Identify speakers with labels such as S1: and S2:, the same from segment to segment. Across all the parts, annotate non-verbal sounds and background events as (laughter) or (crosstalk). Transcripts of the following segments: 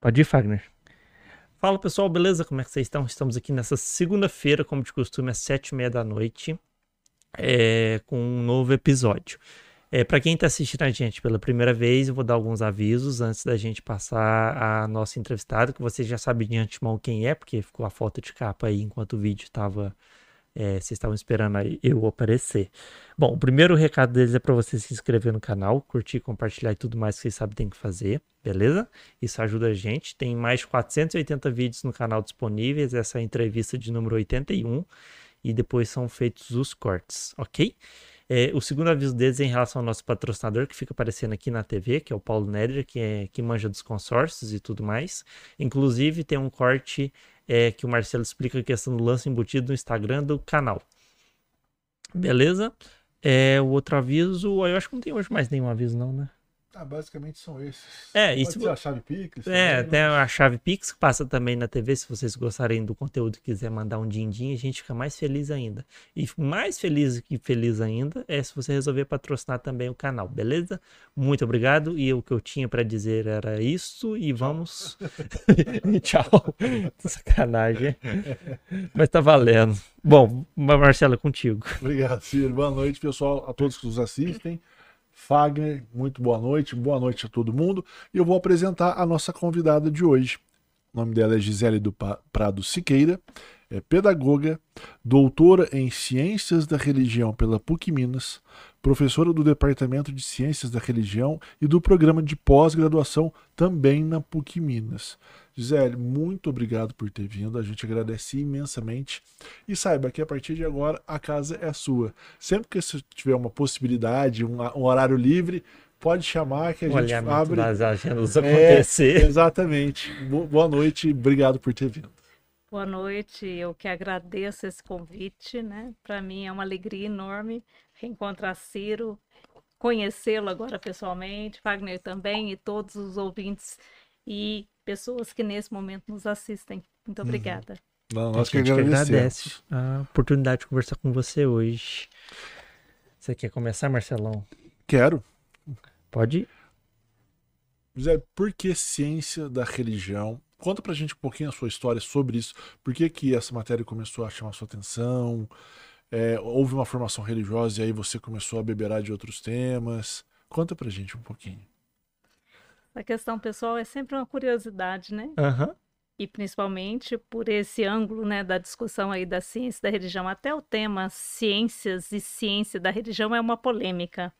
S1: Pode ir, Fagner. Fala pessoal, beleza? Como é que vocês estão? Estamos aqui nessa segunda-feira, como de costume, às sete e meia da noite, é, com um novo episódio. É, para quem está assistindo a gente pela primeira vez, eu vou dar alguns avisos antes da gente passar a nossa entrevistada, que vocês já sabem de antemão quem é, porque ficou a foto de capa aí enquanto o vídeo estava é, vocês estavam esperando aí eu aparecer. Bom, o primeiro recado deles é para você se inscrever no canal, curtir, compartilhar e tudo mais que vocês sabem tem que fazer, beleza? Isso ajuda a gente. Tem mais de 480 vídeos no canal disponíveis, essa é entrevista de número 81 e depois são feitos os cortes, ok? É, o segundo aviso deles é em relação ao nosso patrocinador, que fica aparecendo aqui na TV, que é o Paulo Nedra, que, é, que manja dos consórcios e tudo mais. Inclusive, tem um corte é, que o Marcelo explica a questão do lance embutido no Instagram do canal. Beleza? É, o outro aviso, eu acho que não tem hoje mais nenhum aviso, não, né?
S2: Ah, basicamente são esses.
S1: É,
S2: Pode
S1: isso.
S2: a chave Pix.
S1: É,
S2: também,
S1: tem
S2: né?
S1: a chave Pix que passa também na TV. Se vocês gostarem do conteúdo e quiser mandar um din-din, a gente fica mais feliz ainda. E mais feliz que feliz ainda é se você resolver patrocinar também o canal, beleza? Muito obrigado. E o que eu tinha pra dizer era isso. E vamos. (laughs) (laughs) Tchau. (laughs) Sacanagem. Mas tá valendo. Bom, Marcelo, é contigo.
S2: Obrigado, Ciro. Boa noite, pessoal, a todos que nos assistem. Fagner, muito boa noite, boa noite a todo mundo. E eu vou apresentar a nossa convidada de hoje. O nome dela é Gisele do Prado Siqueira, é pedagoga, doutora em Ciências da Religião pela PUC Minas, professora do Departamento de Ciências da Religião e do programa de pós-graduação também na PUC Minas. Gisele, muito obrigado por ter vindo, a gente agradece imensamente. E saiba que a partir de agora a casa é sua. Sempre que você tiver uma possibilidade, um, um horário livre, pode chamar que a gente
S1: olhamento
S2: abre.
S1: das agendas
S2: É,
S1: acontecer.
S2: exatamente. Bo- Boa noite, obrigado por ter vindo.
S3: Boa noite, eu que agradeço esse convite, né? Para mim é uma alegria enorme reencontrar Ciro, conhecê-lo agora pessoalmente, Wagner também e todos os ouvintes e pessoas que nesse momento nos assistem. Muito obrigada.
S2: Não,
S1: A
S2: nós que
S1: gente que
S2: agradecemos.
S1: agradece a oportunidade de conversar com você hoje. Você quer começar, Marcelão?
S2: Quero.
S1: Pode ir.
S2: Zé, por que ciência da religião? Conta pra gente um pouquinho a sua história sobre isso. Por que, que essa matéria começou a chamar sua atenção? É, houve uma formação religiosa e aí você começou a beberar de outros temas? Conta pra gente um pouquinho.
S3: A questão pessoal é sempre uma curiosidade, né?
S1: Aham.
S3: e principalmente por esse ângulo, né, da discussão aí da ciência e da religião. Até o tema ciências e ciência da religião é uma polêmica,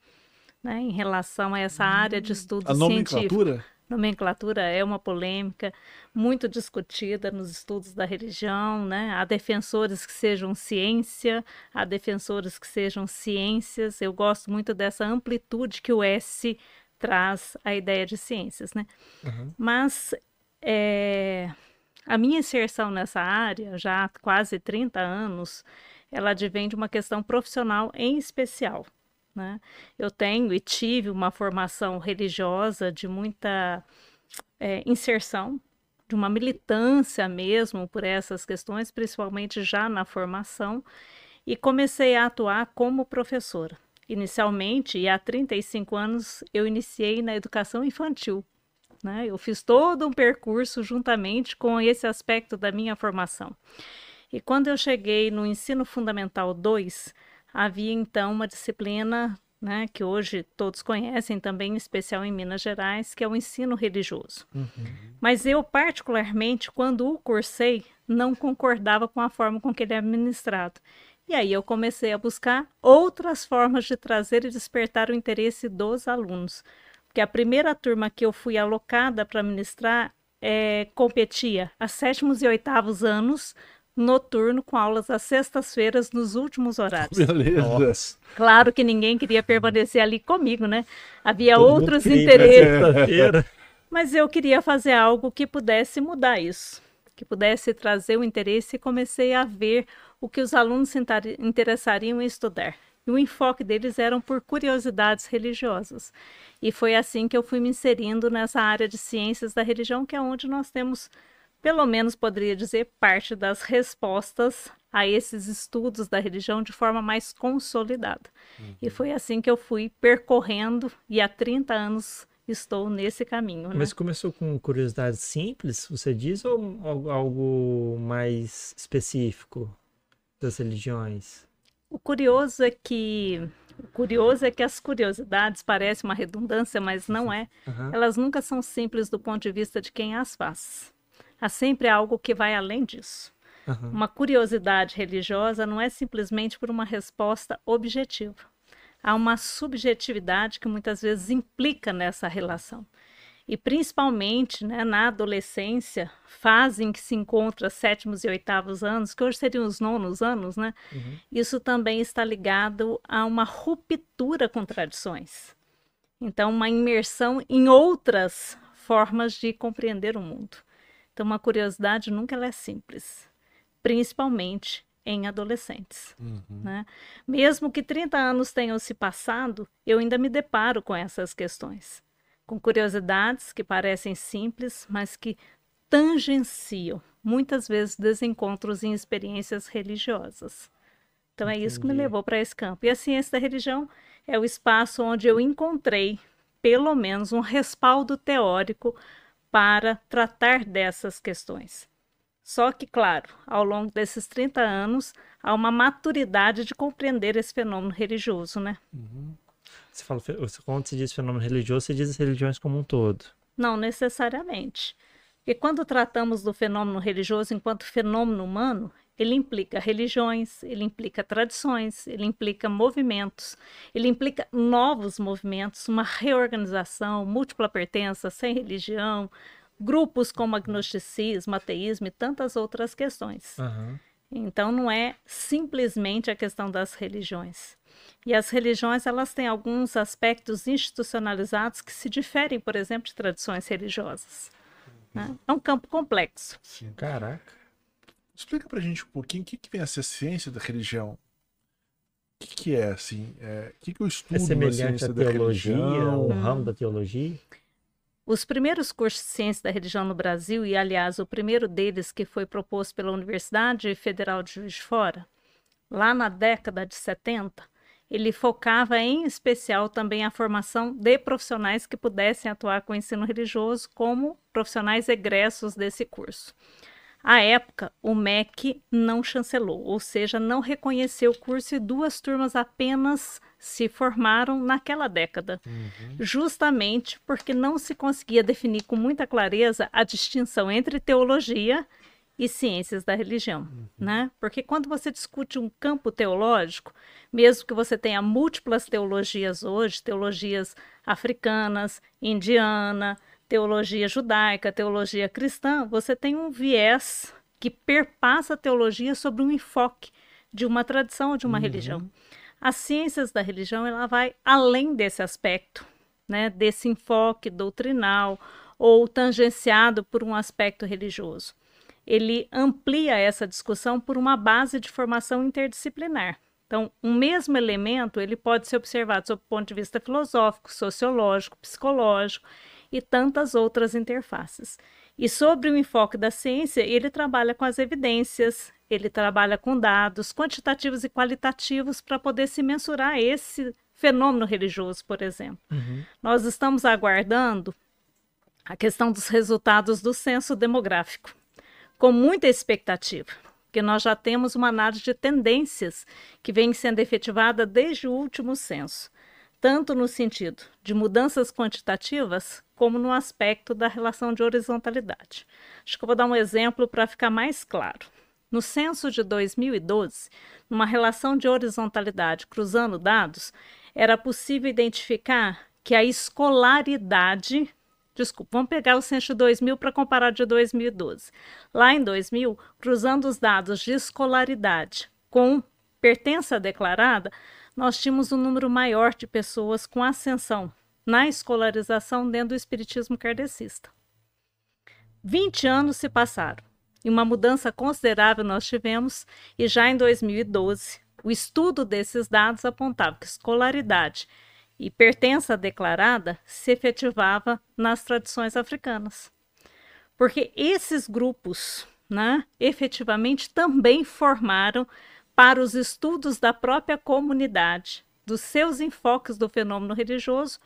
S3: né, em relação a essa área de estudo
S2: A
S3: científico.
S2: nomenclatura?
S3: Nomenclatura é uma polêmica muito discutida nos estudos da religião, né? Há defensores que sejam ciência, há defensores que sejam ciências. Eu gosto muito dessa amplitude que o S traz à ideia de ciências, né?
S1: Uhum.
S3: Mas é, a minha inserção nessa área, já há quase 30 anos, ela advém de uma questão profissional em especial. Né? Eu tenho e tive uma formação religiosa de muita é, inserção, de uma militância mesmo por essas questões, principalmente já na formação, e comecei a atuar como professora. Inicialmente, e há 35 anos, eu iniciei na educação infantil. Né? Eu fiz todo um percurso juntamente com esse aspecto da minha formação. E quando eu cheguei no ensino fundamental 2, havia então uma disciplina né, que hoje todos conhecem também, em especial em Minas Gerais, que é o ensino religioso. Mas eu, particularmente, quando o cursei, não concordava com a forma com que ele é administrado. E aí eu comecei a buscar outras formas de trazer e despertar o interesse dos alunos. Porque a primeira turma que eu fui alocada para ministrar é, competia a sétimos e oitavos anos noturno com aulas às sextas-feiras nos últimos horários. (laughs)
S2: Beleza.
S3: Claro que ninguém queria permanecer ali comigo, né? Havia
S1: Todo
S3: outros
S1: queria pra
S3: interesses,
S1: sexta-feira.
S3: mas eu queria fazer algo que pudesse mudar isso, que pudesse trazer o interesse e comecei a ver o que os alunos se interessariam em estudar. E o enfoque deles eram por curiosidades religiosas. E foi assim que eu fui me inserindo nessa área de ciências da religião, que é onde nós temos, pelo menos poderia dizer, parte das respostas a esses estudos da religião de forma mais consolidada. E foi assim que eu fui percorrendo, e há 30 anos estou nesse caminho. Né?
S1: Mas começou com curiosidades simples, você diz, ou algo mais específico das religiões?
S3: O curioso é que o curioso é que as curiosidades parecem uma redundância, mas não é. Uhum. Elas nunca são simples do ponto de vista de quem as faz. Há sempre algo que vai além disso. Uhum. Uma curiosidade religiosa não é simplesmente por uma resposta objetiva. Há uma subjetividade que muitas vezes implica nessa relação e principalmente né, na adolescência, fase em que se encontra sétimos e oitavos anos, que hoje seriam os nonos anos, né? Uhum. Isso também está ligado a uma ruptura com tradições. Então, uma imersão em outras formas de compreender o mundo. Então, uma curiosidade nunca é simples, principalmente em adolescentes. Uhum. Né? Mesmo que 30 anos tenham se passado, eu ainda me deparo com essas questões com curiosidades que parecem simples, mas que tangenciam muitas vezes desencontros em experiências religiosas. Então Entendi. é isso que me levou para esse campo. E a ciência da religião é o espaço onde eu encontrei pelo menos um respaldo teórico para tratar dessas questões. Só que, claro, ao longo desses 30 anos, há uma maturidade de compreender esse fenômeno religioso, né?
S1: Uhum. Você fala, quando se diz fenômeno religioso, você diz as religiões como um todo.
S3: Não necessariamente. Porque quando tratamos do fenômeno religioso enquanto fenômeno humano, ele implica religiões, ele implica tradições, ele implica movimentos, ele implica novos movimentos, uma reorganização, múltipla pertença, sem religião, grupos como agnosticismo, ateísmo e tantas outras questões. Uhum. Então não é simplesmente a questão das religiões. E as religiões, elas têm alguns aspectos institucionalizados que se diferem, por exemplo, de tradições religiosas. Né? É um campo complexo.
S1: Sim. Caraca.
S2: Explica pra gente um pouquinho o que, que vem a ser a ciência da religião. O que, que é, assim? É, o que, que eu estudo é
S1: semelhante à teologia, o hum. ramo da teologia?
S3: Os primeiros cursos de ciência da religião no Brasil, e aliás, o primeiro deles que foi proposto pela Universidade Federal de Juiz de Fora, lá na década de 70, ele focava em especial também a formação de profissionais que pudessem atuar com o ensino religioso como profissionais egressos desse curso. À época, o MEC não chancelou, ou seja, não reconheceu o curso e duas turmas apenas se formaram naquela década, uhum. justamente porque não se conseguia definir com muita clareza a distinção entre teologia e ciências da religião, uhum. né? Porque quando você discute um campo teológico, mesmo que você tenha múltiplas teologias hoje, teologias africanas, indiana, teologia judaica, teologia cristã, você tem um viés que perpassa a teologia sobre um enfoque de uma tradição ou de uma uhum. religião. As ciências da religião ela vai além desse aspecto, né, desse enfoque doutrinal ou tangenciado por um aspecto religioso ele amplia essa discussão por uma base de formação interdisciplinar. Então, um mesmo elemento ele pode ser observado sob o ponto de vista filosófico, sociológico, psicológico e tantas outras interfaces. E sobre o enfoque da ciência, ele trabalha com as evidências, ele trabalha com dados quantitativos e qualitativos para poder se mensurar esse fenômeno religioso, por exemplo. Uhum. Nós estamos aguardando a questão dos resultados do censo demográfico com muita expectativa, porque nós já temos uma análise de tendências que vem sendo efetivada desde o último censo, tanto no sentido de mudanças quantitativas, como no aspecto da relação de horizontalidade. Acho que eu vou dar um exemplo para ficar mais claro. No censo de 2012, numa relação de horizontalidade cruzando dados, era possível identificar que a escolaridade Desculpa, vamos pegar o censo de 2000 para comparar de 2012. Lá em 2000, cruzando os dados de escolaridade com pertença declarada, nós tínhamos um número maior de pessoas com ascensão na escolarização dentro do espiritismo kardecista. 20 anos se passaram e uma mudança considerável nós tivemos, e já em 2012, o estudo desses dados apontava que escolaridade e pertença declarada se efetivava nas tradições africanas. Porque esses grupos, né, efetivamente também formaram para os estudos da própria comunidade, dos seus enfoques do fenômeno religioso,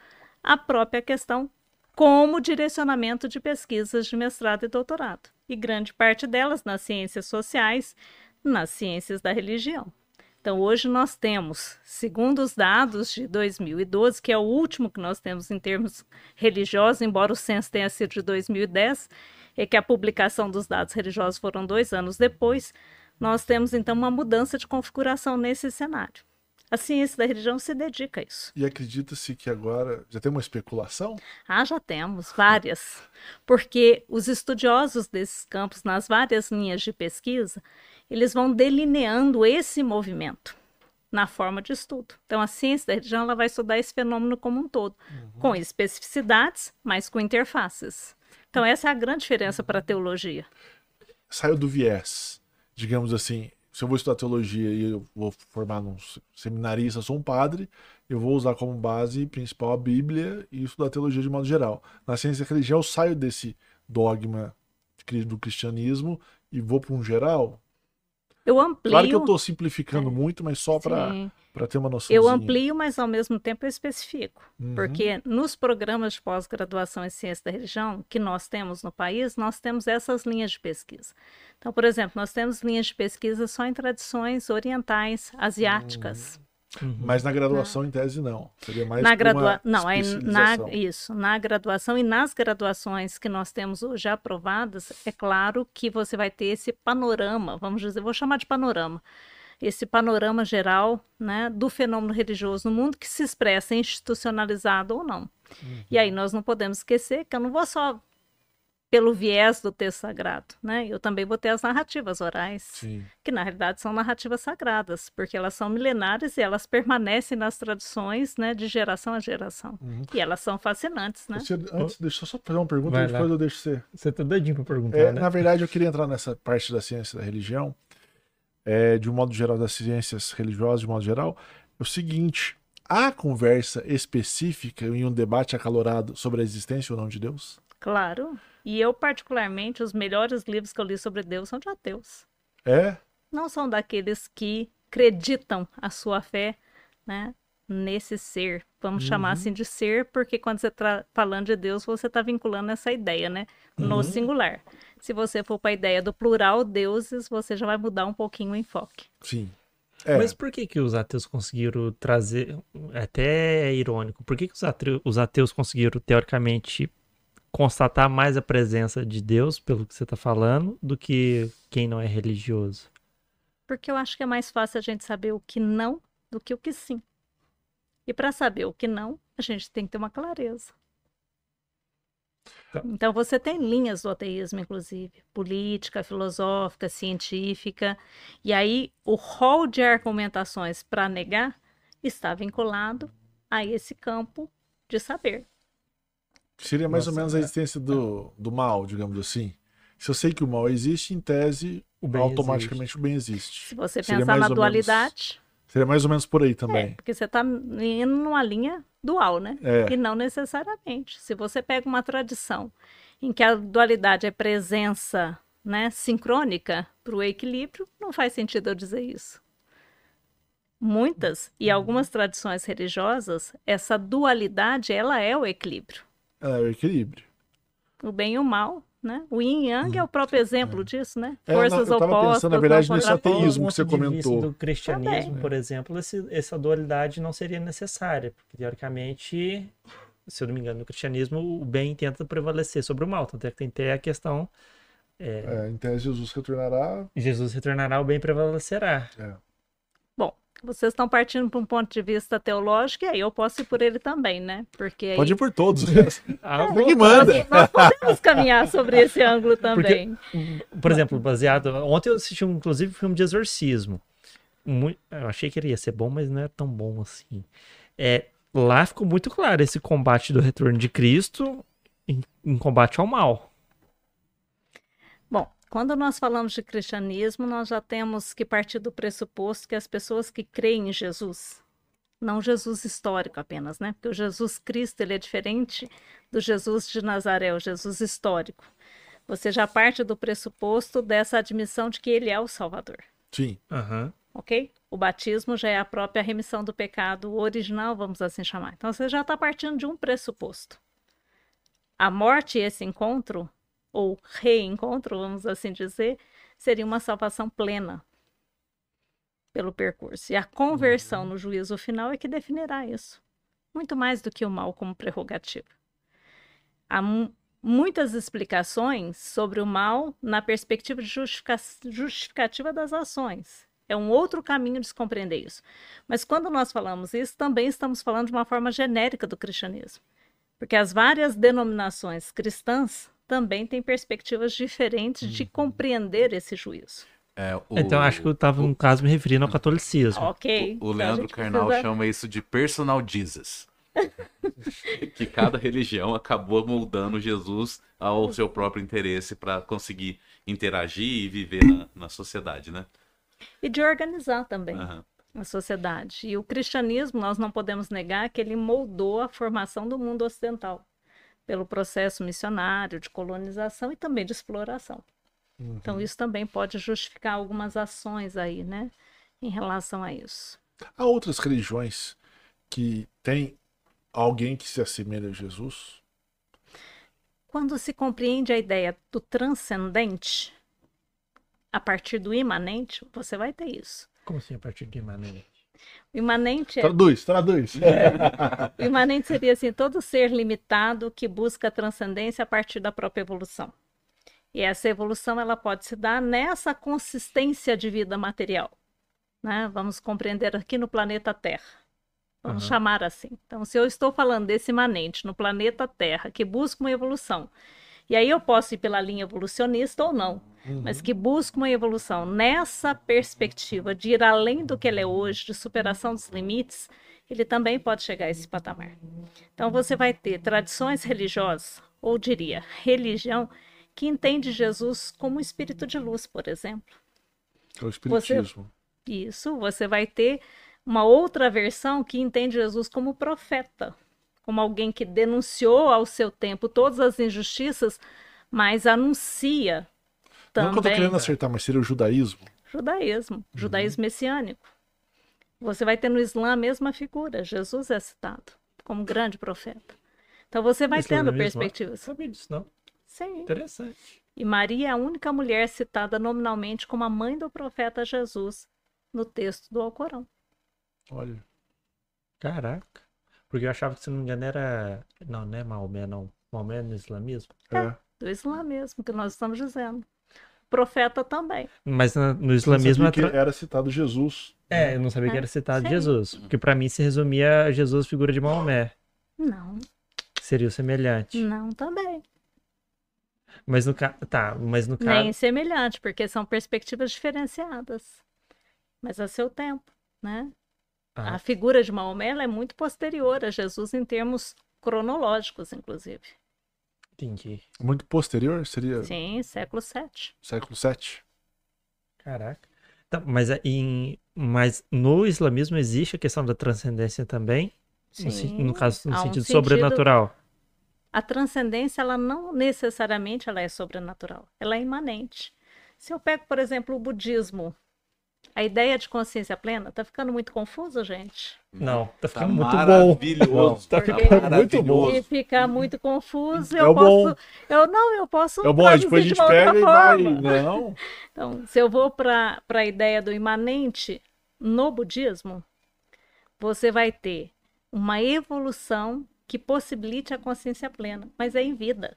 S3: a própria questão como direcionamento de pesquisas de mestrado e doutorado, e grande parte delas nas ciências sociais, nas ciências da religião. Então, hoje nós temos, segundo os dados de 2012, que é o último que nós temos em termos religiosos, embora o censo tenha sido de 2010, é que a publicação dos dados religiosos foram dois anos depois, nós temos então uma mudança de configuração nesse cenário. A ciência da religião se dedica a isso.
S2: E acredita-se que agora já tem uma especulação?
S3: Ah, já temos várias. Porque os estudiosos desses campos, nas várias linhas de pesquisa, eles vão delineando esse movimento na forma de estudo. Então, a ciência da religião ela vai estudar esse fenômeno como um todo, uhum. com especificidades, mas com interfaces. Então, essa é a grande diferença para a teologia.
S2: Saiu do viés, digamos assim, se eu vou estudar teologia e eu vou formar um seminarista, sou um padre, eu vou usar como base principal a Bíblia e estudar teologia de modo geral. Na ciência da religião, eu saio desse dogma do cristianismo e vou para um geral,
S3: eu amplio.
S2: Claro que eu estou simplificando é. muito, mas só para ter uma noção.
S3: Eu amplio, mas ao mesmo tempo eu especifico. Uhum. Porque nos programas de pós-graduação em ciência da religião que nós temos no país, nós temos essas linhas de pesquisa. Então, por exemplo, nós temos linhas de pesquisa só em tradições orientais, asiáticas. Uhum.
S2: Uhum. Mas na graduação, na... em tese, não. Seria mais
S3: na gradua... Não, aí na... isso. Na graduação e nas graduações que nós temos hoje aprovadas, é claro que você vai ter esse panorama, vamos dizer, vou chamar de panorama, esse panorama geral né, do fenômeno religioso no mundo que se expressa institucionalizado ou não. Uhum. E aí nós não podemos esquecer que eu não vou só pelo viés do texto sagrado, né? Eu também vou ter as narrativas orais, Sim. que na realidade são narrativas sagradas, porque elas são milenares e elas permanecem nas tradições, né, de geração a geração. Uhum. E elas são fascinantes, né?
S2: Você, antes, deixa eu só fazer uma pergunta, Vai depois lá. eu deixo você.
S1: Você tá doidinho para perguntar,
S2: é,
S1: né?
S2: Na verdade, eu queria entrar nessa parte da ciência da religião, é, de um modo geral, das ciências religiosas, de um modo geral, é o seguinte: há conversa específica em um debate acalorado sobre a existência ou não de Deus?
S3: Claro. E eu, particularmente, os melhores livros que eu li sobre Deus são de ateus.
S2: É?
S3: Não são daqueles que acreditam a sua fé, né? Nesse ser. Vamos uhum. chamar assim de ser, porque quando você está falando de Deus, você está vinculando essa ideia, né? No uhum. singular. Se você for para a ideia do plural, deuses, você já vai mudar um pouquinho o enfoque.
S2: Sim.
S1: É. Mas por que, que os ateus conseguiram trazer. Até é irônico. Por que, que os, ateus, os ateus conseguiram, teoricamente, constatar mais a presença de Deus, pelo que você está falando, do que quem não é religioso?
S3: Porque eu acho que é mais fácil a gente saber o que não do que o que sim. E para saber o que não, a gente tem que ter uma clareza. Tá. Então você tem linhas do ateísmo, inclusive, política, filosófica, científica, e aí o rol de argumentações para negar está vinculado a esse campo de saber.
S2: Seria mais Nossa, ou menos a é. existência do, do mal, digamos assim. Se eu sei que o mal existe, em tese, automaticamente existe. o bem existe.
S3: Se você Seria pensar na dualidade.
S2: Seria mais ou menos por aí também. É,
S3: porque você está indo numa linha dual, né? É. E não necessariamente. Se você pega uma tradição em que a dualidade é presença né, sincrônica para o equilíbrio, não faz sentido eu dizer isso. Muitas e algumas tradições religiosas, essa dualidade ela é o equilíbrio.
S2: É o equilíbrio.
S3: O bem e o mal, né? O yin yang é o próprio exemplo é. disso, né? Forças
S2: é, eu
S3: tava
S2: opostas. Pensando, na verdade, nesse ateísmo que você comentou.
S1: do cristianismo, Também. por exemplo, esse, essa dualidade não seria necessária, porque teoricamente, se eu não me engano, no cristianismo o bem tenta prevalecer sobre o mal, tanto é que tem até a questão.
S2: É, é, em tese, Jesus retornará.
S1: Jesus retornará, o bem prevalecerá.
S2: É
S3: vocês estão partindo para um ponto de vista teológico, e aí eu posso ir por ele também, né? Porque aí...
S2: Pode ir por todos. (laughs)
S3: ah, (laughs) é, que manda. Nós, podemos caminhar sobre esse ângulo também.
S1: Porque, por exemplo, baseado. Ontem eu assisti, um, inclusive, um filme de exorcismo. Muito, eu achei que ele ia ser bom, mas não é tão bom assim. É, lá ficou muito claro esse combate do retorno de Cristo em, em combate ao mal.
S3: Quando nós falamos de cristianismo, nós já temos que partir do pressuposto que as pessoas que creem em Jesus, não Jesus histórico apenas, né? Porque o Jesus Cristo ele é diferente do Jesus de Nazaré, o Jesus histórico. Você já parte do pressuposto dessa admissão de que ele é o Salvador.
S2: Sim.
S1: Uhum.
S3: Ok? O batismo já é a própria remissão do pecado original, vamos assim chamar. Então você já está partindo de um pressuposto. a morte e esse encontro, ou reencontro, vamos assim dizer, seria uma salvação plena pelo percurso. E a conversão
S2: Uhum.
S3: no juízo final é que definirá isso. Muito mais do que o mal como prerrogativa. Há mu- muitas explicações sobre o mal na perspectiva de justifica- justificativa das ações. É um outro caminho de se compreender isso. Mas quando nós falamos isso, também estamos falando de uma forma genérica do cristianismo. Porque as várias denominações cristãs também têm perspectivas diferentes de compreender esse juízo.
S4: É, o-
S1: Então acho que eu tava, no caso, me referindo ao catolicismo.
S3: Ok.
S4: O, o
S3: então a
S4: Leandro Carnal
S3: precisa-
S4: chama isso de personal Jesus. (laughs) que cada religião acabou moldando Jesus ao seu próprio interesse para conseguir interagir e viver na, na sociedade, né?
S3: E de organizar também.
S4: Aham.
S3: a sociedade. E o cristianismo, nós não podemos negar que ele moldou a formação do mundo ocidental pelo processo missionário, de colonização e também de exploração. Então, isso também pode justificar algumas ações aí, né, em relação a isso.
S2: Há outras religiões que têm alguém que se assemelha a Jesus?
S3: Quando se compreende a ideia do transcendente, a partir do imanente, você vai ter isso.
S1: Como assim a partir de imanente?
S3: O imanente é
S2: Traduz, traduz. (laughs)
S3: O imanente seria assim, todo ser limitado que busca a transcendência a partir da própria evolução. E essa evolução ela pode se dar nessa consistência de vida material. Né? Vamos compreender aqui no planeta Terra. Vamos
S1: Aham.
S3: chamar assim. Então, se eu estou falando desse imanente no planeta Terra que busca uma evolução, e aí eu posso ir pela linha evolucionista ou não, mas que busca uma evolução nessa perspectiva de ir além do que ele é hoje, de superação dos limites, ele também pode chegar a esse patamar. Então você vai ter tradições religiosas, ou diria, religião, que entende Jesus como um espírito de luz, por exemplo.
S2: É o espiritismo.
S3: Isso, você vai ter uma outra versão que entende Jesus como profeta, como alguém que denunciou ao seu tempo todas as injustiças, mas anuncia
S2: Não que eu tô
S3: também
S2: querendo acertar, mas seria o judaísmo.
S3: judaísmo, judaísmo messiânico. Você vai ter no Islã a mesma figura, Jesus é citado como grande profeta. Então você vai tendo
S1: Islamismo,
S3: perspectivas.
S1: Sabia disso, não?
S3: Sim.
S1: Interessante.
S3: E Maria é a única mulher citada nominalmente como a mãe do profeta Jesus no texto do Alcorão.
S2: Olha.
S1: Caraca. Porque eu achava que, se não me engano, era. Não, não é Maomé, não. Maomé é no islamismo.
S2: É.
S3: Do Islã mesmo, que nós estamos dizendo. Profeta também.
S1: Mas na- no
S2: Eu
S1: islamismo.
S2: sabia
S1: é
S2: que era citado Jesus.
S1: É, eu não sabia que
S3: É,
S1: era citado
S3: sim.
S1: Jesus. Porque pra mim se resumia a Jesus figura de Maomé.
S3: Não,
S1: que Seria o semelhante.
S3: não também.
S1: Mas no caso. Tá, mas no caso.
S3: Nem semelhante, porque são perspectivas diferenciadas. Mas a seu tempo, né?
S1: Ah,
S3: A figura de Maomé ela é muito posterior a Jesus em termos cronológicos, inclusive.
S1: Entendi.
S2: Muito posterior, seria
S3: Sim, século VII.
S2: século VII.
S1: Caraca. Tá, mas, é em, mas no islamismo existe a questão da transcendência também? No,
S3: Sim,
S1: no caso, no
S3: há um
S1: sentido
S3: sentido-
S1: sobrenatural.
S3: A transcendência, ela não necessariamente ela é sobrenatural, ela é imanente. Se eu pego, por exemplo, o budismo, a ideia de consciência plena, tá ficando muito confuso, gente?
S1: Não, tá
S4: Tá
S1: ficando muito bom.
S4: maravilhoso.
S1: Tá
S3: ficando
S2: muito bom.
S3: Se ficar muito confuso,
S2: É
S3: eu
S2: bom.
S3: posso, eu não, eu posso
S2: É bom, depois a
S3: de
S2: gente
S3: uma outra
S2: pega e vai.
S3: forma.
S2: Não. (laughs)
S3: Então, se eu vou para a ideia do imanente no budismo, você vai ter uma evolução que possibilite a consciência plena, mas é em vida.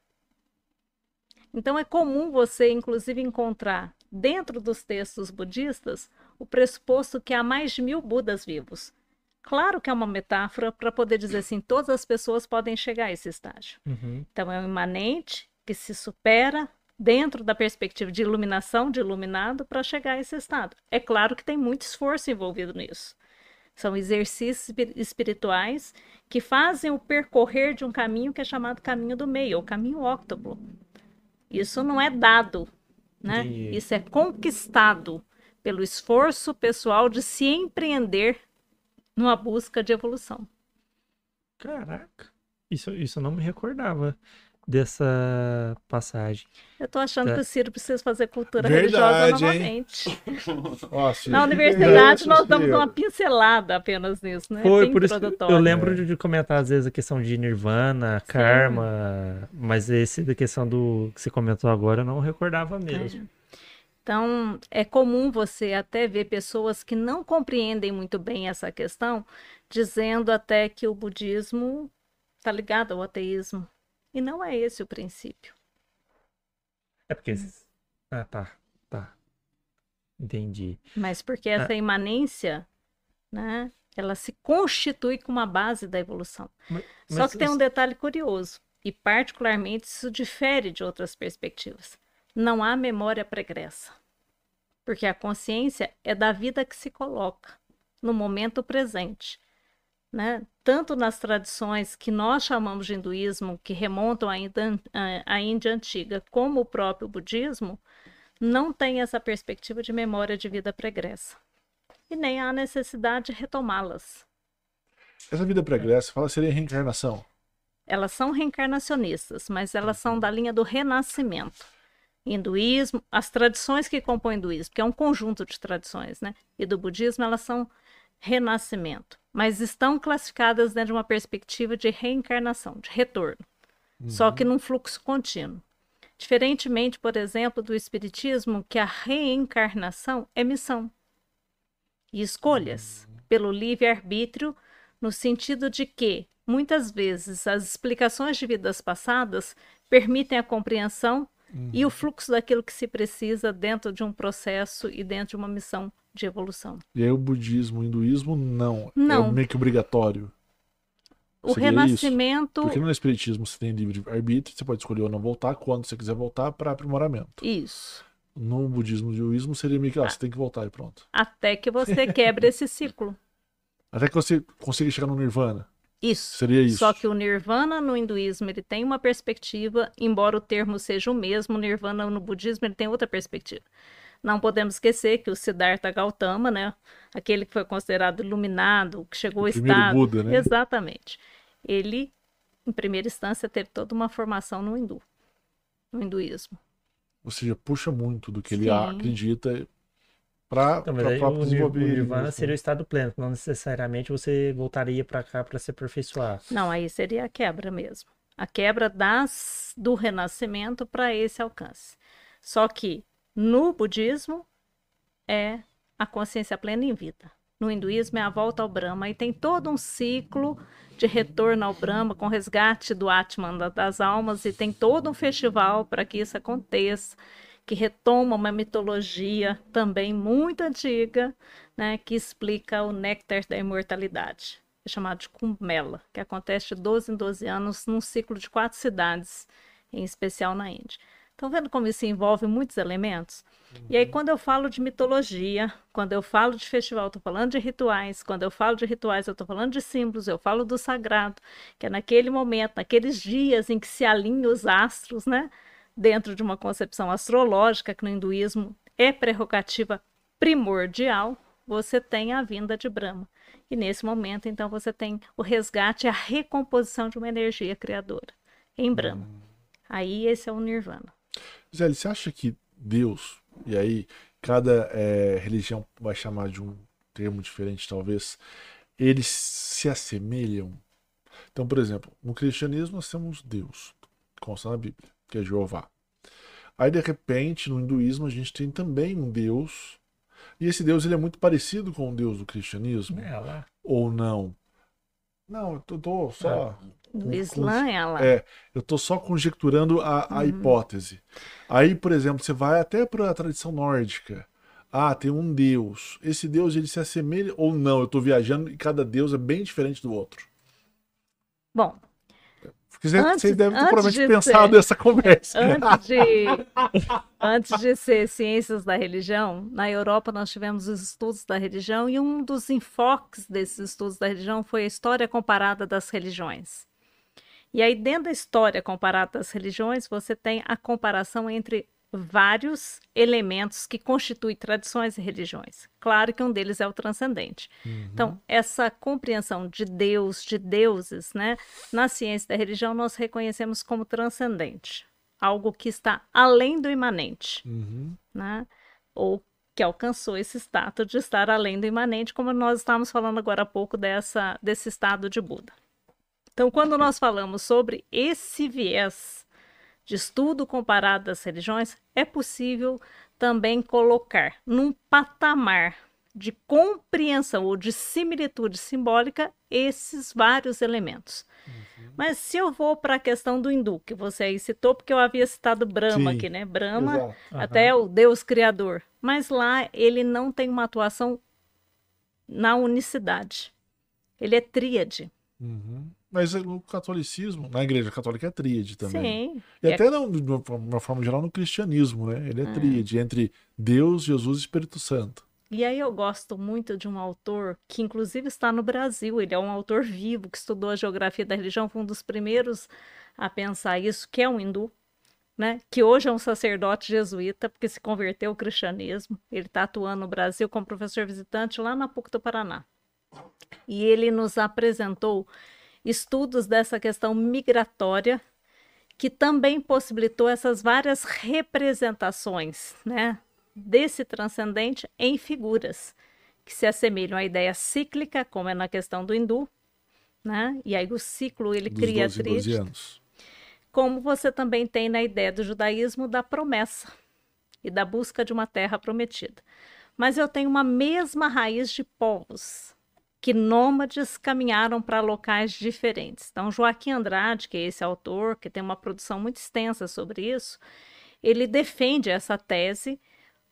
S3: Então, é comum você, inclusive, encontrar dentro dos textos budistas o pressuposto que há mais de mil Budas vivos. Claro que é uma metáfora para poder dizer assim, todas as pessoas podem chegar a esse estágio.
S1: Uhum.
S3: Então, é um imanente que se supera dentro da perspectiva de iluminação, de iluminado, para chegar a esse estado. É claro que tem muito esforço envolvido nisso. São exercícios espi- espirituais que fazem o percorrer de um caminho que é chamado caminho do meio, ou caminho óctuplo. Isso não é dado, né?
S1: Entendi.
S3: Isso é conquistado pelo esforço pessoal de se empreender numa busca de evolução.
S1: Caraca. Isso, isso eu não me recordava. Dessa passagem.
S3: Eu tô achando
S1: Tá.
S3: que o Ciro precisa fazer cultura
S2: Verdade,
S3: religiosa novamente. (laughs)
S2: Ciro,
S3: Na universidade nós damos uma pincelada apenas nisso, né?
S1: Foi
S3: Bem
S1: por isso que eu lembro de, de comentar às vezes a questão de Nirvana, Karma, mas esse da questão do que você comentou agora eu não recordava mesmo.
S3: É. Então, é comum você até ver pessoas que não compreendem muito bem essa questão, dizendo até que o budismo está ligado ao ateísmo. E não é esse o princípio.
S1: É porque esses... Ah, tá, tá. Entendi.
S3: Mas porque essa imanência, né, ela se constitui como a base da evolução.
S1: Mas-
S3: Só
S1: mas
S3: que tem um detalhe curioso, e particularmente isso difere de outras perspectivas. Não há memória pregressa. Porque a consciência é da vida que se coloca no momento presente. Né? Tanto nas tradições que nós chamamos de hinduísmo, que remontam à Índia, antiga, como o próprio budismo, não tem essa perspectiva de memória de vida pregressa. E nem há necessidade de retomá-las.
S2: Essa vida pregressa, fala seria reencarnação.
S3: Elas são reencarnacionistas, mas elas são da linha do renascimento. Hinduísmo, as tradições que compõem o hinduísmo, que é um conjunto de tradições, né? E do budismo, elas são renascimento, mas estão classificadas dentro de uma perspectiva de reencarnação, de retorno, só que num fluxo contínuo. Diferentemente, por exemplo, do espiritismo, que a reencarnação é missão e escolhas pelo livre-arbítrio, no sentido de que, muitas vezes, as explicações de vidas passadas permitem a compreensão e o fluxo daquilo que se precisa dentro de um processo e dentro de uma missão de evolução.
S2: E aí o budismo, o hinduísmo, não.
S3: Não.
S2: É meio que obrigatório.
S3: O
S2: Seria
S3: renascimento.
S2: Porque no espiritismo você tem livre arbítrio, você pode escolher ou não voltar quando você quiser voltar para aprimoramento.
S3: Isso.
S2: No budismo e hinduísmo seria meio que, ah, você tem que voltar e pronto.
S3: Até que você quebre esse ciclo. (laughs)
S2: Até que você consiga chegar no nirvana.
S3: Isso.
S2: Seria isso.
S3: Só que o nirvana no hinduísmo ele tem uma perspectiva, embora o termo seja o mesmo, o nirvana no budismo ele tem outra perspectiva. Não podemos esquecer que o Siddhartha Gautama, né, aquele que foi considerado iluminado, que chegou
S2: O
S3: ao estado,
S2: Buda, né?
S3: exatamente. Ele, em primeira instância, teve toda uma formação no hindu, no hinduísmo.
S2: Ou seja, puxa muito do que ele
S3: Sim.
S2: acredita para
S1: Então, aí o, Nirvana
S2: mesmo.
S1: seria o estado pleno, não necessariamente você voltaria pra cá pra se aperfeiçoar.
S3: Não, aí seria a quebra mesmo. A quebra das do renascimento para esse alcance. Só que no budismo é a consciência plena em vida. No hinduísmo é a volta ao Brahma e tem todo um ciclo de retorno ao Brahma com resgate do Atman da- das almas e tem todo um festival para que isso aconteça, que retoma uma mitologia também muito antiga, né, que explica o néctar da imortalidade é chamado de Kumbh Mela, que acontece de 12 em 12 anos num ciclo de quatro cidades, em especial na Índia. Estão vendo como isso envolve muitos elementos? E aí, quando eu falo de mitologia, quando eu falo de festival, estou falando de rituais. Quando eu falo de rituais, eu estou falando de símbolos, eu falo do sagrado, que é naquele momento, naqueles dias em que se alinham os astros, né? Dentro de uma concepção astrológica, que no hinduísmo é prerrogativa primordial, você tem a vinda de Brahma. E nesse momento, então, você tem o resgate e a recomposição de uma energia criadora em Brahma. Aí esse é o Nirvana.
S2: Zé, você acha que Deus, e aí cada eh, religião vai chamar de um termo diferente, talvez, eles se assemelham? Então, por exemplo, no cristianismo nós temos Deus, consta na Bíblia, que é Jeová. Aí, de repente, no hinduísmo a gente tem também um Deus, e esse Deus ele é muito parecido com o Deus do cristianismo,
S1: É, lá.
S2: ou não? Não, eu tô, tô só.
S3: No Islã é lá.
S2: É, eu tô só conjecturando a, a hipótese. Aí, por exemplo, você vai até para a tradição nórdica. Ah, tem um deus. Esse deus ele se assemelha ou não? Eu tô viajando e cada deus é bem diferente do outro.
S3: Bom,
S2: Porque você,
S3: Antes-
S2: vocês devem ter provavelmente
S3: de
S2: pensado
S3: ser-
S2: nessa conversa.
S3: antes de, (laughs) antes de ser ciências da religião, na Europa nós tivemos os estudos da religião e um dos enfoques desses estudos da religião foi a história comparada das religiões. E aí, dentro da história comparada das religiões, você tem a comparação entre vários elementos que constituem tradições e religiões. Claro que um deles é o transcendente.
S2: Uhum.
S3: Então, essa compreensão de Deus, de deuses, né, na ciência da religião nós reconhecemos como transcendente, algo que está além do imanente,
S2: Uhum.
S3: né? Ou que alcançou esse status de estar além do imanente, como nós estávamos falando agora há pouco dessa, desse estado de Buda. Então, quando nós falamos sobre esse viés de estudo comparado das religiões, é possível também colocar num patamar de compreensão ou de similitude simbólica esses vários elementos. Mas se eu vou para a questão do hindu, que você aí citou, porque eu havia citado Brahma
S2: Sim.
S3: aqui, né? Brahma
S2: Exato.
S3: até o Deus Criador. Mas lá ele não tem uma atuação na unicidade. Ele é tríade.
S2: Uhum. Mas no catolicismo, na igreja católica é tríade também.
S3: Sim.
S2: E
S3: É-
S2: até não, de uma forma- uma forma geral no cristianismo, né? Ele é
S3: Ah.
S2: tríade entre Deus, Jesus e Espírito Santo.
S3: E aí eu gosto muito de um autor que inclusive está no Brasil, ele é um autor vivo que estudou a geografia da religião, foi um dos primeiros a pensar isso, que é um hindu, né? Que hoje é um sacerdote jesuíta, porque se converteu ao cristianismo. Ele está atuando no Brasil como professor visitante lá na PUC do Paraná. E ele nos apresentou estudos dessa questão migratória que também possibilitou essas várias representações, né, desse transcendente em figuras que se assemelham à ideia cíclica, como é na questão do hindu, né? E aí o ciclo ele
S2: Dos
S3: cria
S2: 12 em 12
S3: tríade,
S2: anos.
S3: como você também tem na ideia do judaísmo da promessa e da busca de uma terra prometida. Mas eu tenho uma mesma raiz de povos que nômades caminharam para locais diferentes. Então, Joaquim Andrade, que é esse autor, que tem uma produção muito extensa sobre isso, ele defende essa tese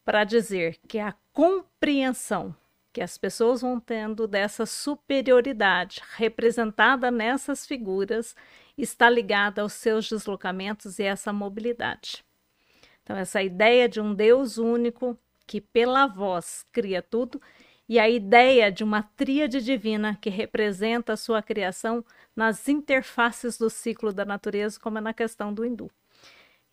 S3: para dizer que a compreensão que as pessoas vão tendo dessa superioridade representada nessas figuras está ligada aos seus deslocamentos e essa mobilidade. Então, essa ideia de um Deus único que, pela voz, cria tudo, e a ideia de uma tríade divina que representa a sua criação nas interfaces do ciclo da natureza, como é na questão do hindu.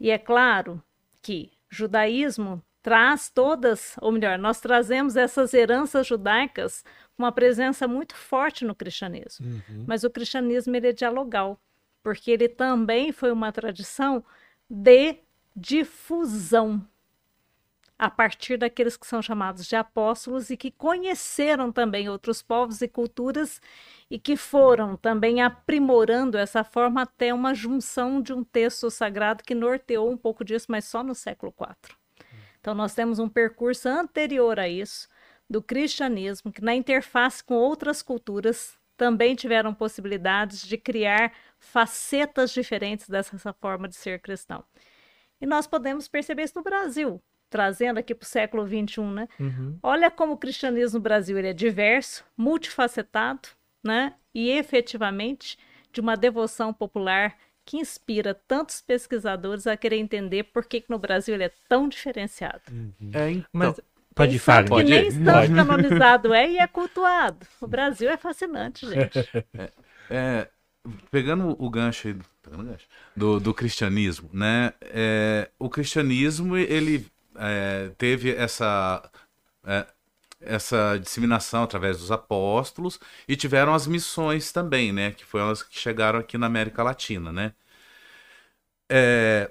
S3: E é claro que judaísmo traz todas, ou melhor, nós trazemos essas heranças judaicas com uma presença muito forte no cristianismo.
S2: Uhum.
S3: Mas o cristianismo ele é dialogal, porque ele também foi uma tradição de difusão a partir daqueles que são chamados de apóstolos e que conheceram também outros povos e culturas e que foram também aprimorando essa forma até uma junção de um texto sagrado que norteou um pouco disso, mas só no século IV. Então nós temos um percurso anterior a isso do cristianismo que na interface com outras culturas também tiveram possibilidades de criar facetas diferentes dessa forma de ser cristão. E nós podemos perceber isso no Brasil, trazendo aqui para o século XXI, né?
S1: Uhum.
S3: Olha como o cristianismo no Brasil ele é diverso, multifacetado, né? E efetivamente de uma devoção popular que inspira tantos pesquisadores a querer entender por que, que no Brasil ele é tão diferenciado.
S4: É, então,
S1: Mas pode
S3: Tem
S1: falar.
S4: Pode
S3: que nem tanto canonizado é e é cultuado. O Brasil é fascinante, gente. (laughs)
S4: é, pegando o gancho, aí, pegando o gancho do, do cristianismo, né? é, o cristianismo ele é, teve essa é, essa disseminação através dos apóstolos e tiveram as missões também, né? Que foram as que chegaram aqui na América Latina, né? É,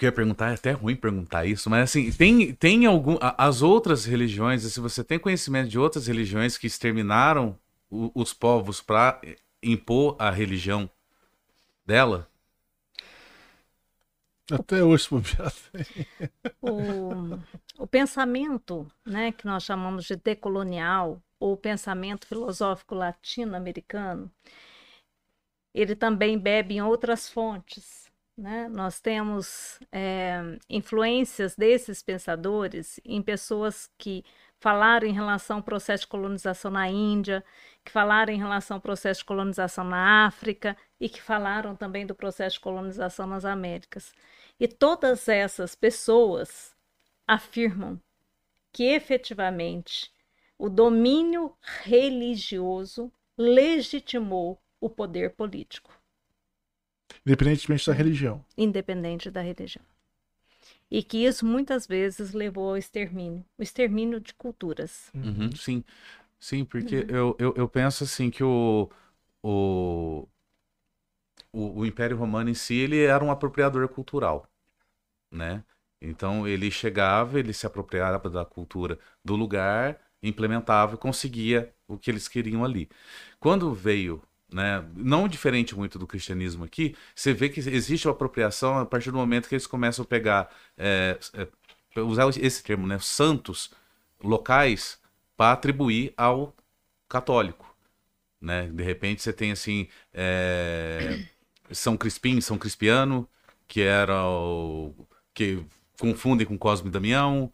S4: eu ia perguntar, é até ruim perguntar isso, mas assim, tem, tem algum. As outras religiões, se você tem conhecimento de outras religiões que exterminaram o- os povos para impor a religião dela?
S2: Até hoje.
S3: O, o pensamento, né, que nós chamamos de decolonial, ou pensamento filosófico latino-americano, ele também bebe em outras fontes. Né? Nós temos é, influências desses pensadores em pessoas que falaram em relação ao processo de colonização na Índia, que falaram em relação ao processo de colonização na África e que falaram também do processo de colonização nas Américas. E todas essas pessoas afirmam que efetivamente o domínio religioso legitimou o poder político,
S2: Independentemente da religião.
S3: independente da religião. E que isso muitas vezes levou ao extermínio o extermínio de culturas.
S4: Uhum, sim, sim, porque eu, eu, eu penso assim que o, o, o, o Império Romano em si ele era um apropriador cultural, né? Então ele chegava, ele se apropriava da cultura do lugar, implementava e conseguia o que eles queriam ali. Quando veio, né, não diferente muito do cristianismo aqui, você vê que existe uma apropriação a partir do momento que eles começam a pegar, é, é, usar esse termo, né, santos locais para atribuir ao católico, né? De repente você tem assim é, São Crispim, São Crispiano, que era o que confundem com Cosme e Damião.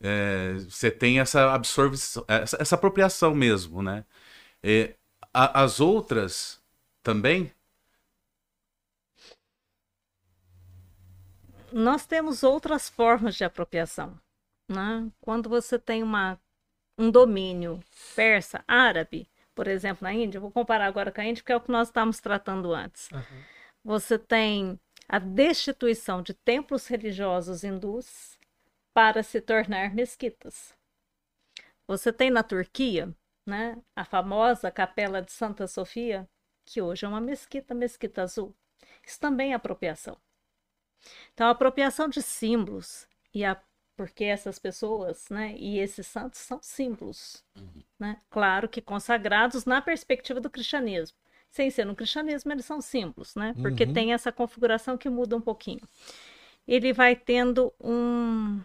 S4: É, você tem essa absorção, essa, essa apropriação mesmo, né? É, a, as outras também.
S3: Nós temos outras formas de apropriação. Né? Quando você tem uma, um domínio persa, árabe, por exemplo, na Índia, vou comparar agora com a Índia, que é o que nós estávamos tratando antes. Uhum. Você tem a destituição de templos religiosos hindus para se tornar mesquitas. Você tem na Turquia, né, a famosa Capela de Santa Sofia, que hoje é uma mesquita, mesquita azul. Isso também é apropriação. Então, a apropriação de símbolos e a porque essas pessoas, né, e esses santos são símbolos, uhum. né? Claro que consagrados na perspectiva do cristianismo sem ser no cristianismo, eles são símbolos, né? Porque uhum. tem essa configuração que muda um pouquinho. Ele vai tendo um,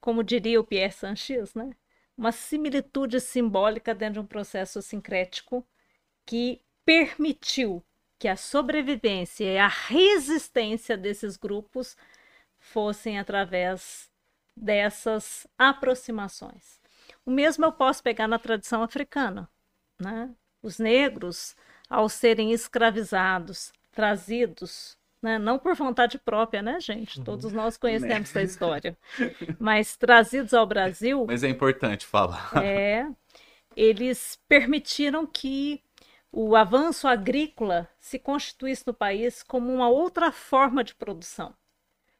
S3: como diria o Pierre Sanches, né? Uma similitude simbólica dentro de um processo sincrético que permitiu que a sobrevivência e a resistência desses grupos fossem através dessas aproximações. O mesmo eu posso pegar na tradição africana, né? Os negros ao serem escravizados, trazidos, né? não por vontade própria, né, gente? Uhum. Todos nós conhecemos essa história, (laughs) mas trazidos ao Brasil.
S4: Mas é importante falar.
S3: É, eles permitiram que o avanço agrícola se constituísse no país como uma outra forma de produção.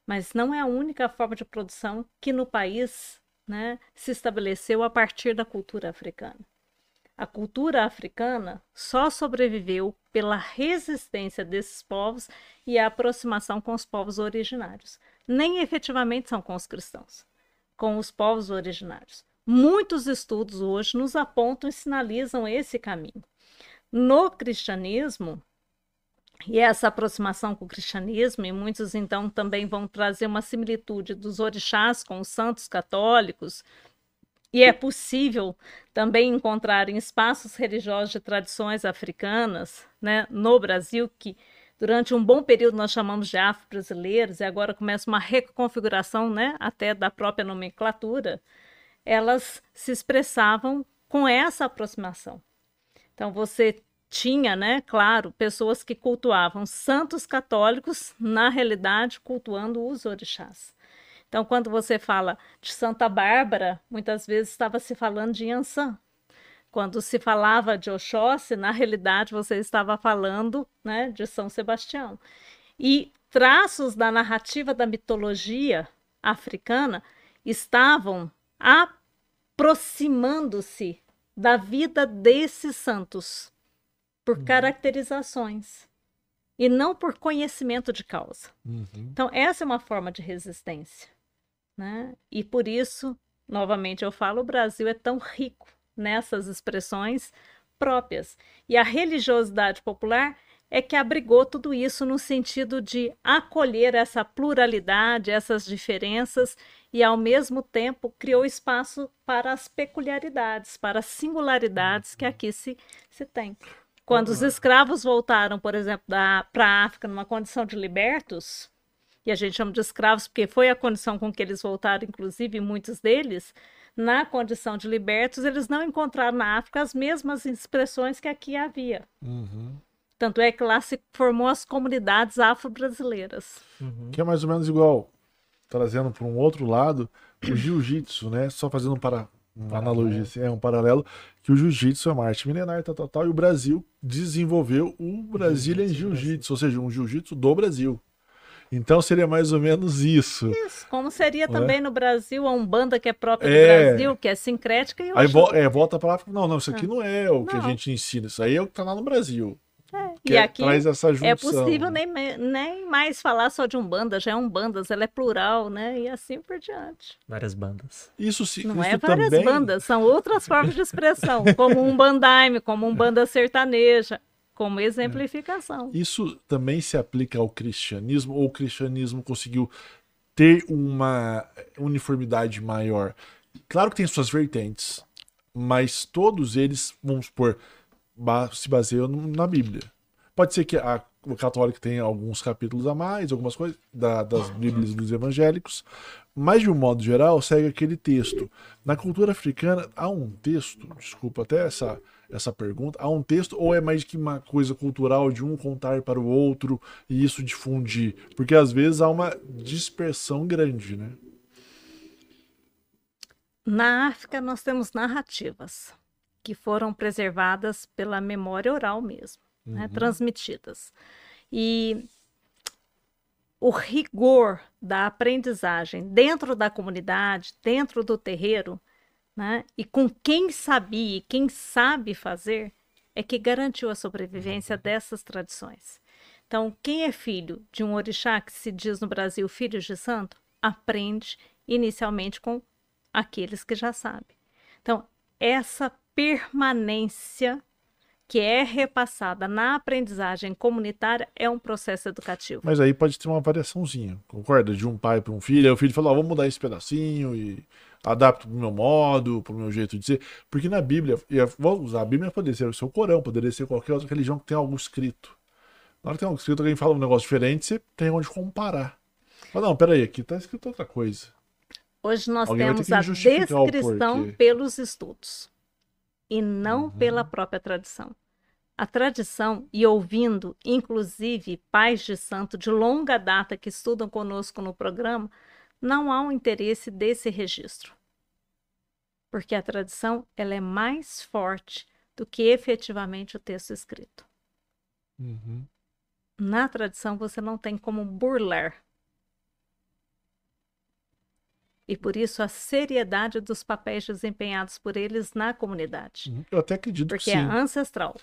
S3: Mas não é a única forma de produção que no país né, se estabeleceu a partir da cultura africana. A cultura africana só sobreviveu pela resistência desses povos e a aproximação com os povos originários. Nem efetivamente são com os cristãos, com os povos originários. Muitos estudos hoje nos apontam e sinalizam esse caminho. No cristianismo, e essa aproximação com o cristianismo, e muitos então também vão trazer uma similitude dos orixás com os santos católicos, e é possível também encontrar em espaços religiosos de tradições africanas, né, no Brasil, que durante um bom período nós chamamos de afro-brasileiros, e agora começa uma reconfiguração né, até da própria nomenclatura, elas se expressavam com essa aproximação. Então você tinha, né, claro, pessoas que cultuavam santos católicos, na realidade cultuando os orixás. Então, quando você fala de Santa Bárbara, muitas vezes estava se falando de Yansan. Quando se falava de Oxóssi, na realidade você estava falando né, de São Sebastião. E traços da narrativa da mitologia africana estavam aproximando-se da vida desses santos por uhum. caracterizações e não por conhecimento de causa. Uhum. Então, essa é uma forma de resistência. Né? E por isso, novamente eu falo, o Brasil é tão rico nessas expressões próprias. E a religiosidade popular é que abrigou tudo isso no sentido de acolher essa pluralidade, essas diferenças e, ao mesmo tempo, criou espaço para as peculiaridades, para as singularidades que aqui se, se tem. Quando os escravos voltaram, por exemplo, para a África numa condição de libertos, e a gente chama de escravos porque foi a condição com que eles voltaram, inclusive muitos deles, na condição de libertos, eles não encontraram na África as mesmas expressões que aqui havia. Uhum. Tanto é que lá se formou as comunidades afro-brasileiras.
S2: Uhum. Que é mais ou menos igual, trazendo para um outro lado, o jiu-jitsu, né? Só fazendo um para, uma analogia, assim, é um paralelo, que o jiu-jitsu é uma arte milenar, tal, tal, tal, e o Brasil desenvolveu o Brazilian Jiu-Jitsu, ou seja, um jiu-jitsu do Brasil. Então seria mais ou menos isso.
S3: Isso, como seria
S2: Não é?
S3: também no Brasil a Umbanda que é própria
S2: É.
S3: do Brasil, que é sincrética e o
S2: Aí vo- é, volta pra lá e fala, não, não, isso aqui não é o que a
S3: Não.
S2: gente ensina, isso aí é o que tá lá no Brasil. Que
S3: E
S2: é-
S3: aqui
S2: traz essa junção.
S3: é possível nem, me- nem mais falar só de Umbanda, já é Umbandas, ela é plural, né? E assim por diante.
S1: Várias bandas.
S2: Isso, se-
S3: Não
S2: isso
S3: é várias
S2: também...
S3: bandas, são outras formas de expressão, como um (laughs) bandaime, como um banda sertaneja, como exemplificação.
S2: Isso também se aplica ao cristianismo, ou o cristianismo conseguiu ter uma uniformidade maior? Claro que tem suas vertentes, mas todos eles, vamos supor, se baseiam na Bíblia. Pode ser que a, o católico tenha alguns capítulos a mais, algumas coisas da- das Bíblias dos evangélicos, mas de um modo geral segue aquele texto. Na cultura africana há um texto, desculpa até essa, essa pergunta, há um texto ou é mais que uma coisa cultural de um contar para o outro e isso difundir? Porque às vezes há uma dispersão grande, né?
S3: Na África, nós temos narrativas que foram preservadas pela memória oral mesmo, né, transmitidas. E o rigor da aprendizagem dentro da comunidade, dentro do terreiro, né, e com quem sabia e quem sabe fazer, é que garantiu a sobrevivência dessas tradições. Então, quem é filho de um orixá que se diz no Brasil filho de santo, aprende inicialmente com aqueles que já sabem. Então, essa permanência que é repassada na aprendizagem comunitária é um processo educativo.
S2: Mas aí pode ter uma variaçãozinha, concorda? De um pai para um filho, aí o filho fala, ó, vamos mudar esse pedacinho e adapto pro meu modo, pro meu jeito de ser. Porque na Bíblia, vou usar a Bíblia, poderia ser o seu Corão, poderia ser qualquer outra religião que tenha algo escrito. Na hora que tem algo escrito, alguém fala um negócio diferente, você tem onde comparar. Fala, não, peraí, aqui tá escrito outra coisa.
S3: Hoje nós
S2: Alguém
S3: temos a descrição pelos estudos e não
S2: Uhum.
S3: pela própria tradição. A tradição, e ouvindo, inclusive, pais de santo de longa data que estudam conosco no programa, não há um interesse desse registro. Porque a tradição ela é mais forte do que efetivamente o texto escrito. Na tradição, você não tem como burlar. E por isso a seriedade dos papéis desempenhados por eles na comunidade.
S2: Eu até acredito
S3: Porque
S2: que
S3: é
S2: sim.
S3: ancestral.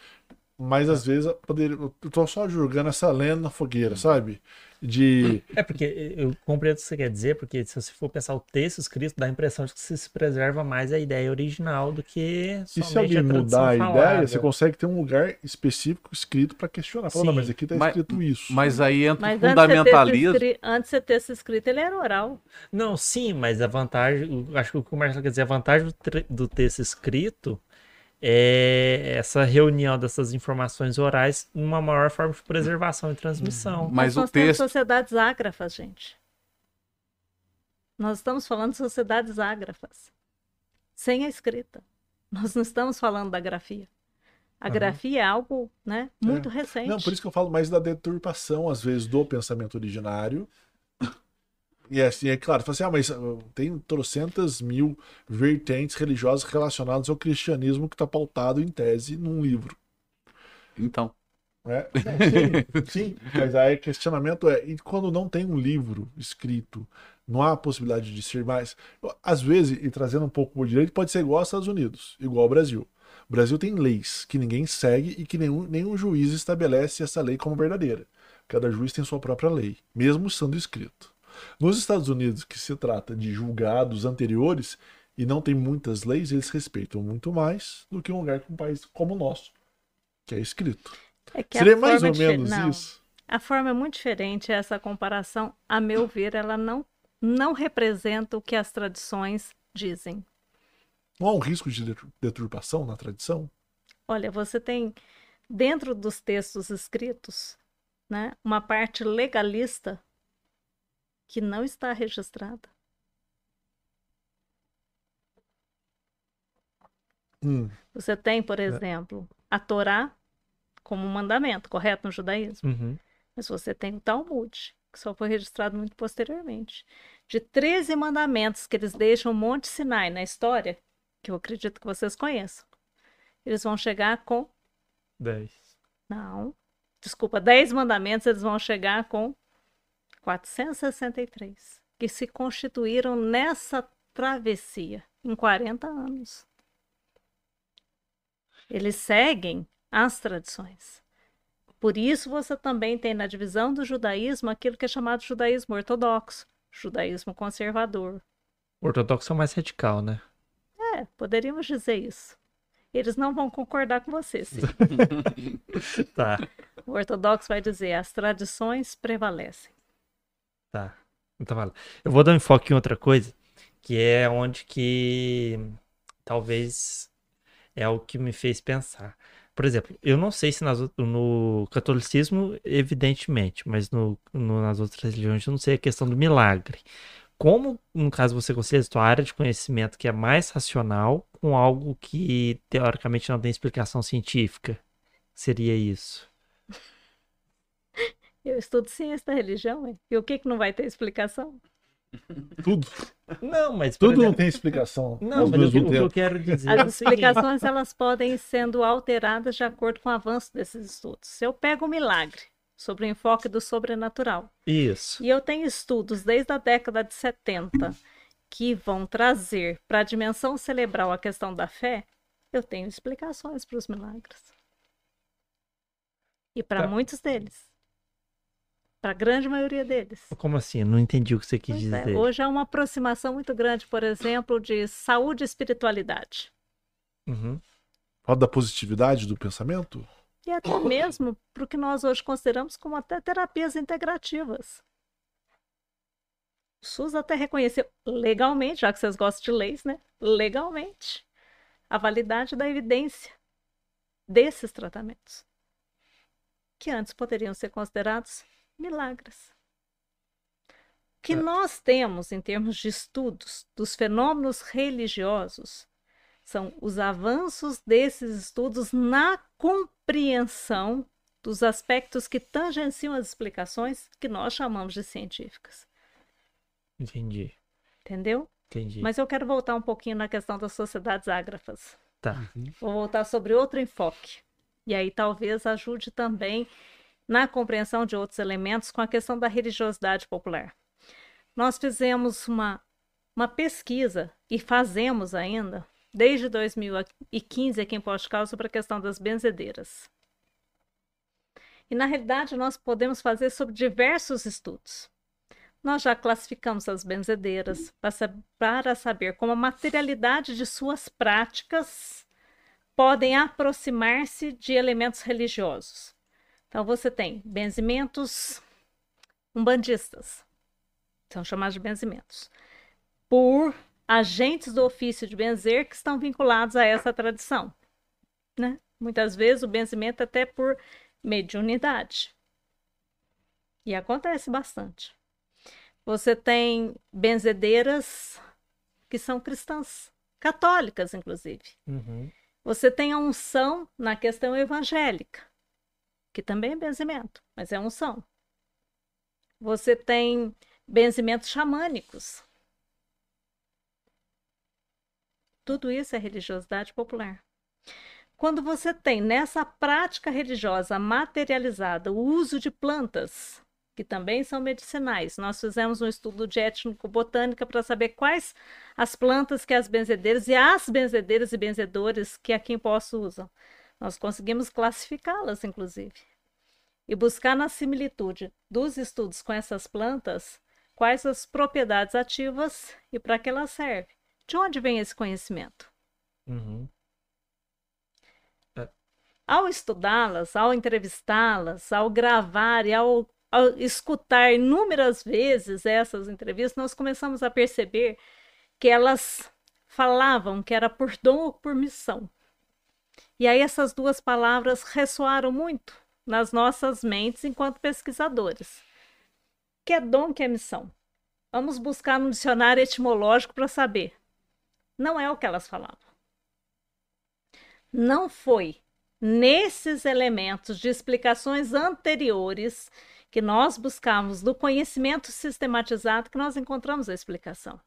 S2: Mas às vezes eu poderia, eu tô só jogando essa lenda na fogueira, sabe? De.
S1: É porque eu compreendo o que você quer dizer, porque se você for pensar o texto escrito, dá a impressão de que se preserva mais a ideia original do que
S2: E se
S1: somente
S2: alguém
S1: a
S2: mudar a ideia,
S1: falável.
S2: você consegue ter um lugar específico escrito para questionar. Fala, não, mas aqui tá
S4: Mas-
S2: escrito isso.
S4: Mas aí entra
S3: Mas
S4: o
S3: antes
S4: fundamentalismo.
S3: escri- antes de você ter esse escrito, ele era oral.
S1: Não, sim, mas a vantagem, acho que o que o Marcelo quer dizer, a vantagem do, do texto escrito é essa reunião dessas informações orais numa maior forma de preservação e transmissão.
S4: Mas o
S3: nós temos
S4: texto.
S3: sociedades ágrafas, gente. Nós estamos falando de sociedades ágrafas. Sem a escrita. Nós não estamos falando da grafia. A
S2: Aham.
S3: grafia é algo né, muito recente.
S2: Não, por isso que eu falo mais da deturpação, às vezes, do pensamento originário. E assim, é claro, fala assim, ah, mas uh, tem trocentas mil vertentes religiosas relacionadas ao cristianismo que está pautado em tese num livro.
S4: Então.
S2: né? Não, sim, sim, mas aí o questionamento é, e quando não tem um livro escrito, não há possibilidade de ser mais. Às vezes, e trazendo um pouco o direito, pode ser igual aos Estados Unidos, igual ao Brasil. O Brasil tem leis que ninguém segue e que nenhum, nenhum juiz estabelece essa lei como verdadeira. Cada juiz tem sua própria lei, mesmo sendo escrito. Nos Estados Unidos, que se trata de julgados anteriores e não tem muitas leis, eles respeitam muito mais do que um lugar com um país como o nosso, que é escrito.
S3: É que
S2: Seria mais ou
S3: é
S2: menos
S3: não,
S2: isso.
S3: A forma é muito diferente. Essa comparação, a meu ver, ela não, não representa o que as tradições dizem.
S2: Não há um risco de detur- deturpação na tradição?
S3: Olha, você tem dentro dos textos escritos, né, uma parte legalista que não está registrada.
S2: Hum,
S3: Você tem, por exemplo, a Torá como um mandamento, correto no judaísmo?
S1: Uhum.
S3: Mas você tem o Talmud, que só foi registrado muito posteriormente. De 13 mandamentos que eles deixam o Monte Sinai na história, que eu acredito que vocês conheçam, eles vão chegar com
S1: 10.
S3: Não. Desculpa, dez mandamentos, eles vão chegar com 463, que se constituíram nessa travessia em 40 anos. Eles seguem as tradições. Por isso, você também tem na divisão do judaísmo aquilo que é chamado judaísmo ortodoxo, judaísmo conservador.
S1: O ortodoxo é o mais radical, né?
S3: É, poderíamos dizer isso. Eles não vão concordar com você, sim. (laughs)
S1: Tá,
S3: O ortodoxo vai dizer as tradições prevalecem.
S1: Tá. Então, fala. Eu vou dar um enfoque em outra coisa, que é onde que talvez é o que me fez pensar. Por exemplo, eu não sei se nas no catolicismo, evidentemente, mas no, no- nas outras religiões eu não sei a questão do milagre. Como, no caso, você concilia a sua área de conhecimento, que é mais racional, com algo que teoricamente não tem explicação científica? Seria isso.
S3: Eu estudo ciência da religião, hein? e o que, que não vai ter explicação? (laughs)
S2: Tudo,
S1: Não, mas
S2: tudo não
S1: exemplo-
S2: tem explicação.
S1: Não, mas o que, o que eu quero dizer.
S3: As
S1: é
S3: explicações elas podem sendo alteradas de acordo com o avanço desses estudos. Se eu pego um milagre sobre o enfoque do sobrenatural,
S1: Isso.
S3: e eu tenho estudos desde a década de 70 que vão trazer para a dimensão cerebral a questão da fé, eu tenho explicações para os milagres. E para
S1: Tá.
S3: muitos deles. Para a grande maioria deles.
S1: Como assim? Eu não entendi o que você quis
S3: Pois é,
S1: dizer.
S3: Hoje há uma aproximação muito grande, por exemplo, de saúde e espiritualidade.
S1: Uhum.
S2: Fala da positividade do pensamento?
S3: E até mesmo para o que nós hoje consideramos como até terapias integrativas. O SUS até reconheceu legalmente, já que vocês gostam de leis, né? Legalmente, a validade da evidência desses tratamentos, que antes poderiam ser considerados milagres. O que
S1: É.
S3: nós temos em termos de estudos dos fenômenos religiosos são os avanços desses estudos na compreensão dos aspectos que tangenciam as explicações que nós chamamos de científicas.
S1: Entendi.
S3: Entendeu?
S1: Entendi.
S3: Mas eu quero voltar um pouquinho na questão das sociedades ágrafas.
S1: Tá.
S3: Vou voltar sobre outro enfoque. E aí talvez ajude também na compreensão de outros elementos com a questão da religiosidade popular. Nós fizemos uma, uma pesquisa e fazemos ainda desde 2015 aqui em Portugal sobre a questão das benzedeiras. E na realidade nós podemos fazer sobre diversos estudos. Nós já classificamos as benzedeiras para, sa- para saber como a materialidade de suas práticas podem aproximar-se de elementos religiosos. Então você tem benzimentos umbandistas, são chamados de benzimentos, por agentes do ofício de benzer que estão vinculados a essa tradição. Né? Muitas vezes o benzimento é até por mediunidade. E acontece bastante. Você tem benzedeiras que são cristãs, católicas, inclusive.
S1: Uhum.
S3: Você tem a unção na questão evangélica, que também é benzimento, mas é unção. Você tem benzimentos xamânicos. Tudo isso é religiosidade popular. Quando você tem nessa prática religiosa materializada o uso de plantas, que também são medicinais, nós fizemos um estudo de étnico-botânica para saber quais as plantas que as benzedeiras e as benzedeiras e benzedores que aqui em Poço usam. Nós conseguimos classificá-las, inclusive, e buscar na similitude dos estudos com essas plantas quais as propriedades ativas e para que elas servem. De onde vem esse conhecimento?
S1: Uhum.
S3: Ao estudá-las, ao entrevistá-las, ao gravar e ao, ao escutar inúmeras vezes essas entrevistas, nós começamos a perceber que elas falavam que era por dom ou por missão. E aí essas duas palavras ressoaram muito nas nossas mentes enquanto pesquisadores. Que é dom, que é missão? Vamos buscar no dicionário etimológico para saber. Não é o que elas falavam. Não foi nesses elementos de explicações anteriores que nós buscamos do conhecimento sistematizado que nós encontramos a explicação.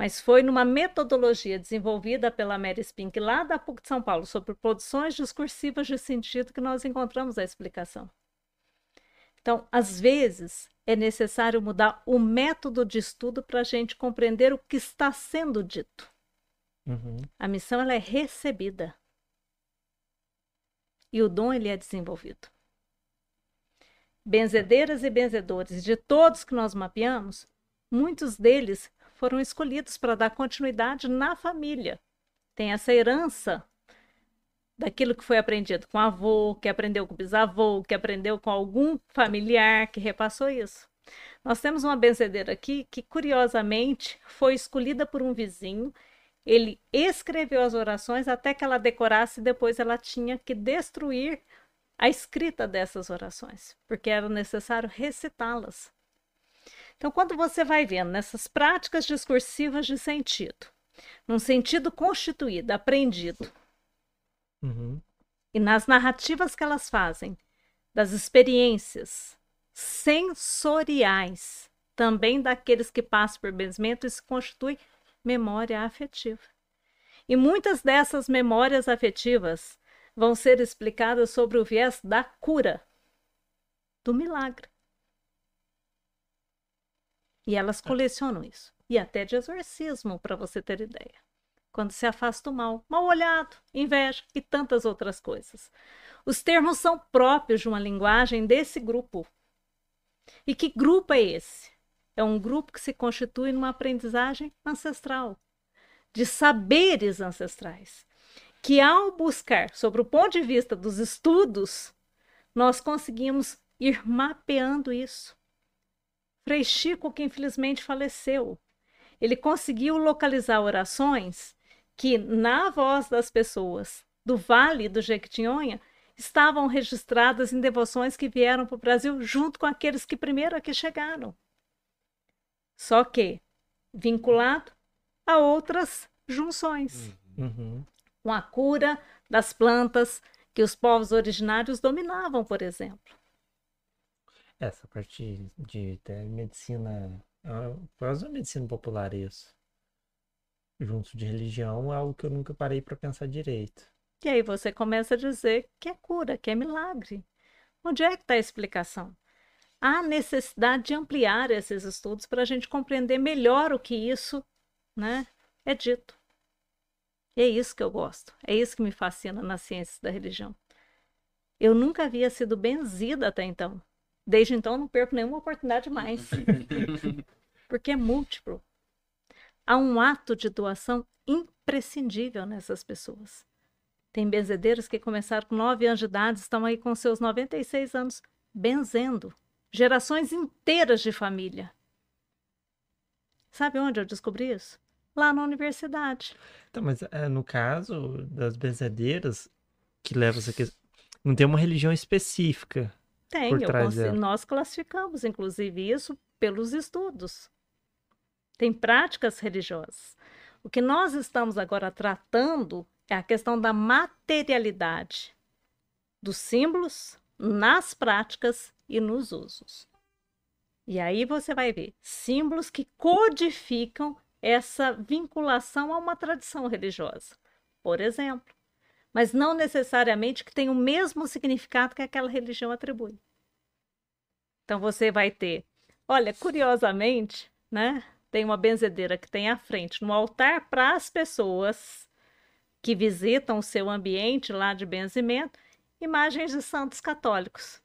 S3: Mas foi numa metodologia desenvolvida pela Mary Spink lá da PUC de São Paulo sobre produções discursivas de sentido que nós encontramos a explicação. Então, às vezes, é necessário mudar o método de estudo para a gente compreender o que está sendo dito.
S1: Uhum.
S3: A missão ela é recebida. E o dom ele é desenvolvido. Benzedeiras e benzedores, de todos que nós mapeamos, muitos deles foram escolhidos para dar continuidade na família. Tem essa herança daquilo que foi aprendido com o avô, que aprendeu com o bisavô, que aprendeu com algum familiar que repassou isso. Nós temos uma benzedeira aqui que, curiosamente, foi escolhida por um vizinho. Ele escreveu as orações até que ela decorasse, e depois ela tinha que destruir a escrita dessas orações, porque era necessário recitá-las. Então, quando você vai vendo nessas práticas discursivas de sentido, num sentido constituído, aprendido,
S1: Uhum.
S3: e nas narrativas que elas fazem, das experiências sensoriais, também daqueles que passam por benzimento, isso constitui memória afetiva. E muitas dessas memórias afetivas vão ser explicadas sobre o viés da cura, do milagre. E elas colecionam isso. E até de exorcismo, para você ter ideia. Quando se afasta o mal, mal olhado, inveja e tantas outras coisas. Os termos são próprios de uma linguagem desse grupo. E que grupo é esse? É um grupo que se constitui numa aprendizagem ancestral, de saberes ancestrais, que ao buscar sobre o ponto de vista dos estudos, nós conseguimos ir mapeando isso. Frei Chico, que infelizmente faleceu, ele conseguiu localizar orações que, na voz das pessoas do Vale do Jequitinhonha, estavam registradas em devoções que vieram para o Brasil junto com aqueles que primeiro aqui chegaram. Só que vinculado a outras junções,
S1: Uhum.
S3: com a cura das plantas que os povos originários dominavam, por exemplo.
S1: Essa parte de medicina, ah, quase uma medicina popular isso. Junto de religião é algo que eu nunca parei para pensar direito.
S3: E aí você começa a dizer que é cura, que é milagre. Onde é que está a explicação? Há necessidade de ampliar esses estudos para a gente compreender melhor o que isso né, é dito. E é isso que eu gosto, é isso que me fascina nas ciências da religião. Eu nunca havia sido benzida até então. Desde então, não perco nenhuma oportunidade mais. (laughs) Porque é múltiplo. Há um ato de doação imprescindível nessas pessoas. Tem benzedeiros que começaram com 9 anos de idade, estão aí com seus 96 anos benzendo. Gerações inteiras de família. Sabe onde eu descobri isso? Lá na universidade.
S1: Então, mas é, no caso das benzedeiras, que leva essa questão, não tem uma religião específica.
S3: Tem, eu nós classificamos, inclusive, isso pelos estudos. Tem práticas religiosas. O que nós estamos agora tratando é a questão da materialidade dos símbolos nas práticas e nos usos. E aí você vai ver símbolos que codificam essa vinculação a uma tradição religiosa, por exemplo, mas não necessariamente que tem o mesmo significado que aquela religião atribui. Então você vai ter, olha, curiosamente, né? Tem uma benzedeira que tem à frente no altar para as pessoas que visitam o seu ambiente lá de benzimento, imagens de santos católicos.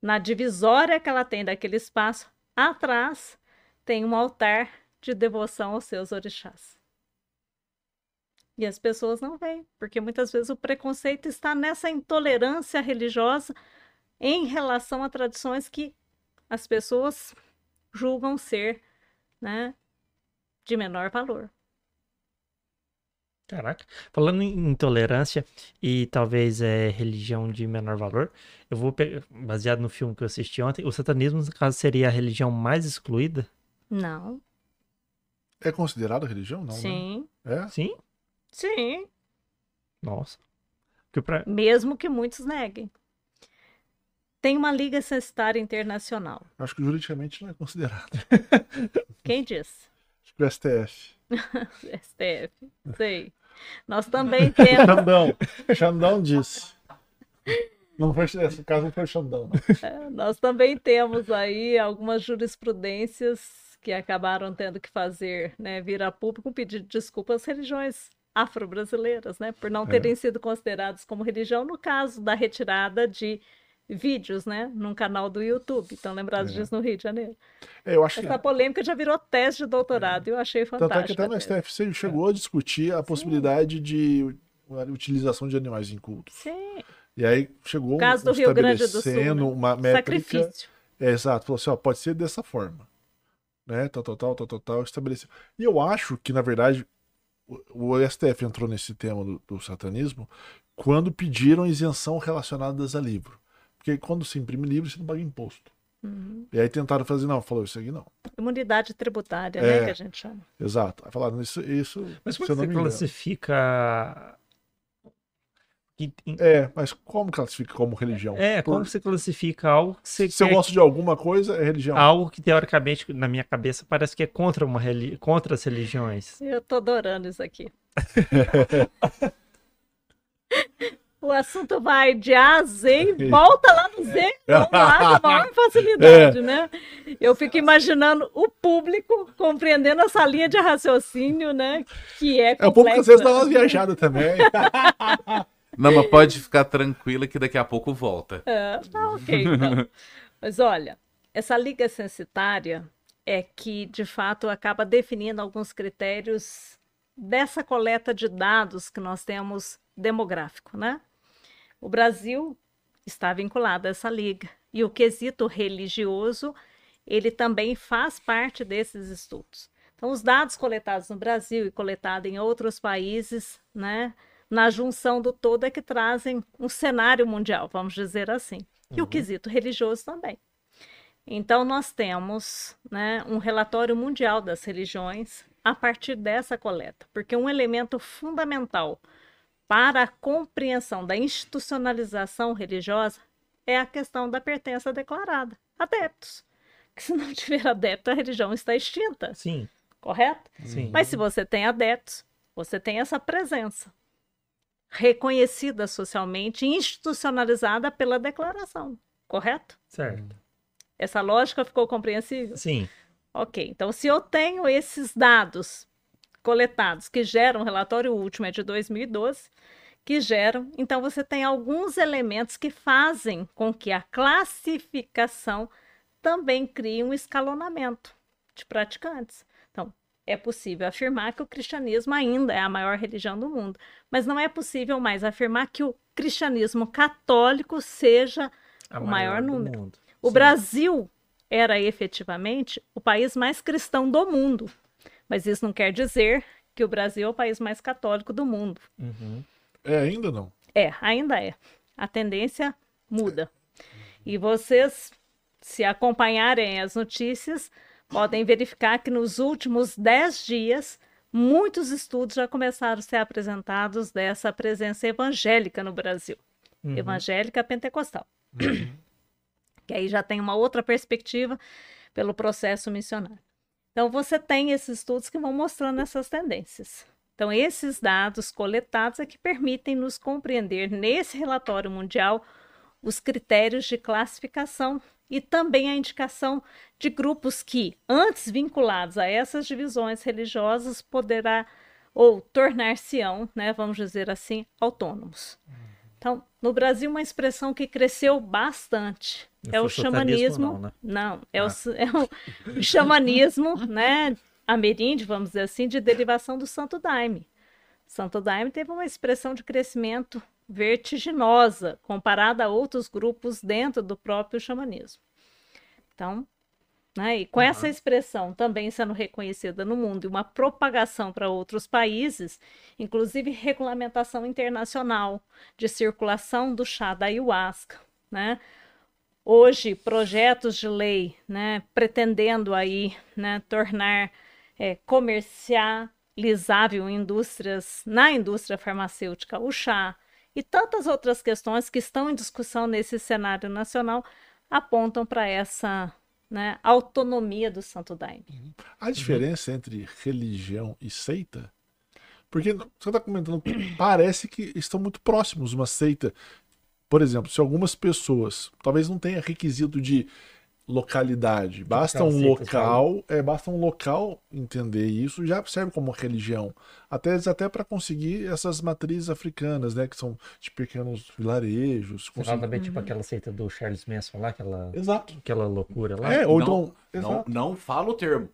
S3: Na divisória que ela tem daquele espaço, atrás tem um altar de devoção aos seus orixás. E as pessoas não veem, porque muitas vezes o preconceito está nessa intolerância religiosa em relação a tradições que as pessoas julgam ser né, de menor valor.
S1: Caraca. Falando em intolerância e talvez é religião de menor valor, eu vou pegar, baseado no filme que eu assisti ontem, o satanismo, no caso, seria a religião mais excluída?
S3: Não,
S2: É considerado religião? Não,
S3: sim,
S2: né? É?
S1: Sim?
S3: Sim,
S1: Nossa. Porque pra...
S3: mesmo que muitos neguem. Tem uma liga cestária internacional.
S2: Acho que juridicamente não é considerado. (laughs)
S3: Quem disse?
S2: Acho que o STF.
S3: STF. (laughs) Sei. Nós também temos.
S2: Xandão. Xandão disse. Não foi, esse caso não foi Xandão.
S3: É, nós também temos aí algumas jurisprudências que acabaram tendo que fazer, né, vir a público um pedido de desculpa às religiões afro-brasileiras, né, por não
S2: É.
S3: terem sido considerados como religião no caso da retirada de vídeos, né, num canal do YouTube. Estão lembrados
S2: É.
S3: disso no Rio de Janeiro?
S2: É, eu acho que.
S3: Essa polêmica já virou tese de doutorado e eu achei
S2: Tanto é que
S3: fantástico.
S2: até no STF chegou a discutir a possibilidade de utilização de animais em cultos.
S3: Sim,
S2: E aí chegou
S3: O caso do Rio Grande do Sul, né?
S2: uma métrica.
S3: sacrifício.
S2: É, exato, falou assim, ó, pode ser dessa forma. Né? Tal, tal, tal, tal, tal, tal, estabeleceu. E eu acho que, na verdade, o, o STF entrou nesse tema do, do satanismo quando pediram isenção relacionadas a livro. Porque quando se imprime livro, você não paga imposto.
S3: Uhum.
S2: E aí tentaram fazer, não, falou isso aqui não.
S3: Imunidade tributária,
S2: É.
S3: né, que a gente chama.
S2: Exato. Aí falaram, isso, isso
S1: Mas como é que você classifica. Que- em-
S2: É, mas como classifica como religião?
S1: É,
S2: Por-
S1: como você classifica algo que você
S2: Se eu gosto de alguma coisa, é religião.
S1: algo que teoricamente na minha cabeça parece que é contra uma reli... contra as religiões.
S3: Eu tô adorando isso aqui. (laughs) o assunto vai de A a Z e volta lá no Z, vamos lá com a (laughs) maior facilidade, né? Eu fico imaginando o público compreendendo essa linha de raciocínio, né? Que é
S2: É o que às
S3: complexa.
S2: vezes dá uma viajada também. (laughs)
S4: Não, mas pode ficar tranquila que daqui a pouco volta.
S3: É, tá ok, então. (laughs) Mas olha, essa liga censitária é que, de fato, acaba definindo alguns critérios dessa coleta de dados que nós temos demográfico, né? O Brasil está vinculado a essa liga. E o quesito religioso, ele também faz parte desses estudos. Então, os dados coletados no Brasil e coletados em outros países, né, na junção do todo é que trazem um cenário mundial, vamos dizer assim. E o quesito religioso também. Então, nós temos né, um relatório mundial das religiões a partir dessa coleta, porque um elemento fundamental para a compreensão da institucionalização religiosa é a questão da pertença declarada. Adeptos. (laughs) Que se não tiver adepto, a religião está extinta,
S1: Sim,
S3: correto?
S1: sim.
S3: Mas se você tem adeptos, você tem essa presença reconhecida socialmente institucionalizada pela declaração, correto?
S1: Certo.
S3: Essa lógica ficou compreensível?
S1: Sim.
S3: Ok, então se eu tenho esses dados coletados que geram, o relatório último é de 2012, que geram, então você tem alguns elementos que fazem com que a classificação também crie um escalonamento de praticantes. É possível afirmar que o cristianismo ainda é a maior religião do mundo, mas não é possível mais afirmar que o cristianismo católico seja
S1: A
S3: O maior
S1: do
S3: número. o
S1: Sim.
S3: Brasil era efetivamente o país mais cristão do mundo, mas isso não quer dizer que o Brasil é o país mais católico do mundo.
S1: Uhum.
S2: É, ainda não.
S3: É, ainda é. A tendência muda. E vocês, se acompanharem as notícias, podem verificar que nos últimos dez dias, muitos estudos já começaram a ser apresentados dessa presença evangélica no Brasil.
S1: Uhum.
S3: Evangélica pentecostal. que aí já tem uma outra perspectiva pelo processo missionário. Então, você tem esses estudos que vão mostrando essas tendências. Então, esses dados coletados é que permitem nos compreender nesse relatório mundial os critérios de classificação e também a indicação de grupos que, antes vinculados a essas divisões religiosas, poderá ou tornar-se-ão, né, vamos dizer assim, autônomos. Então, no Brasil, uma expressão que cresceu bastante é o xamanismo.
S1: não, né?
S3: Não, é, o,
S1: Ah.
S3: s- é o (laughs) xamanismo, né, ameríndio, vamos dizer assim, de derivação do Santo Daime. Santo Daime teve uma expressão de crescimento vertiginosa comparada a outros grupos dentro do próprio xamanismo. Então, né, e com essa expressão também sendo reconhecida no mundo e uma propagação para outros países, inclusive regulamentação internacional de circulação do chá da ayahuasca, né? Hoje, projetos de lei, né, pretendendo aí, né, tornar é, comercializável indústrias, na indústria farmacêutica o chá e tantas outras questões que estão em discussão nesse cenário nacional apontam para essa né, autonomia do Santo Daime.
S2: A diferença entre religião e seita? Porque você está comentando, parece que estão muito próximos uma seita por exemplo, se algumas pessoas talvez não tenha requisito de localidade, basta um local, é, basta um local entender isso, já serve como religião. Até até para conseguir essas matrizes africanas, né, que são de pequenos vilarejos.
S1: Você fala
S2: conseguir-
S1: também, tipo, aquela seita do Charles Manson lá, aquela,
S2: Exato.
S1: aquela loucura lá.
S2: É, ou
S4: Não,
S2: então,
S4: Não, não fala o termo.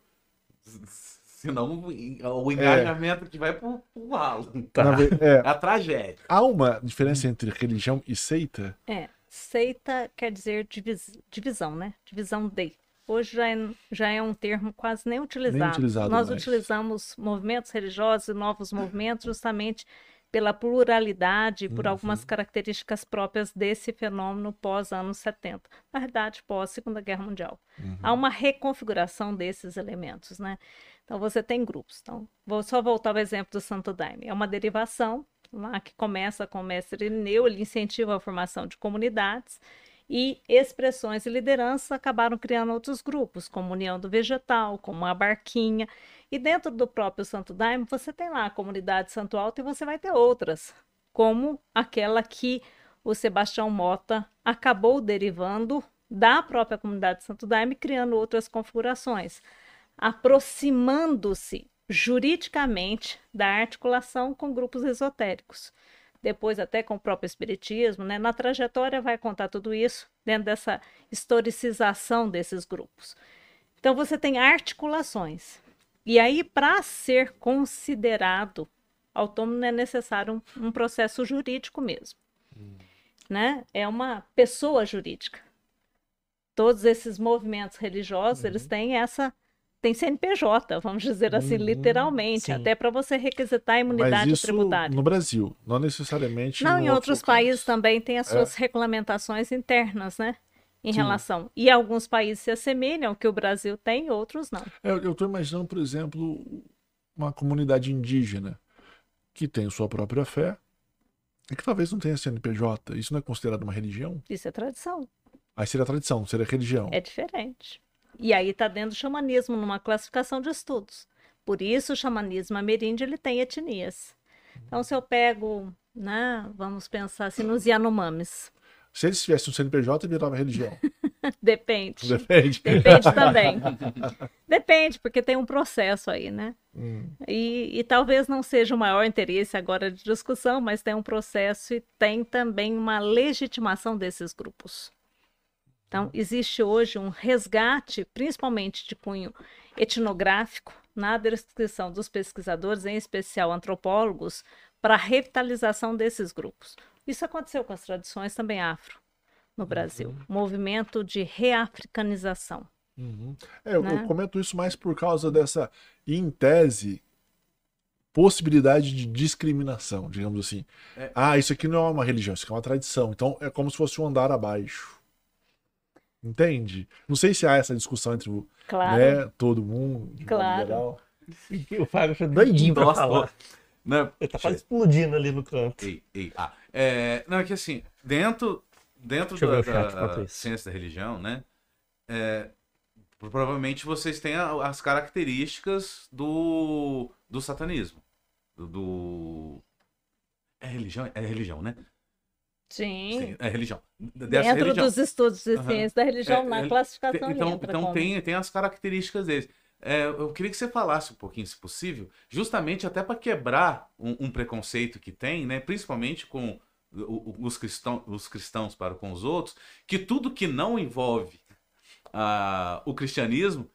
S4: Senão o engajamento que vai pro, pro ralo.
S1: Tá. (laughs)
S2: É,
S4: É a tragédia.
S2: há uma diferença entre religião e seita?
S3: É, seita quer dizer divis- divisão, né? Divisão de. Hoje já é, já é um termo quase nem utilizado.
S2: utilizado
S3: Nós
S2: mais.
S3: utilizamos movimentos religiosos e novos movimentos justamente pela pluralidade, por
S2: Uhum.
S3: algumas características próprias desse fenômeno pós-anos 70. Na verdade, pós-Segunda Guerra Mundial.
S2: Uhum.
S3: Há uma reconfiguração desses elementos, né? Então, você tem grupos. Então, vou só voltar ao exemplo do Santo Daime. É uma derivação lá que começa com o mestre Irineu, ele incentiva a formação de comunidades e expressões de liderança acabaram criando outros grupos, como União do Vegetal, como a Barquinha. E dentro do próprio Santo Daime, você tem lá a comunidade Santo Alto e você vai ter outras, como aquela que o Sebastião Mota acabou derivando da própria comunidade Santo Daime, criando outras configurações, aproximando-se juridicamente da articulação com grupos esotéricos. Depois, até com o próprio Espiritismo, né? na trajetória vai contar tudo isso dentro dessa historicização desses grupos. Então, você tem articulações. E aí, para ser considerado autônomo, é necessário um, um processo jurídico mesmo. Né? É uma pessoa jurídica. Todos esses movimentos religiosos, eles têm essa tem CNPJ, vamos dizer assim,
S2: Uhum,
S3: literalmente,
S1: sim.
S3: até para você requisitar a
S2: Mas
S3: imunidade
S2: isso
S3: tributária.
S2: no Brasil, não necessariamente
S3: Não,
S2: em
S3: outros países também tem as suas regulamentações internas, né? Em
S2: Sim.
S3: relação. E alguns países se assemelham, que o Brasil tem, outros não.
S2: É, Eu estou imaginando, por exemplo, uma comunidade indígena que tem sua própria fé e que talvez não tenha CNPJ. Isso não é considerado uma religião?
S3: Isso é tradição.
S2: Aí seria tradição, seria religião.
S3: É diferente. E aí está dentro do xamanismo, numa classificação de estudos. Por isso, o xamanismo ameríndio ele tem etnias. Então, se eu pego, né, vamos pensar assim, nos Yanomamis.
S2: Se eles tivessem um CNPJ, virava religião. (laughs)
S3: Depende.
S2: Depende.
S3: Depende também. Depende, porque tem um processo aí, né?
S2: Hum.
S3: E, e talvez não seja o maior interesse agora de discussão, mas tem um processo e tem também uma legitimação desses grupos. Então, existe hoje um resgate, principalmente de cunho etnográfico, na descrição dos pesquisadores, em especial antropólogos, para a revitalização desses grupos. Isso aconteceu com as tradições também afro no Brasil. Movimento de reafricanização.
S2: Uhum. É, eu,
S3: Né?
S2: eu comento isso mais por causa dessa, em tese, possibilidade de discriminação, digamos assim.
S4: É.
S2: Ah, isso aqui não é uma religião, isso aqui é uma tradição. Então é como se fosse um andar abaixo. Entende? Não sei se há essa discussão entre o,
S3: Claro.
S2: né, todo mundo.
S3: Claro.
S1: O Fábio foi doidinho pra
S4: Nossa,
S1: falar.
S4: Não,
S1: Ele tá quase explodindo ali no canto.
S4: Ei, ei, ah. É, não, é que assim, dentro, dentro
S1: Deixa eu
S4: da,
S1: ver o chat
S4: da ciência da religião, né? é, provavelmente vocês têm as características do, do satanismo. Do, do- É religião? É religião, né?
S3: Sim.
S4: Sim, é religião. Dessa
S3: Dentro
S4: religião.
S3: dos estudos de ciência da religião,
S4: É,
S3: na
S4: ele-
S3: classificação ele
S4: Então, então
S3: como-
S4: tem, tem as características deles. É, eu queria que você falasse um pouquinho, se possível, justamente até para quebrar um, um preconceito que tem, né, principalmente com o- os, cristão, os cristãos para com os outros, que tudo que não envolve ah, o cristianismo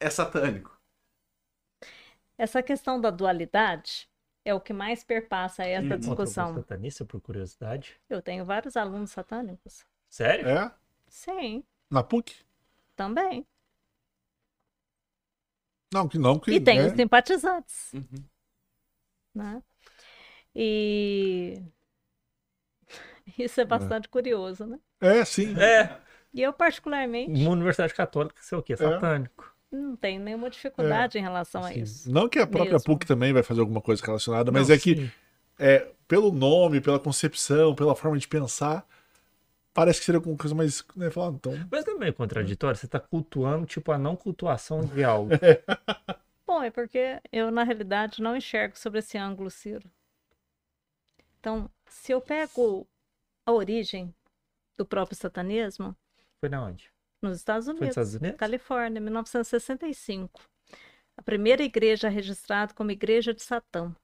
S4: é satânico.
S3: Essa questão da dualidade é o que mais perpassa essa discussão.
S1: satanista, por curiosidade.
S3: Eu tenho vários alunos satânicos.
S1: Sério?
S2: É?
S3: Sim,
S2: Na PUC?
S3: também.
S2: Não, que não, que
S3: E tem
S2: né?
S3: os simpatizantes,
S4: Uhum.
S3: né? E (laughs) isso é bastante curioso, né?
S2: É, sim.
S1: É.
S3: E eu, particularmente,
S1: Uma universidade católica, sei o quê? Satânico.
S3: Não tenho nenhuma dificuldade em relação a isso.
S2: Não que a própria
S3: Mesmo.
S2: PUC também vai fazer alguma coisa relacionada, mas
S1: Não,
S2: é que
S1: sim.
S2: é, pelo nome, pela concepção, pela forma de pensar, parece que seria alguma coisa mais. Né, falar, então,
S1: Mas não é meio contraditório? Você tá cultuando, tipo, a não cultuação de algo. (laughs)
S3: Bom, é porque eu, na realidade, não enxergo sobre esse ângulo, Ciro. Então, se eu pego a origem do próprio satanismo
S1: Foi na onde?
S3: Nos Estados
S1: Foi nos
S3: Unidos,
S1: Estados Unidos?
S3: Califórnia, 1965. A primeira igreja registrada como Igreja de Satã.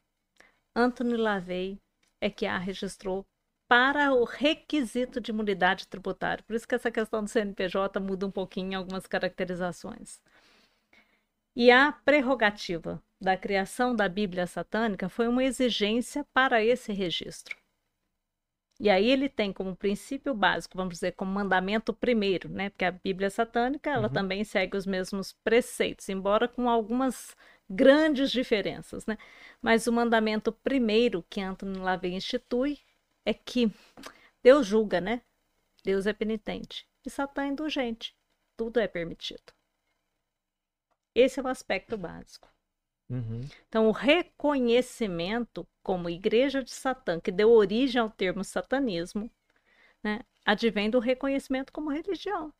S3: Anthony LaVey é que a registrou para o requisito de imunidade tributária. Por isso que essa questão do CNPJ muda um pouquinho em algumas caracterizações. E a prerrogativa da criação da Bíblia satânica foi uma exigência para esse registro. E aí ele tem como princípio básico, vamos dizer, como mandamento primeiro, né? Porque a Bíblia satânica, ela
S1: Uhum.
S3: também segue os mesmos preceitos, embora com algumas grandes diferenças, né? Mas o mandamento primeiro que Anthony LaVey institui é que Deus julga, né? Deus é penitente e Satã é indulgente. Tudo é permitido. Esse é o aspecto básico.
S1: Uhum.
S3: Então, o reconhecimento como igreja de Satã, que deu origem ao termo satanismo, né, advém do reconhecimento como religião.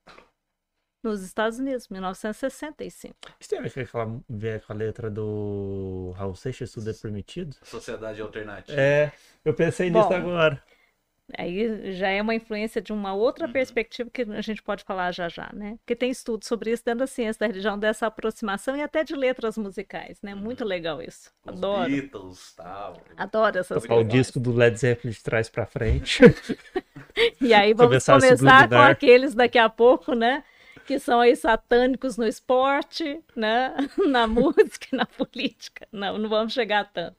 S3: Nos Estados Unidos, 1965.
S1: Isso tem a ver com, aquela, ver com a letra do Raul Seixas, tudo é permitido?
S4: Sociedade alternativa.
S1: É, eu pensei nisso
S3: Bom,
S1: agora.
S3: Aí já é uma influência de uma outra
S4: Uhum.
S3: perspectiva que a gente pode falar já já, né? Porque tem estudos sobre isso dentro da ciência da religião, dessa aproximação e até de letras musicais, né? Muito legal isso.
S4: Os
S3: Adoro.
S4: Beatles, tal.
S3: Adoro essas
S1: Tocar o
S3: coisas.
S1: disco do Led Zeppelin de trás pra frente. (laughs)
S3: E aí vamos
S1: Começar
S3: com aqueles daqui a pouco, né? Que são aí satânicos no esporte, né? (laughs) Na música e na política. Não, não vamos chegar a tanto.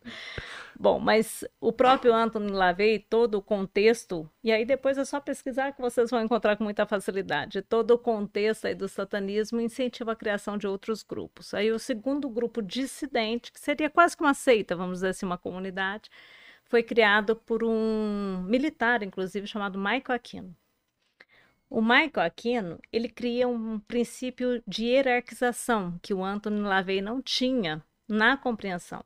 S3: Bom, mas o próprio Anthony LaVey, todo o contexto, e aí depois é só pesquisar que vocês vão encontrar com muita facilidade. Todo o contexto aí do satanismo incentiva a criação de outros grupos. Aí o segundo grupo dissidente, que seria quase que uma seita, vamos dizer assim, uma comunidade, foi criado por um militar, inclusive, chamado Michael Aquino. O Michael Aquino, ele cria um princípio de hierarquização que o Anthony LaVey não tinha na compreensão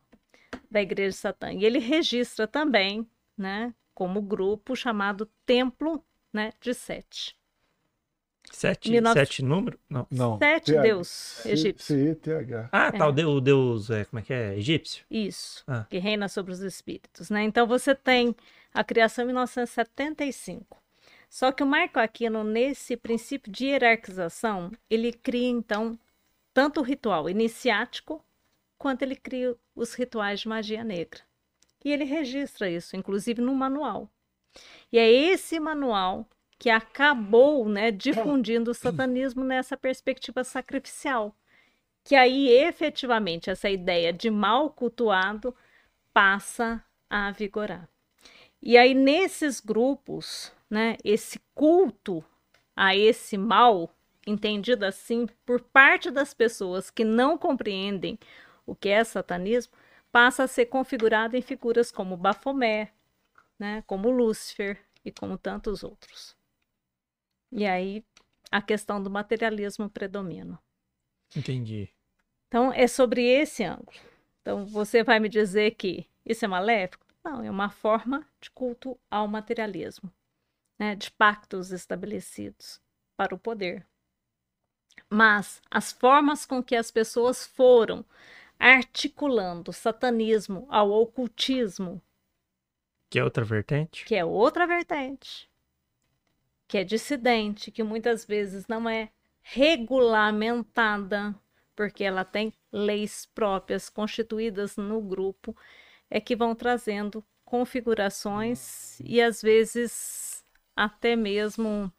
S3: da Igreja de Satã. E ele registra também, né, como grupo chamado Templo, né, de Sete.
S1: Sete,
S3: 19
S1: sete número? Não.
S2: Não.
S3: Sete
S2: TH.
S3: deus
S2: C-
S3: egípcios.
S2: C-E-T-H.
S1: Ah, tá,
S3: É.
S1: o deus, deus é, como é que é? Egípcio?
S3: Isso,
S1: Ah.
S3: que reina sobre os espíritos, né? Então você tem a criação em 1975. Só que o Marco Aquino, nesse princípio de hierarquização, ele cria, então, tanto o ritual iniciático, quanto ele cria os rituais de magia negra. E ele registra isso, inclusive no manual. E é esse manual que acabou né, difundindo o satanismo nessa perspectiva sacrificial. Que aí, efetivamente, essa ideia de mal cultuado passa a vigorar. E aí, nesses grupos, né, esse culto a esse mal, entendido assim, por parte das pessoas que não compreendem o que é satanismo, passa a ser configurado em figuras como Bafomé, né, como Lúcifer e como tantos outros. E aí a questão do materialismo predomina.
S1: Entendi.
S3: Então é sobre esse ângulo. Então você vai me dizer que isso é maléfico? Não, é uma forma de culto ao materialismo, né, de pactos estabelecidos para o poder. Mas as formas com que as pessoas foram articulando o satanismo ao ocultismo,
S1: Que é outra vertente?
S3: que é outra vertente, que é dissidente, que muitas vezes não é regulamentada, porque ela tem leis próprias constituídas no grupo, é que vão trazendo configurações e às vezes até mesmo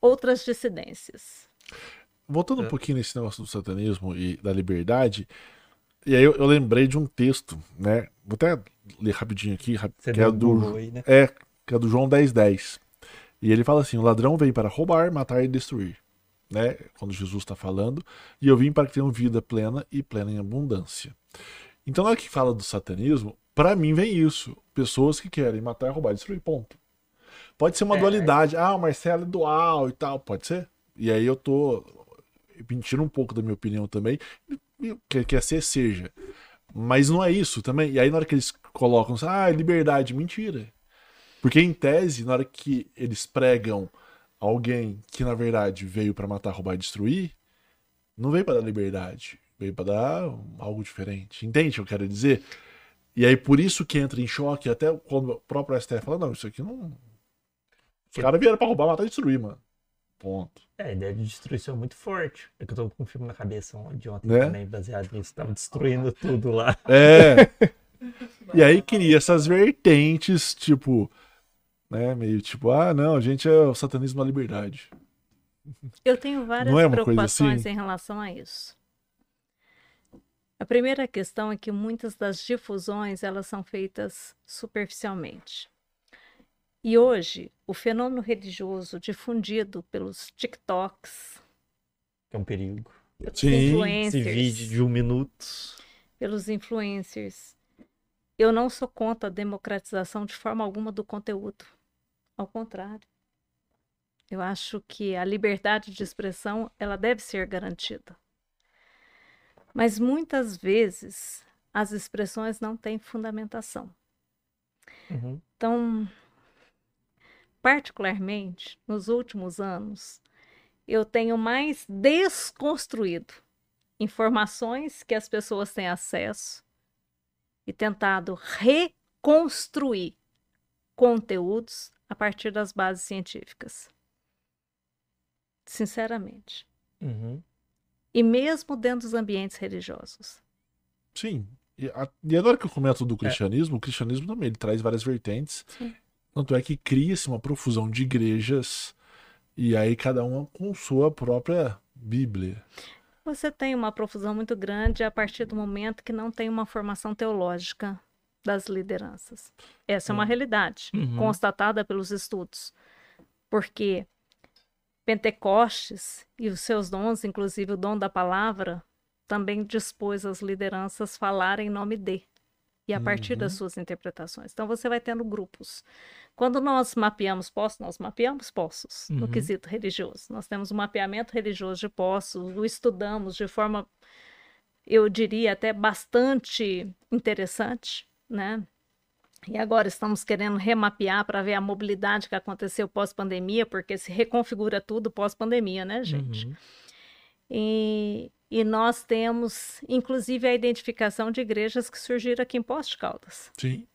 S3: outras dissidências.
S2: Voltando
S1: É.
S2: um pouquinho nesse negócio do satanismo e da liberdade, e aí eu, eu lembrei de um texto, né? Vou até ler rapidinho aqui,
S1: Você
S2: que é do,
S1: aí, né?
S2: é, que é do João 1010. E ele fala assim: o ladrão veio para roubar, matar e destruir. Né? Quando Jesus está falando, e eu vim para que tenham vida plena e plena em abundância. Então, na hora que fala do satanismo, para mim vem isso: pessoas que querem matar, roubar e destruir, ponto. Pode ser uma
S1: É.
S2: dualidade, ah, o Marcelo é dual e tal, pode ser. E aí eu tô mentindo um pouco da minha opinião também, quer, quer ser, seja. Mas não é isso também. E aí, na hora que eles colocam, assim, ah, liberdade, mentira. Porque, em tese, na hora que eles pregam alguém que, na verdade, veio pra matar, roubar e destruir, não veio pra dar liberdade. Veio pra dar algo diferente. Entende o que eu quero dizer? E aí, por isso que entra em choque, até quando o próprio STF fala, não, isso aqui não, Os caras vieram pra roubar, matar e destruir, mano. Ponto.
S1: É, a ideia de destruição é muito forte. É que eu tô com um filme na cabeça de ontem
S2: Né?
S1: também, baseado nisso. Tava destruindo tudo lá.
S2: É. (laughs) e aí cria essas vertentes, tipo, né, meio tipo, ah, não, a gente é o satanismo da liberdade.
S3: Eu tenho várias
S2: Não é
S3: preocupações
S2: assim?
S3: em relação a isso. A primeira questão é que muitas das difusões elas são feitas superficialmente. E hoje, o fenômeno religioso difundido pelos TikToks,
S1: é um perigo.
S3: pelos
S2: Sim,
S1: Esse
S3: influencers,
S1: vídeo de um minuto.
S3: pelos influencers, eu não sou contra a democratização de forma alguma do conteúdo. Ao contrário. Eu acho que a liberdade de expressão ela deve ser garantida. Mas muitas vezes as expressões não têm fundamentação.
S1: Uhum.
S3: Então, particularmente nos últimos anos, eu tenho mais desconstruído informações que as pessoas têm acesso e tentado reconstruir conteúdos a partir das bases científicas. Sinceramente.
S1: Uhum.
S3: E mesmo dentro dos ambientes religiosos.
S2: Sim. E, a- e agora que eu comento do cristianismo, o cristianismo também ele traz várias vertentes.
S3: Sim.
S2: Tanto é que cria-se uma profusão de igrejas e aí cada uma com sua própria Bíblia.
S3: Você tem uma profusão muito grande a partir do momento que não tem uma formação teológica das lideranças. Essa é uma realidade
S1: Uhum.
S3: constatada pelos estudos. Porque Pentecostes e os seus dons, inclusive o dom da palavra, também dispôs as lideranças falarem em nome de e a partir das
S2: Uhum.
S3: suas interpretações. Então você vai tendo grupos. Quando nós mapeamos poços, nós mapeamos poços no
S1: Uhum.
S3: quesito religioso. Nós temos um mapeamento religioso de poços, o estudamos de forma, eu diria, até bastante interessante, né? E agora estamos querendo remapear para ver a mobilidade que aconteceu pós-pandemia, porque se reconfigura tudo pós-pandemia, né, gente?
S1: Uhum.
S3: E, e nós temos, inclusive, a identificação de igrejas que surgiram aqui em Poços de Caldas.
S2: Sim.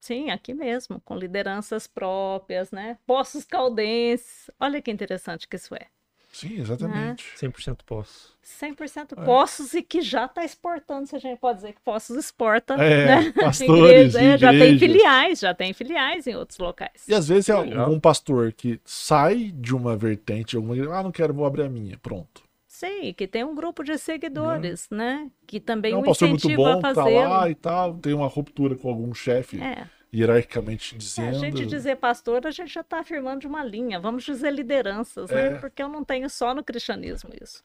S3: Sim, aqui mesmo, com lideranças próprias, né? Poços caldenses. Olha que interessante que isso é.
S2: Sim, exatamente.
S1: 100% posso.
S3: 100%
S2: É.
S3: poços e que já está exportando, se a gente pode dizer que Poços exporta,
S2: É,
S3: né?
S2: pastores, (laughs)
S3: Igreja, é, já tem filiais, já tem filiais em outros locais.
S2: E às vezes é
S1: Legal.
S2: algum pastor que sai de uma vertente, alguma igreja, ah, não quero, vou abrir a minha. Pronto.
S3: Sim, que tem um grupo de seguidores, né? Que também
S2: é
S3: o
S2: um pastor muito bom,
S3: a
S2: tá lá e tal, tem uma ruptura com algum chefe,
S3: É,
S2: hierarquicamente
S3: É,
S2: dizendo.
S3: a gente dizer pastor, a gente já está afirmando de uma linha. Vamos dizer lideranças, né?
S2: É.
S3: Porque eu não tenho só no cristianismo isso.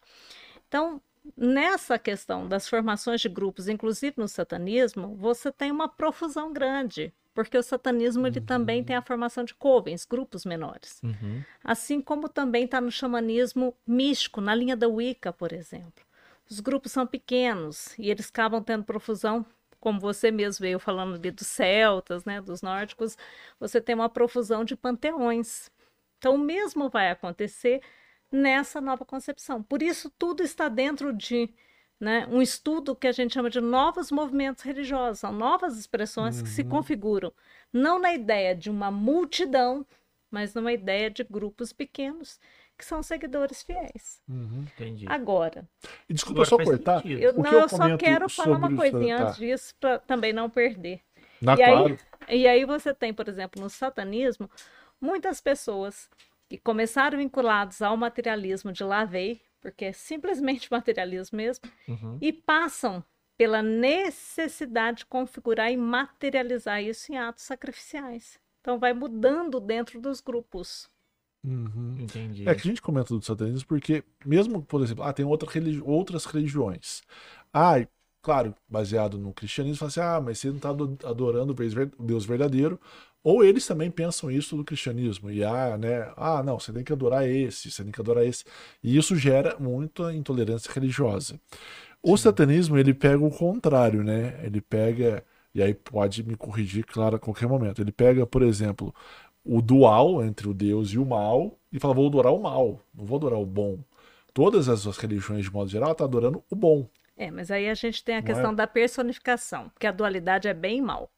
S3: Então, nessa questão das formações de grupos, inclusive no satanismo, você tem uma profusão grande. Porque o satanismo ele também tem a formação de covens, grupos menores.
S1: Uhum.
S3: Assim como também está no xamanismo místico, na linha da Wicca, por exemplo. Os grupos são pequenos e eles acabam tendo profusão, como você mesmo veio falando ali dos celtas, né, dos nórdicos, você tem uma profusão de panteões. Então, o mesmo vai acontecer nessa nova concepção. Por isso, tudo está dentro de né, um estudo que a gente chama de novos movimentos religiosos, são novas expressões que se
S2: Uhum.
S3: configuram, não na ideia de uma multidão, mas numa ideia de grupos pequenos que são seguidores fiéis.
S2: Uhum.
S1: Entendi.
S3: Agora,
S2: E desculpa
S1: Agora
S2: só cortar.
S1: sentido.
S3: eu,
S2: O que
S3: não,
S2: eu
S3: eu só quero falar uma coisinha
S2: tá.
S3: antes disso para também não perder.
S2: Na
S3: E aí-
S2: claro.
S3: E aí você tem, por exemplo, no satanismo, muitas pessoas que começaram vinculados ao materialismo de lá veio, porque é simplesmente (laughs) materialismo mesmo,
S1: Uhum.
S3: e passam pela necessidade de configurar e materializar isso em atos sacrificiais. Então vai mudando dentro dos grupos.
S2: Uhum.
S1: Entendi.
S2: É que a gente comenta do satanismo porque, mesmo, por exemplo, ah, tem outra religi- outras religiões. Ah, claro, baseado no cristianismo, fala assim, ah, mas você não está adorando o Deus verdadeiro. Ou eles também pensam isso do cristianismo. E ah, né? Ah, não, você tem que adorar esse, você tem que adorar esse. E isso gera muita intolerância religiosa. O satanismo, ele pega o contrário, né? Ele pega, e aí pode me corrigir, claro, a qualquer momento. Ele pega, por exemplo, o dual entre o Deus e o mal e fala, vou adorar o mal, não vou adorar o bom. Todas as suas religiões, de modo geral, estão adorando o bom.
S3: É, mas aí a gente tem a
S2: Não
S3: questão
S2: é?
S3: da personificação, porque a dualidade é bem e mal.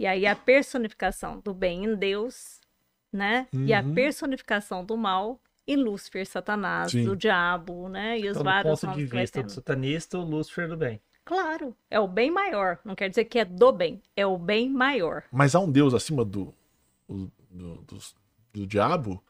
S3: E aí a personificação do bem em Deus né? E a
S2: Uhum.
S3: personificação do mal em Lúcifer, Satanás,
S2: Sim.
S3: o diabo, né? E os
S1: Então, do
S3: vários
S1: ponto de vista do satanista, o Lúcifer do bem.
S3: Claro, é o bem maior. Não quer dizer que é do bem, é o bem maior.
S2: Mas há um Deus acima do, o- do, do, do diabo?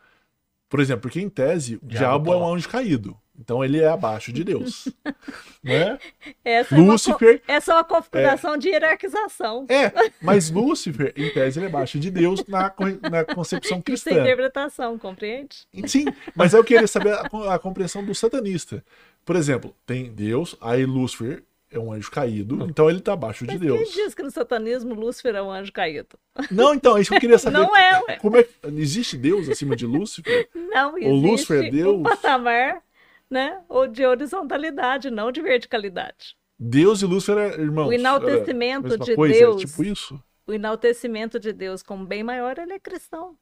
S2: Por exemplo, porque em tese, o
S1: Diabo
S2: diabo é um anjo caído. Então ele é abaixo de Deus. (laughs) né?
S3: Essa é uma,
S2: Lúcifer.
S3: essa é uma configuração de hierarquização.
S2: É, mas Lúcifer, em tese, ele é abaixo de Deus na, na concepção
S3: Isso é
S2: cristã.
S3: interpretação, compreende?
S2: Sim, mas eu queria saber a, a compreensão do satanista. Por exemplo, tem Deus, aí Lúcifer é um anjo caído, então ele tá abaixo de
S3: Mas
S2: Deus.
S3: quem diz que no satanismo Lúcifer é um anjo caído?
S2: Não, então, é isso que eu queria saber.
S3: Não é, ué.
S2: Como é existe Deus acima de Lúcifer?
S3: Não, existe
S2: O Lúcifer é Deus?
S3: um patamar né, ou de horizontalidade, não de verticalidade.
S2: Deus e Lúcifer é irmãos.
S3: O enaltecimento
S2: era a mesma
S3: de
S2: coisa,
S3: Deus.
S2: É tipo isso?
S3: O enaltecimento de Deus como bem maior, ele é cristão.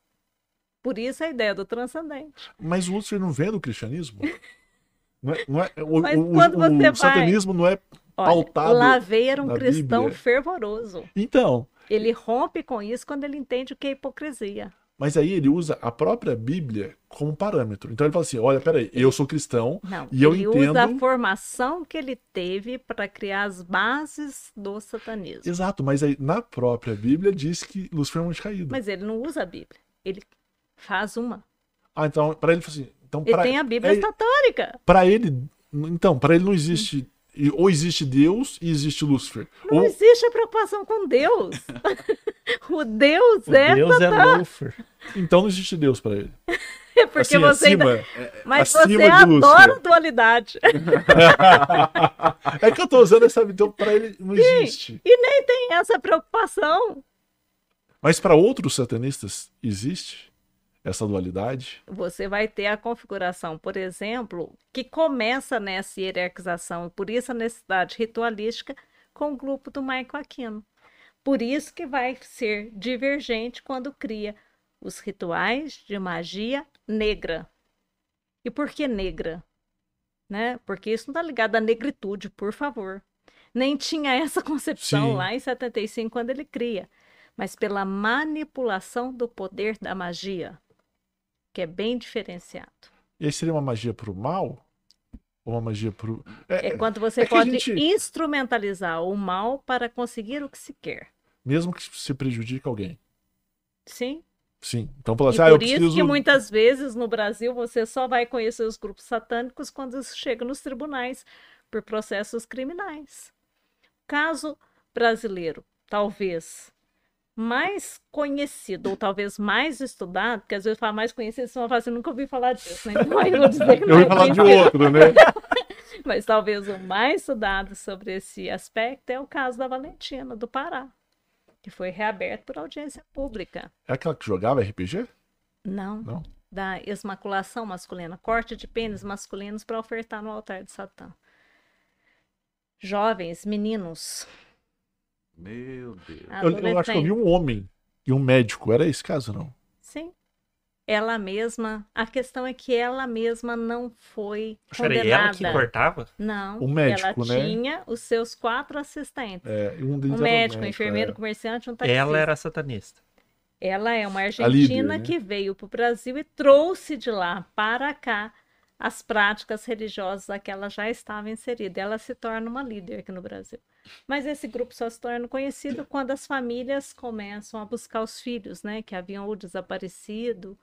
S3: Por isso a ideia do transcendente.
S2: Mas o Lúcifer não vem do cristianismo? (laughs) Não é, não é- o,
S3: Mas
S2: o-
S3: quando
S2: o
S3: você vai-
S2: satanismo não é
S3: Olha,
S2: pautado
S3: Lavei era um cristão
S2: Bíblia.
S3: fervoroso.
S2: Então,
S3: Ele rompe com isso quando ele entende o que é hipocrisia.
S2: mas aí ele usa a própria Bíblia como parâmetro. Então ele fala assim: olha, peraí, eu sou cristão
S3: Não,
S2: e eu
S3: ele
S2: entendo.
S3: usa a formação que ele teve para criar as bases do satanismo.
S2: Exato, mas aí na própria Bíblia diz que Lúcifer é um anjo caído.
S3: Mas ele não usa a Bíblia. Ele faz uma.
S2: Ah, então, para ele, ele assim. Então,
S3: Ele
S2: pra,
S3: tem a Bíblia
S2: é,
S3: satânica.
S2: pra ele. Então, para ele não existe. Ou existe Deus e existe Lúcifer.
S3: Não
S2: Ou,
S3: existe a preocupação com Deus. (laughs) o Deus
S1: O
S3: é,
S1: Deus é Lúcifer.
S2: então não existe Deus para ele.
S3: é porque
S2: assim,
S3: você
S2: acima.
S3: ainda... (laughs) Mas
S2: acima
S3: você
S2: de
S3: adora
S2: Lúcifer.
S3: dualidade. (laughs)
S2: é que eu tô usando essa. Então, para ele não existe.
S3: E nem tem essa preocupação.
S2: Mas para outros satanistas existe essa dualidade.
S3: Você vai ter a configuração, por exemplo, que começa nessa hierarquização, e por isso a necessidade ritualística com o grupo do Michael Aquino. Por isso que vai ser divergente quando cria os rituais de magia negra. E por que negra? Né? Porque isso não está ligado à negritude, por favor. Nem tinha essa concepção
S2: Sim.
S3: lá em 75, quando ele cria. Mas pela manipulação do poder da magia, que é bem diferenciado.
S2: E aí seria uma magia pro mal? Ou uma magia pro. É,
S3: É quando você
S2: é que a
S3: pode
S2: gente-
S3: instrumentalizar o mal para conseguir o que se quer.
S2: mesmo que se prejudique alguém.
S3: Sim?
S2: Sim. Então,
S3: E
S2: assim, ah, eu
S3: por isso
S2: preciso.
S3: que muitas vezes no Brasil você só vai conhecer os grupos satânicos quando isso chega nos tribunais por processos criminais. Caso brasileiro, talvez mais conhecido ou talvez mais estudado, porque às vezes fala mais conhecido, você vai falar assim, nunca ouvi falar disso, né? Então (laughs) eu vou dizer que
S2: Eu
S3: é
S2: falar de outro, né? (laughs)
S3: Mas talvez o mais estudado sobre esse aspecto é o caso da Valentina, do Pará, que foi reaberto por audiência pública.
S2: É aquela que jogava RPG?
S3: Não,
S2: Não.
S3: da esmaculação masculina, corte de pênis masculinos para ofertar no altar de Satã. Jovens, meninos,
S4: Meu Deus.
S2: Eu, eu acho que eu vi um homem e um médico. Era esse caso, não?
S3: Sim. Ela mesma, a questão é que ela mesma não foi
S1: Peraí, ela que
S3: condenada.
S1: cortava?
S3: Não,
S2: O médico,
S3: ela
S2: né?
S3: tinha os seus quatro assistentes.
S2: É, um
S3: Um
S2: deles era
S3: médico, um
S2: médico,
S3: enfermeiro,
S2: é.
S3: comerciante, um taxista.
S1: Ela era satanista.
S3: Ela é uma
S2: líder,
S3: argentina
S2: né?
S3: que veio para o Brasil e trouxe de lá para cá as práticas religiosas a que ela já estava inserida. Ela se torna uma líder aqui no Brasil. Mas esse grupo só se torna conhecido quando as famílias começam a buscar os filhos, né? Que haviam ou desaparecido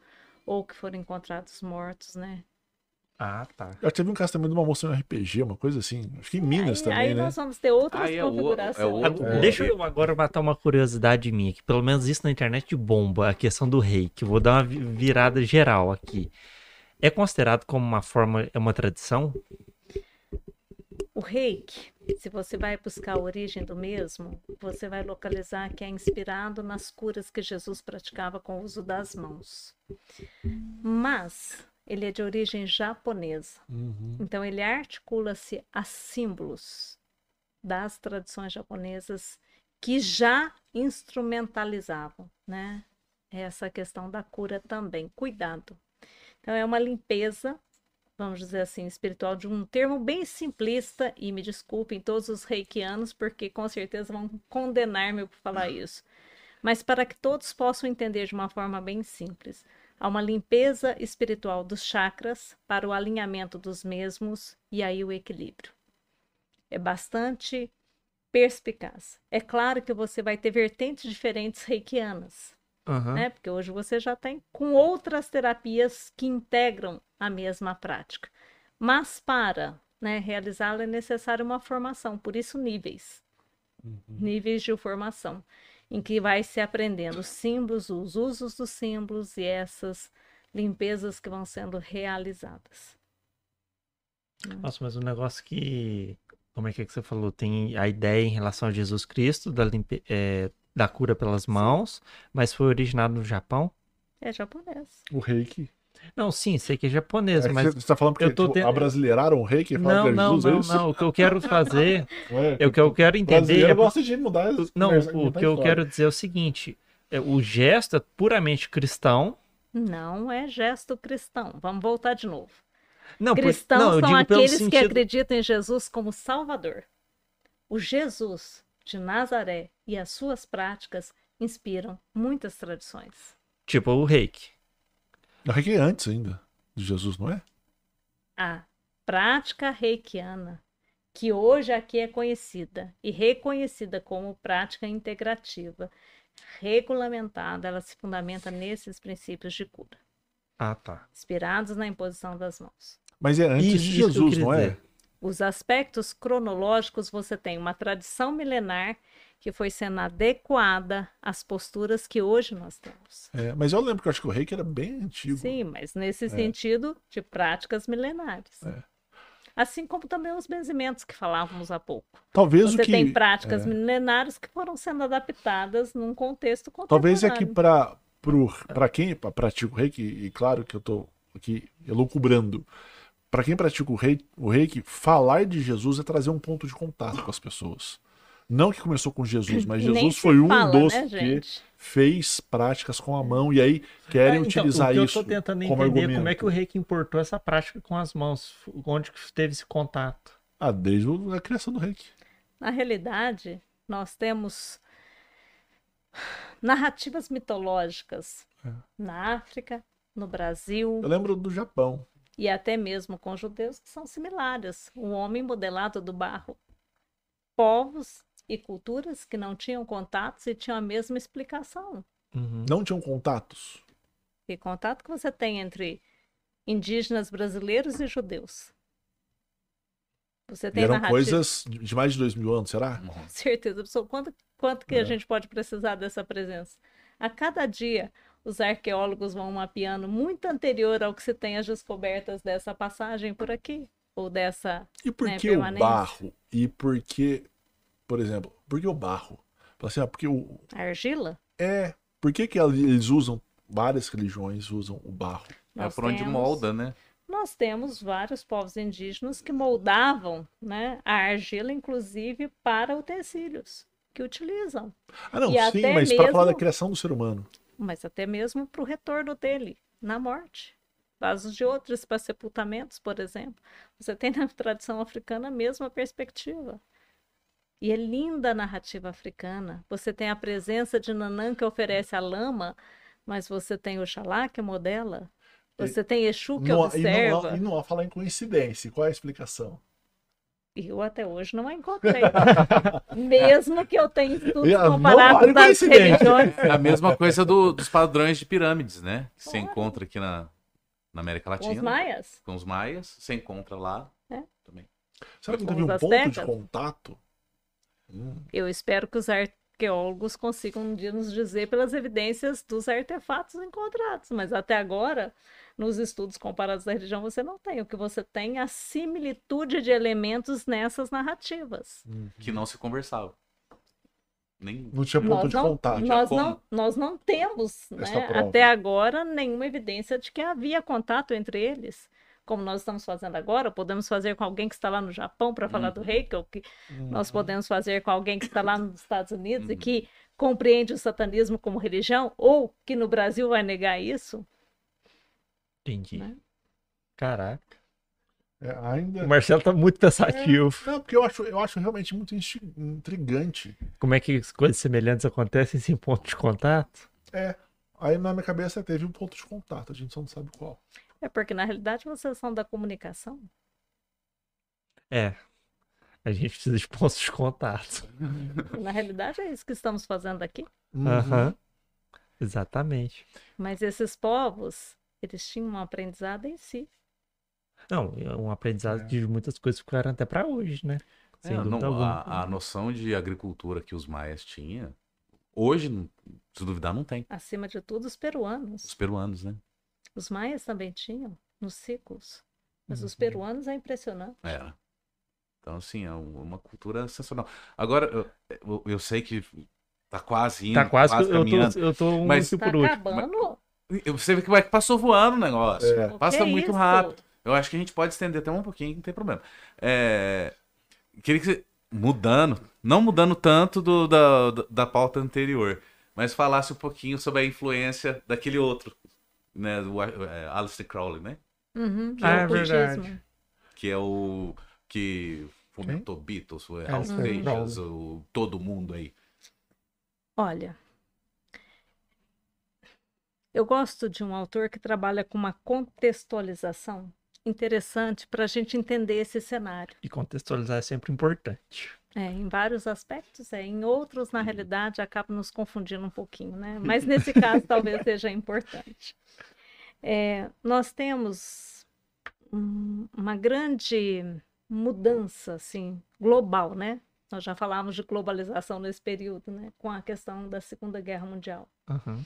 S3: ou que foram encontrados mortos, né?
S1: Ah, tá.
S2: Eu teve um caso também de uma moça no RPG, uma coisa assim. Acho que em Minas
S3: aí,
S2: também,
S3: aí
S2: né?
S3: nós vamos ter outras
S4: Aí é o- é
S3: configurações.
S4: outro-
S1: Agora, Deixa eu agora matar uma curiosidade minha, que pelo menos isso na internet bomba, a questão do rei, que eu vou dar uma vi- virada geral aqui. É considerado como uma forma, é uma tradição?
S3: O reiki, se você vai buscar a origem do mesmo, você vai localizar que é inspirado nas curas que Jesus praticava com o uso das mãos. Mas ele é de origem japonesa.
S2: Uhum.
S3: Então ele articula-se a símbolos das tradições japonesas que já instrumentalizavam, né? Essa questão da cura também. Cuidado. Então é uma limpeza, vamos dizer assim, espiritual de um termo bem simplista e me desculpem todos os reikianos porque com certeza vão condenar-me por falar (laughs) isso. Mas para que todos possam entender de uma forma bem simples, há uma limpeza espiritual dos chakras para o alinhamento dos mesmos e aí o equilíbrio. É bastante perspicaz. É claro que você vai ter vertentes diferentes reikianas,
S1: Aham.
S3: né? Porque hoje você já tem com outras terapias que integram a mesma prática. Mas para né, realizá-la é necessário uma formação, por isso níveis. Níveis de formação, em que vai se aprendendo os símbolos, os usos dos símbolos e essas limpezas que vão sendo realizadas.
S1: Nossa, mas um negócio que. Como é que, é que você falou? Tem a ideia em relação a Jesus Cristo, da, limpe... é, da cura pelas mãos, mas foi originado no Japão?
S3: É japonês.
S2: O reiki.
S1: Não, sim, sei que é japonês,
S2: É que
S1: mas.
S2: Você está falando porque
S1: eu tô
S2: tipo,
S1: tendo-
S2: abrasileiraram o reiki e falaram
S1: Não,
S2: que é
S1: não,
S2: Jesus, é
S1: não, não. O que eu quero fazer, (laughs)
S2: Ué,
S1: é o que eu quero entender.
S2: brasileiro
S1: é por-
S2: gosta de mudar as-
S1: Não, o
S2: contar
S1: que eu quero dizer é o seguinte: é, o gesto é puramente cristão.
S3: Não é gesto cristão. Vamos voltar de novo.
S1: Não, por-
S3: Cristãos
S1: não, eu
S3: são aqueles que
S1: sentido-
S3: acreditam em Jesus como Salvador. O Jesus de Nazaré e as suas práticas inspiram muitas tradições.
S1: Tipo o reiki.
S2: O reiki é antes ainda de Jesus, não é?
S3: A prática reikiana, que hoje aqui é conhecida e reconhecida como prática integrativa, regulamentada, ela se fundamenta nesses princípios de cura,
S1: Ah, tá.
S3: inspirados na imposição das mãos.
S2: Mas é antes
S1: Isso,
S2: de Jesus, não é?
S1: dizer.
S3: Os aspectos cronológicos, você tem uma tradição milenar que foi sendo adequada às posturas que hoje nós temos.
S2: É, Mas eu lembro que eu acho que o reiki era bem antigo.
S3: Sim, mas nesse sentido de práticas milenares.
S2: É.
S3: Assim como também os benzimentos que falávamos há pouco.
S2: Talvez
S3: Você
S2: o que.
S3: tem práticas
S2: é.
S3: milenares que foram sendo adaptadas num contexto
S2: Talvez é que
S3: contemporâneo.
S2: para para quem pra- pratica o reiki, e claro que eu tô aqui elucubrando, para quem pratica o reiki, o reiki, falar de Jesus é trazer um ponto de contato com as pessoas. Não que começou com Jesus, mas (laughs) Jesus foi um
S3: fala,
S2: dos
S3: né,
S2: que
S3: gente?
S2: fez práticas com a mão e aí querem
S1: É, então,
S2: utilizar isso
S1: eu tô tentando
S2: como
S1: entender
S2: argumento.
S1: como é que o reiki importou essa prática com as mãos. Onde que teve esse contato?
S2: Ah, desde a criação do reiki.
S3: Na realidade, nós temos narrativas mitológicas
S2: É.
S3: na África, no Brasil
S2: Eu lembro do Japão.
S3: E até mesmo com judeus que são similares. O homem modelado do barro. Povos e culturas que não tinham contatos e tinham a mesma explicação.
S1: Uhum.
S2: Não tinham contatos.
S3: Que contato que você tem entre indígenas brasileiros e judeus? Você
S2: E
S3: tem
S2: eram
S3: narrativa...
S2: coisas de mais de dois mil anos, será?
S3: Com certeza. Quanto, quanto que
S2: É.
S3: a gente pode precisar dessa presença? A cada dia, os arqueólogos vão mapeando muito anterior ao que se tem as descobertas dessa passagem por aqui, ou dessa.
S2: E por
S3: né,
S2: que o barro? E por que, por exemplo, por que o barro? Assim, ah, porque o,
S3: argila?
S2: é, por que, que eles usam, várias religiões usam o barro?
S4: É
S3: Nós
S4: por onde
S3: temos-
S4: molda, né?
S3: Nós temos vários povos indígenas que moldavam né, a argila, inclusive, para utensílios que utilizam,
S2: Ah, não,
S3: E
S2: sim, mas para falar da
S3: mesmo-
S2: criação do ser humano.
S3: Mas até mesmo para o retorno dele na morte. Vasos de outros para sepultamentos, por exemplo. Você tem na tradição africana a mesma perspectiva. E é linda a narrativa africana. Você tem a presença de Nanã que oferece a lama, mas você tem Oxalá que modela. Você tem Exu que
S2: Não- e, não,
S3: observa.
S2: há- e não há falar em coincidência. Qual é a explicação?
S3: E eu até hoje não a encontrei. (laughs) Mesmo que eu tenha estudos
S2: E, ah, não
S3: comparados
S2: vale
S3: das religiões.
S4: É a mesma coisa do- dos padrões de pirâmides, né? Que você
S3: Claro.
S4: encontra aqui na, na América
S3: Com os
S4: Latina.
S3: maias.
S4: Com os maias, você encontra lá
S3: É.
S4: também.
S2: Será que não teve um ponto de contato? Hum,
S3: Eu espero que os arqueólogos consigam um dia nos dizer pelas evidências dos artefatos encontrados, mas até agora, nos estudos comparados da religião, você não tem. O que você tem é a similitude de elementos nessas narrativas.
S4: Que não se conversava. Nem...
S2: não tinha ponto
S3: Nós
S2: de
S3: não,
S2: contato.
S3: nós, não, nós não temos, né, até agora, nenhuma evidência de que havia contato entre eles. Como nós estamos fazendo agora, podemos fazer com alguém que está lá no Japão para falar do reiki, ou que
S2: Hum.
S3: nós podemos fazer com alguém que está lá nos Estados Unidos e
S4: Uhum.
S3: que compreende o satanismo como religião, ou que no Brasil vai negar isso.
S1: Entendi.
S3: Né?
S1: Caraca.
S2: É, ainda.
S1: O Marcelo tá muito pensativo.
S2: Não, porque eu acho, eu acho realmente muito intrigante.
S1: Como é que as coisas semelhantes acontecem sem ponto de contato?
S2: É. Aí na minha cabeça teve um ponto de contato, a gente só não sabe qual.
S3: É porque, na realidade, vocês são da comunicação.
S1: É. A gente precisa de pontos de contato. (laughs)
S3: Na realidade, é isso que estamos fazendo aqui.
S2: Uhum.
S1: Aham. Exatamente.
S3: Mas esses povos, eles tinham um aprendizado em si.
S1: Não, é um aprendizado
S2: É.
S1: de muitas coisas que ficaram até pra hoje, né?
S4: É, não, a, a noção de agricultura que os maias tinham, hoje, se duvidar, não tem.
S3: Acima de tudo, os peruanos.
S4: Os peruanos, né?
S3: Os maias também tinham, nos ciclos. Mas os
S2: Uhum.
S3: peruanos é impressionante.
S4: Era. Então, assim, é um- uma cultura sensacional. Agora, eu, eu, sei que tá quase indo,
S1: Tá quase, que eu
S4: caminhando.
S1: tô, eu tô um
S4: Mas-
S3: Tá
S1: por último.
S3: acabando?
S4: Eu- Você vê que vai- passou voando o negócio.
S2: É.
S4: Passa
S3: que é
S4: muito
S3: isso?
S4: rápido. Eu acho que a gente pode estender até um pouquinho, não tem problema. É, Queria que você, mudando, não mudando tanto do, da, da, pauta anterior, mas falasse um pouquinho sobre a influência daquele outro, né, do é, Aleister Crowley, né?
S3: Uhum, que
S1: Ah,
S3: é
S1: é verdade.
S4: Que é o que fomentou Beatles, o
S1: Aleister
S4: Pages, o todo mundo aí.
S3: Olha, eu gosto de um autor que trabalha com uma contextualização interessante para a gente entender esse cenário.
S1: E contextualizar é sempre importante.
S3: É, em vários aspectos, é, em outros, na realidade, acaba nos confundindo um pouquinho, né? (laughs) Mas nesse caso, talvez seja importante. É, nós temos um- uma grande mudança, assim, global, né? Nós já falávamos de globalização nesse período, né? Com a questão da Segunda Guerra Mundial.
S1: Aham.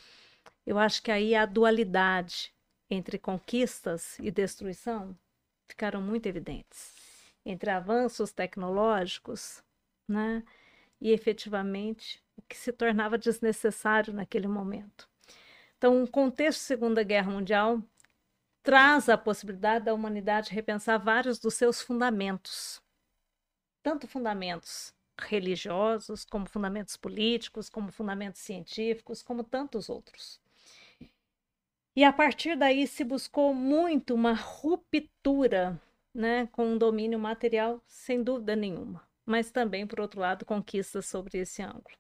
S3: Eu acho que aí a dualidade entre conquistas e destruição ficaram muito evidentes. Entre avanços tecnológicos, né, e efetivamente o que se tornava desnecessário naquele momento. Então, um contexto de Segunda Guerra Mundial traz a possibilidade da humanidade repensar vários dos seus fundamentos, tanto fundamentos religiosos, como fundamentos políticos, como fundamentos científicos, como tantos outros. E a partir daí se buscou muito uma ruptura né, com o domínio material, sem dúvida nenhuma, mas também, por outro lado, conquistas sobre esse ângulo.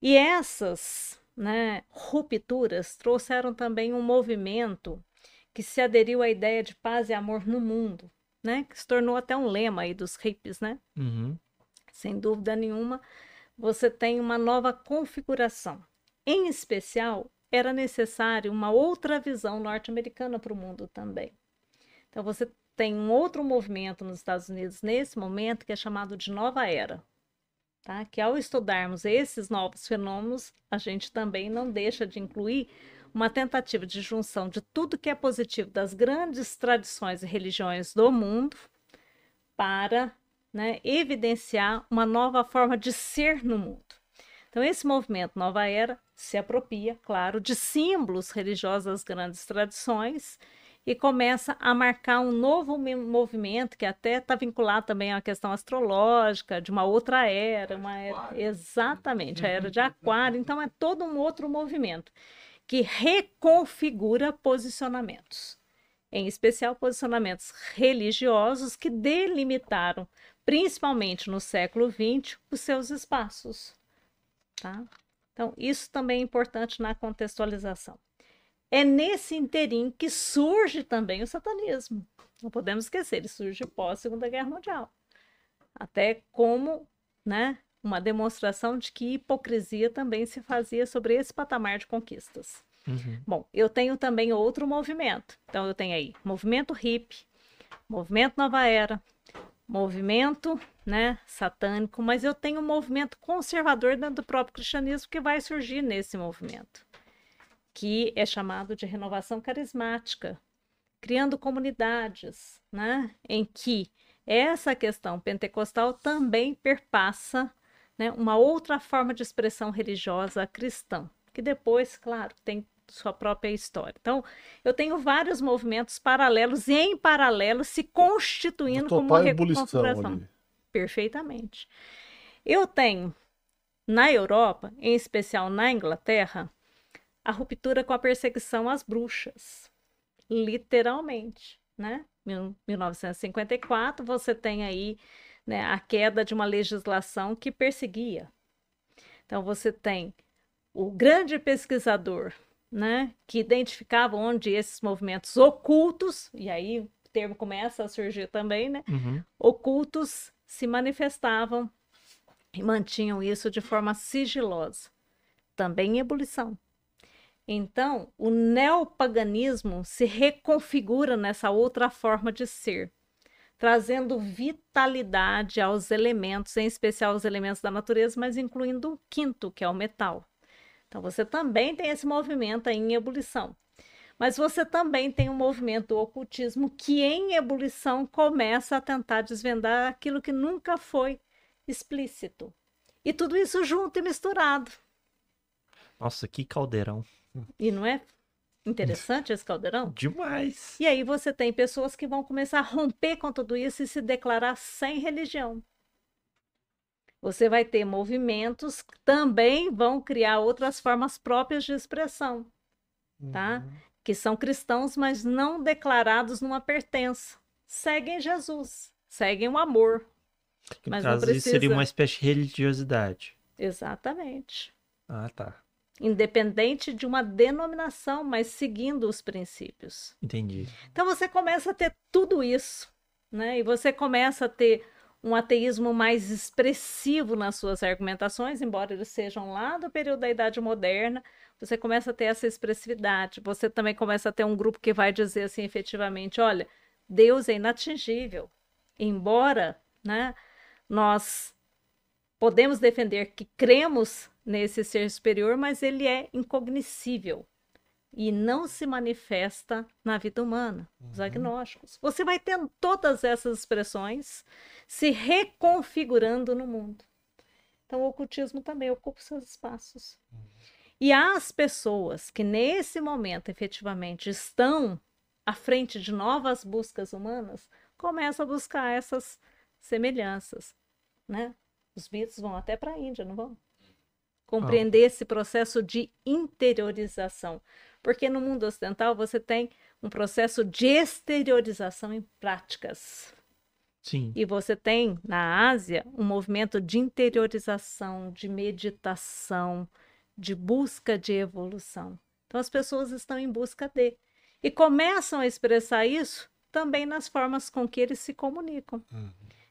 S3: E essas né, rupturas trouxeram também um movimento que se aderiu à ideia de paz e amor no mundo, né, que se tornou até um lema aí dos hippies, né?
S1: Uhum.
S3: sem dúvida nenhuma, você tem uma nova configuração. Em especial, era necessário uma outra visão norte-americana para o mundo também. Então, você tem um outro movimento nos Estados Unidos nesse momento que é chamado de Nova Era. Tá? Que ao estudarmos esses novos fenômenos, a gente também não deixa de incluir uma tentativa de junção de tudo que é positivo das grandes tradições e religiões do mundo para né, evidenciar uma nova forma de ser no mundo. Então, esse movimento Nova Era se apropria, claro, de símbolos religiosos das grandes tradições e começa a marcar um novo me- movimento que até está vinculado também à questão astrológica, de uma outra era, uma era exatamente, a era de (laughs) Aquário. Então, é todo um outro movimento que reconfigura posicionamentos, em especial posicionamentos religiosos que delimitaram principalmente no século XX, os seus espaços. Tá? Então, isso também é importante na contextualização. É nesse interim que surge também o satanismo. Não podemos esquecer, ele surge pós Segunda Guerra Mundial. Até como né, uma demonstração de que hipocrisia também se fazia sobre esse patamar de conquistas.
S1: Uhum.
S3: Bom, eu tenho também outro movimento. Então, eu tenho aí movimento hippie, movimento nova era, movimento né, satânico, mas eu tenho um movimento conservador dentro do próprio cristianismo que vai surgir nesse movimento, que é chamado de renovação carismática, criando comunidades né, em que essa questão pentecostal também perpassa né, uma outra forma de expressão religiosa cristã, que depois, claro, tem sua própria história. Então, eu tenho vários movimentos paralelos e em paralelo se constituindo como uma reconfiguração.
S2: ali.
S3: Perfeitamente. Eu tenho na Europa, em especial na Inglaterra, a ruptura com a perseguição às bruxas. Literalmente, né? mil- 1954, você tem aí né, a queda de uma legislação que perseguia. Então, você tem o grande pesquisador, né, que identificava onde esses movimentos ocultos, e aí o termo começa a surgir também, né,
S1: Uhum.
S3: ocultos se manifestavam e mantinham isso de forma sigilosa, também em ebulição. Então, o neopaganismo se reconfigura nessa outra forma de ser, trazendo vitalidade aos elementos, em especial aos elementos da natureza, mas incluindo o quinto, que é o metal. Então, você também tem esse movimento aí em ebulição. Mas você também tem um movimento do ocultismo que, em ebulição, começa a tentar desvendar aquilo que nunca foi explícito. E tudo isso junto e misturado.
S1: Nossa, que caldeirão.
S3: E não é interessante esse caldeirão?
S1: Demais.
S3: E aí você tem pessoas que vão começar a romper com tudo isso e se declarar sem religião. Você vai ter movimentos que também vão criar outras formas próprias de expressão, tá? Que são cristãos, mas não declarados numa pertença. Seguem Jesus, seguem o amor.
S1: Que,
S3: Mas não
S1: caso, isso seria
S3: precisa.
S1: uma espécie de religiosidade.
S3: Exatamente.
S1: Ah, tá.
S3: Independente de uma denominação, mas seguindo os princípios.
S1: Entendi.
S3: Então você começa a ter tudo isso, né? E você começa a ter um ateísmo mais expressivo nas suas argumentações, embora eles sejam lá do período da Idade Moderna, você começa a ter essa expressividade. Você também começa a ter um grupo que vai dizer assim, efetivamente, olha, Deus é inatingível. Embora, né, nós podemos defender que cremos nesse ser superior, mas ele é incognoscível e não se manifesta na vida humana, os agnósticos. Você vai tendo todas essas expressões se reconfigurando no mundo. Então, o ocultismo também ocupa seus espaços. E as pessoas que nesse momento efetivamente estão à frente de novas buscas humanas começam a buscar essas semelhanças, né? Os Beatles vão até para a Índia, não vão? Compreender esse processo de interiorização. Porque no mundo ocidental você tem um processo de exteriorização em práticas.
S1: Sim.
S3: E você tem na Ásia um movimento de interiorização, de meditação, de busca de evolução. Então as pessoas estão em busca de. E começam a expressar isso também nas formas com que eles se comunicam.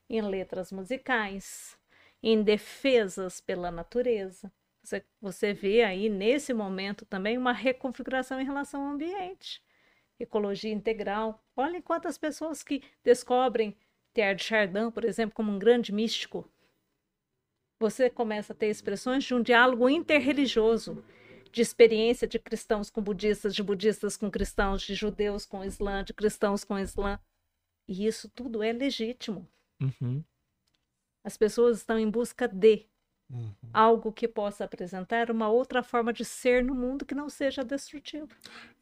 S3: Em letras musicais, em defesas pela natureza. Você, você vê aí nesse momento também uma reconfiguração em relação ao ambiente. Ecologia integral. Olhem quantas pessoas que descobrem Teilhard de Chardin, por exemplo, como um grande místico. Você começa a ter expressões de um diálogo interreligioso, de experiência de cristãos com budistas, de budistas com cristãos, de judeus com islã, de cristãos com islã. E isso tudo é legítimo.
S1: Uhum.
S3: As pessoas estão em busca de
S2: Uhum.
S3: algo que possa apresentar uma outra forma de ser no mundo que não seja destrutivo.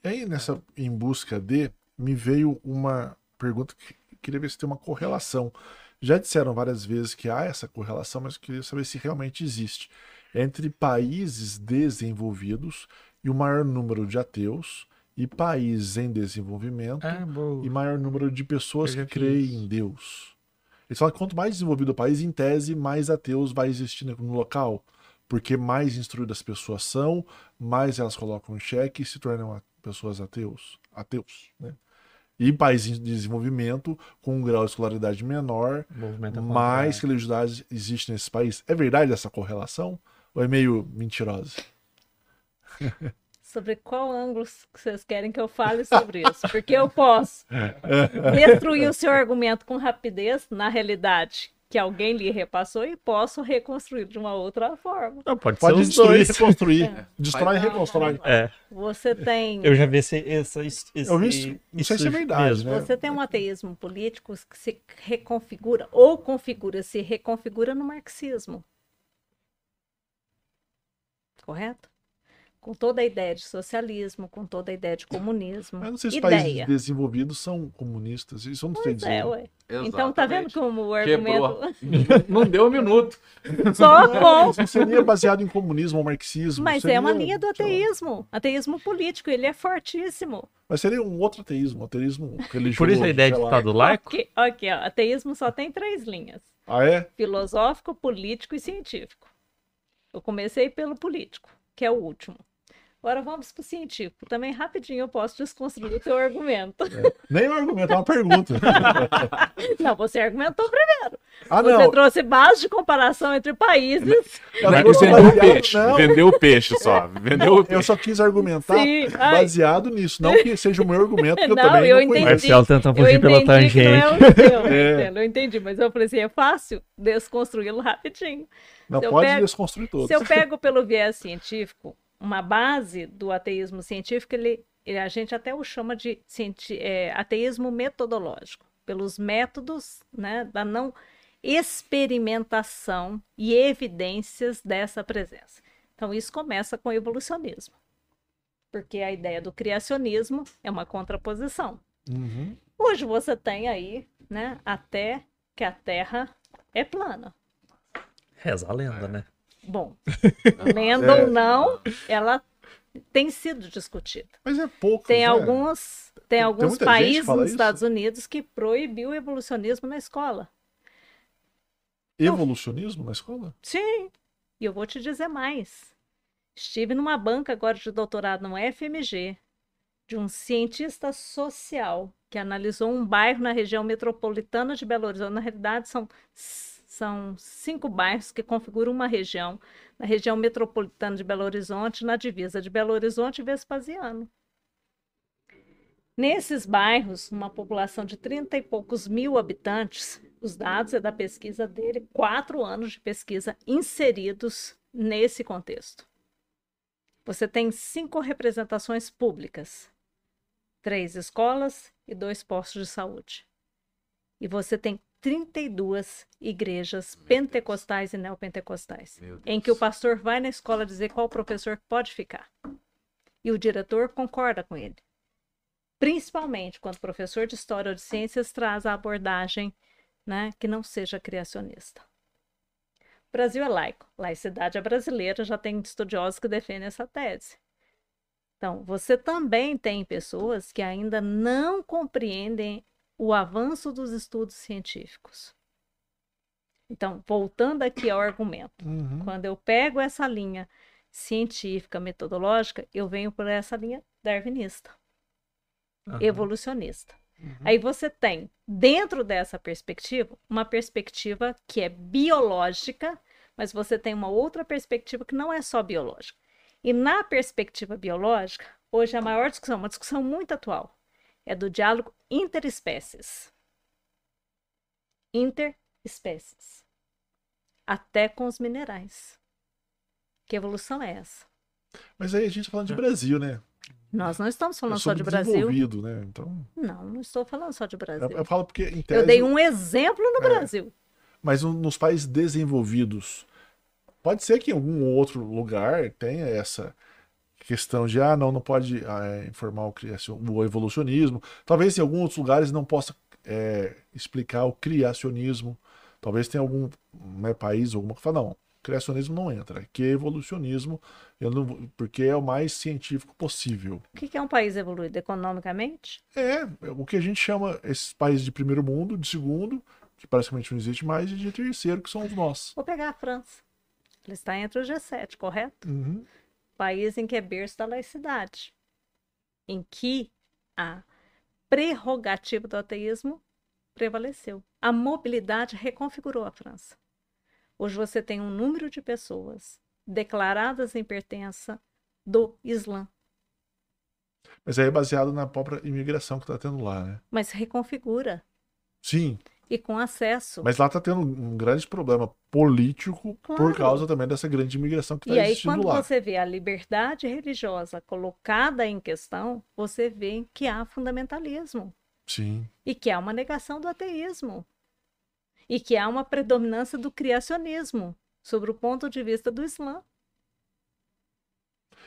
S2: E aí, nessa em busca de, me veio uma pergunta que eu queria ver se tem uma correlação. Já disseram várias vezes que há essa correlação, mas eu queria saber se realmente existe. Entre países desenvolvidos e o maior número de ateus, e países em desenvolvimento
S1: Ah,
S2: e maior número de pessoas que creem
S1: isso.
S2: em Deus. Eles falam que quanto mais desenvolvido o país, em tese, mais ateus vai existir no local. Porque mais instruídas as pessoas são, mais elas colocam em xeque e se tornam pessoas ateus. Ateus, né? E em países em desenvolvimento, com um grau de escolaridade menor, mais
S1: contrário.
S2: religiosidade existe nesse país. É verdade essa correlação? Ou é meio mentirosa? (laughs)
S3: Sobre qual ângulo que vocês querem que eu fale sobre isso? Porque eu posso (laughs) destruir o seu argumento com rapidez, na realidade, que alguém lhe repassou, e posso reconstruir de uma outra forma.
S1: Não, pode,
S2: Pode destruir e reconstruir. Destrói e reconstrói.
S1: É,
S3: Você tem,
S1: eu já vi esse, esse, esse
S2: Eu vi isso, não sei se é verdade,
S1: mesmo.
S2: né?
S3: você tem um ateísmo político que se reconfigura, ou configura, se reconfigura no marxismo. Correto? Com toda a ideia de socialismo, com toda a ideia de comunismo.
S2: Mas não sei se os
S3: ideia.
S2: países desenvolvidos são comunistas. Isso eu não sei
S3: Pois
S2: dizer.
S3: é, ué. Então tá vendo como o
S4: Quebrou.
S3: argumento (laughs)
S4: Não deu um minuto.
S3: só
S2: Não,
S3: com
S2: isso não seria baseado em comunismo ou marxismo.
S3: Mas
S2: seria,
S3: é uma linha do ateísmo. Ateísmo político, ele é fortíssimo.
S2: Mas seria um outro ateísmo, ateísmo religioso.
S1: Por isso a ideia de. Estado laico?
S3: Aqui, aqui, ó, ateísmo só tem três linhas:
S2: Ah, é?
S3: filosófico, político e científico. Eu comecei pelo político, que é o último. Agora vamos para o científico. Também rapidinho eu posso desconstruir o teu argumento.
S2: Nem um argumento, é uma pergunta. (laughs)
S3: Não, você argumentou primeiro.
S2: Ah,
S3: Você
S2: não.
S3: trouxe base de comparação entre países.
S2: Eu,
S4: Não é vendeu o peixe.
S2: não,
S4: Vendeu o peixe só. Vendeu o
S2: eu
S4: peixe.
S2: só quis argumentar
S3: Sim, ai.
S2: baseado nisso. Não que seja o meu argumento, que eu
S3: Não,
S2: também
S3: eu
S2: não
S3: entendi.
S2: conheço.
S1: Marcelo tentando
S3: Eu
S1: fugir pela
S3: entendi que não é
S1: tangente.
S3: o seu,
S2: É.
S3: Eu entendi, mas eu falei assim, é fácil desconstruí-lo rapidinho.
S2: Não
S3: Se eu
S2: pode
S3: pego-
S2: desconstruir todos.
S3: Se eu pego pelo viés científico, uma base do ateísmo científico, ele, ele- a gente até o chama de cienti- é, ateísmo metodológico, pelos métodos né, da não experimentação e evidências dessa presença. Então, isso começa com o evolucionismo, porque a ideia do criacionismo é uma contraposição.
S2: Uhum.
S3: Hoje você tem aí, né, até que a Terra é plana.
S1: Reza a lenda, né?
S3: Bom, (laughs) lenda
S2: É.
S3: ou não, ela tem sido discutida.
S2: Mas é pouco.
S3: Tem
S2: né?
S3: alguns, tem alguns
S2: gente que
S3: países nos
S2: isso?
S3: Estados Unidos que proibiu o evolucionismo na escola.
S2: Evolucionismo na escola?
S3: Sim, e eu vou te dizer mais. Estive numa banca agora de doutorado no FMG, de um cientista social que analisou um bairro na região metropolitana de Belo Horizonte. Na realidade, são, são cinco bairros que configuram uma região, na região metropolitana de Belo Horizonte, na divisa de Belo Horizonte e Vespasiano. Nesses bairros, uma população de 30 e poucos mil habitantes, os dados é da pesquisa dele, quatro anos de pesquisa inseridos nesse contexto. Você tem cinco representações públicas, três escolas e dois postos de saúde. E você tem 32 igrejas pentecostais e neopentecostais, em que o pastor vai na escola dizer qual professor pode ficar. E o diretor concorda com ele. Principalmente quando o professor de história ou de ciências traz a abordagem né, que não seja criacionista. O Brasil é laico, laicidade é brasileira, já tem estudiosos que defendem essa tese. Então, você também tem pessoas que ainda não compreendem o avanço dos estudos científicos. Então, voltando aqui ao argumento,
S2: Uhum.
S3: quando eu pego essa linha científica, metodológica, eu venho por essa linha darwinista
S1: Aham.
S3: evolucionista.
S2: Uhum.
S3: Aí você tem, dentro dessa perspectiva, uma perspectiva que é biológica, mas você tem uma outra perspectiva que não é só biológica. E na perspectiva biológica, hoje a maior discussão, uma discussão muito atual, é do diálogo interespécies. Interespécies. Até com os minerais. Que evolução é essa?
S2: Mas aí a gente tá falando de Brasil, né?
S3: Nós não estamos falando só de Brasil.
S2: né? Então,
S3: Não, não estou falando só de Brasil.
S2: eu, eu falo porque tese,
S3: Eu dei um exemplo no
S2: É.
S3: Brasil.
S2: mas no- nos países desenvolvidos, pode ser que em algum outro lugar tenha essa questão de ah, não, não pode ah, informar o, criacion... o evolucionismo. Talvez em alguns outros lugares não possa é, explicar o criacionismo. Talvez tenha algum né, país, alguma que fala, não, criacionismo não entra, que evolucionismo, eu não, porque é o mais científico possível.
S3: O que que é um país evoluído economicamente?
S2: É, o que a gente chama esses países de primeiro mundo, de segundo, que praticamente não existe mais, e de terceiro, que são os nossos.
S3: Vou pegar a França. Ele está entre o G7, correto?
S2: Uhum.
S3: País em que é berço da laicidade. Em que a prerrogativa do ateísmo prevaleceu. A mobilidade reconfigurou a França. Hoje você tem um número de pessoas declaradas em pertença do Islã,
S2: Mas aí é baseado na própria imigração que tá tendo lá, né?
S3: mas reconfigura
S2: Sim,
S3: e com acesso.
S2: mas lá tá tendo um grande problema político por
S3: Claro.
S2: causa também dessa grande imigração que tá
S3: E aí,
S2: existindo
S3: quando
S2: lá.
S3: você vê a liberdade religiosa colocada em questão, você vê que há fundamentalismo
S2: Sim.
S3: e que há uma negação do ateísmo e que há uma predominância do criacionismo sobre o ponto de vista do Islã.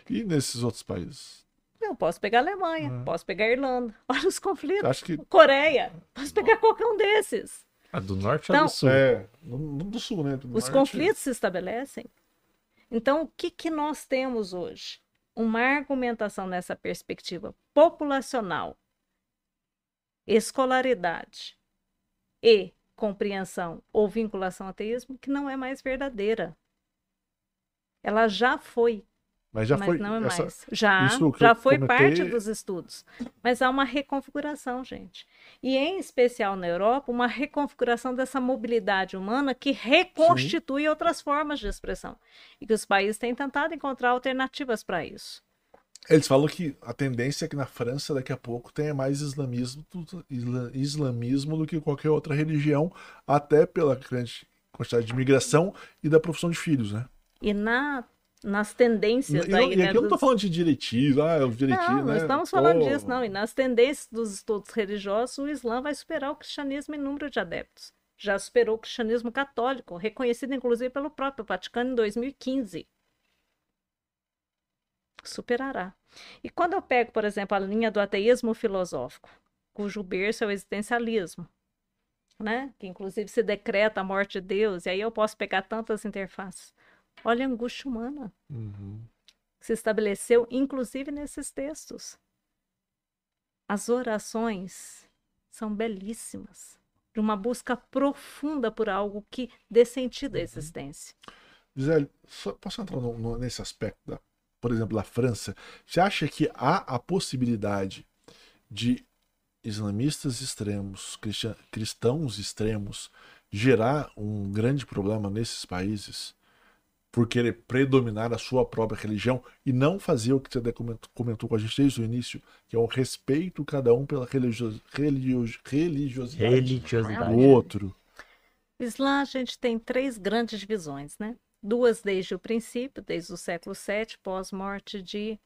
S2: E nesses outros países?
S3: Eu posso pegar a Alemanha,
S2: Uhum.
S3: posso pegar a Irlanda. (laughs) Olha os conflitos.
S2: Acho que
S3: Coreia, posso pegar qualquer um desses.
S1: A do norte ou
S3: Então,
S1: do sul?
S2: é, do sul, né? Do
S3: Os
S2: norte-
S3: conflitos se estabelecem. Então, o que, que nós temos hoje? Uma argumentação nessa perspectiva populacional, escolaridade e compreensão ou vinculação ao ateísmo que não é mais verdadeira. Ela já foi,
S2: Mas já
S3: mas
S2: foi.
S3: não é
S2: essa-
S3: mais. Já, já foi
S2: comentei-
S3: parte dos estudos. Mas há uma reconfiguração, gente. E em especial na Europa, uma reconfiguração dessa mobilidade humana que reconstitui outras formas de expressão. E que os países têm tentado encontrar alternativas para isso.
S2: Eles falam que a tendência é que na França daqui a pouco tenha mais islamismo, islamismo do que qualquer outra religião, até pela grande quantidade de imigração e da profissão de filhos, né?
S3: E na, nas
S2: E,
S3: tendências
S2: eu-
S3: aí,
S2: e
S3: né,
S2: aqui eu não tô falando de direitismo, ah, é direitismo,
S3: Não,
S2: né?
S3: não estamos falando disso, não. E nas tendências dos estudos religiosos, o Islã vai superar o cristianismo em número de adeptos. Já superou o cristianismo católico, reconhecido inclusive pelo próprio Vaticano em 2015. Superará. E quando eu pego, por exemplo, a linha do ateísmo filosófico, cujo berço é o existencialismo, né? que inclusive se decreta a morte de Deus, e aí eu posso pegar tantas interfaces. Olha a angústia humana
S2: Uhum.
S3: que se estabeleceu, inclusive nesses textos. As orações são belíssimas, de uma busca profunda por algo que dê sentido à existência.
S2: Gisele, só- posso entrar no- no- nesse aspecto, da, por exemplo, da França? Você acha que há a possibilidade de islamistas extremos, cristãos extremos, gerar um grande problema nesses países por querer predominar a sua própria religião e não fazer o que você comentou, comentou com a gente desde o início, que é o respeito cada um pela religio- religio- religiosidade
S1: Religiosidade.
S2: do outro?
S3: O Islã, a gente tem três grandes divisões, né? Duas desde o princípio, desde o século VII, pós-morte de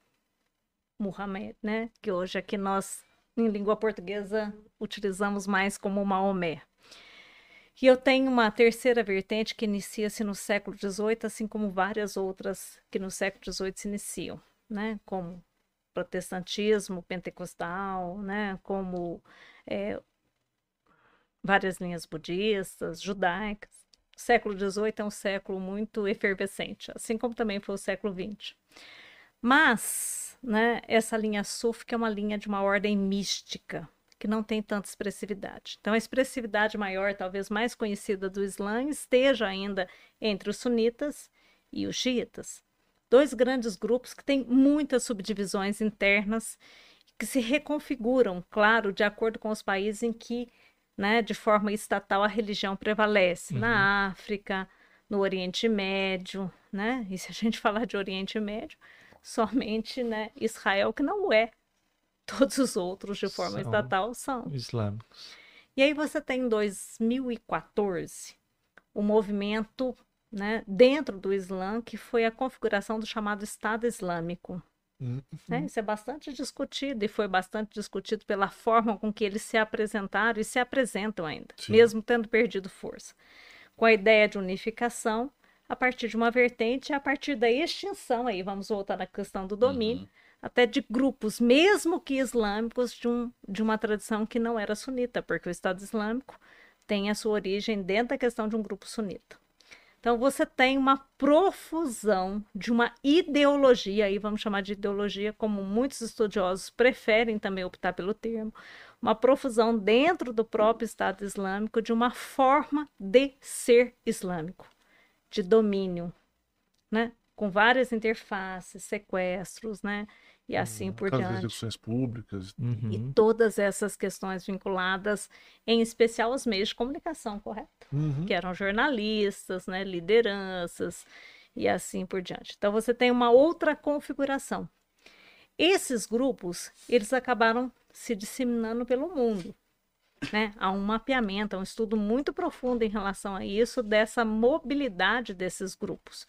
S3: Muhammad, né? Que hoje aqui nós, em língua portuguesa, utilizamos mais como Maomé. E eu tenho uma terceira vertente que inicia-se no século XVIII, assim como várias outras que no século XVIII se iniciam, né? Como protestantismo pentecostal, né? Como é, várias linhas budistas, judaicas. O século XVIII é um século muito efervescente, assim como também foi o século XX. Mas, né, essa linha súfica é uma linha de uma ordem mística, que não tem tanta expressividade. Então, a expressividade maior, talvez mais conhecida do Islã, esteja ainda entre os sunitas e os xiitas. Dois grandes grupos que têm muitas subdivisões internas, que se reconfiguram, claro, de acordo com os países em que né, de forma estatal a religião prevalece. Na África, no Oriente Médio, né? E se a gente (laughs) falar de Oriente Médio, somente né, Israel que não é. Todos os outros, de forma
S1: São.
S3: estatal, são.
S1: Islâmicos.
S3: E aí você tem em 2014 o movimento né, dentro do Islã, que foi a configuração do chamado Estado Islâmico.
S2: Uhum.
S3: né? Isso é bastante discutido e foi bastante discutido pela forma com que eles se apresentaram e se apresentam ainda,
S2: Sim.
S3: mesmo tendo perdido força. Com a ideia de unificação a partir de uma vertente a partir da extinção, aí vamos voltar na questão do domínio,
S4: Uhum.
S3: Até de grupos, mesmo que islâmicos, de, um, de uma tradição que não era sunita, porque o Estado Islâmico tem a sua origem dentro da questão de um grupo sunita. Então você tem uma profusão de uma ideologia, aí vamos chamar de ideologia, como muitos estudiosos preferem também optar pelo termo, uma profusão dentro do próprio Estado Islâmico de uma forma de ser islâmico, de domínio, né? Com várias interfaces, sequestros, né? E assim por
S2: As
S3: diante.
S2: execuções públicas.
S1: Uhum.
S3: E todas essas questões vinculadas, em especial aos meios de comunicação, correto?
S2: Uhum.
S3: que eram jornalistas, né, lideranças e assim por diante. Então você tem uma outra configuração. Esses grupos, eles acabaram se disseminando pelo mundo. Né? Há um mapeamento, há um estudo muito profundo em relação a isso, dessa mobilidade desses grupos.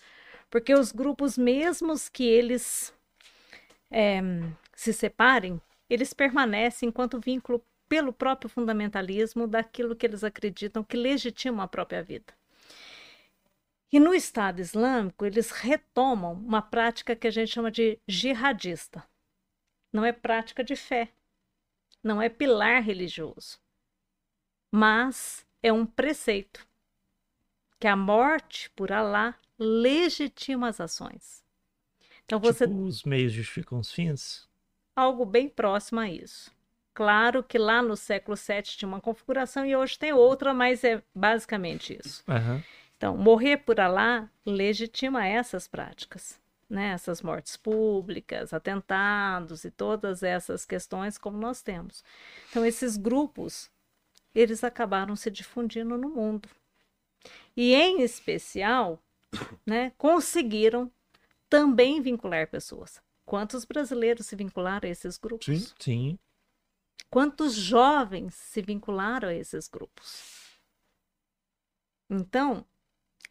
S3: Porque os grupos, mesmos que eles eh, se separem, eles permanecem enquanto vínculo pelo próprio fundamentalismo daquilo que eles acreditam que legitima a própria vida. E no Estado Islâmico, eles retomam uma prática que a gente chama de jihadista. Não é prática de fé, não é pilar religioso, mas é um preceito que a morte por Alá legitima as ações.
S1: Então você tipo, os meios justificam os fins?
S3: Algo bem próximo a isso. Claro que lá no século VII tinha uma configuração e hoje tem outra, mas é basicamente isso.
S1: Uhum.
S3: Então, morrer por Alá legitima essas práticas, né? essas mortes públicas, atentados e todas essas questões como nós temos. Então, esses grupos, eles acabaram se difundindo no mundo. E, em especial, né, conseguiram também vincular pessoas. Quantos brasileiros se vincularam a esses grupos?
S2: Sim,
S1: sim.
S3: Quantos jovens se vincularam a esses grupos? Então,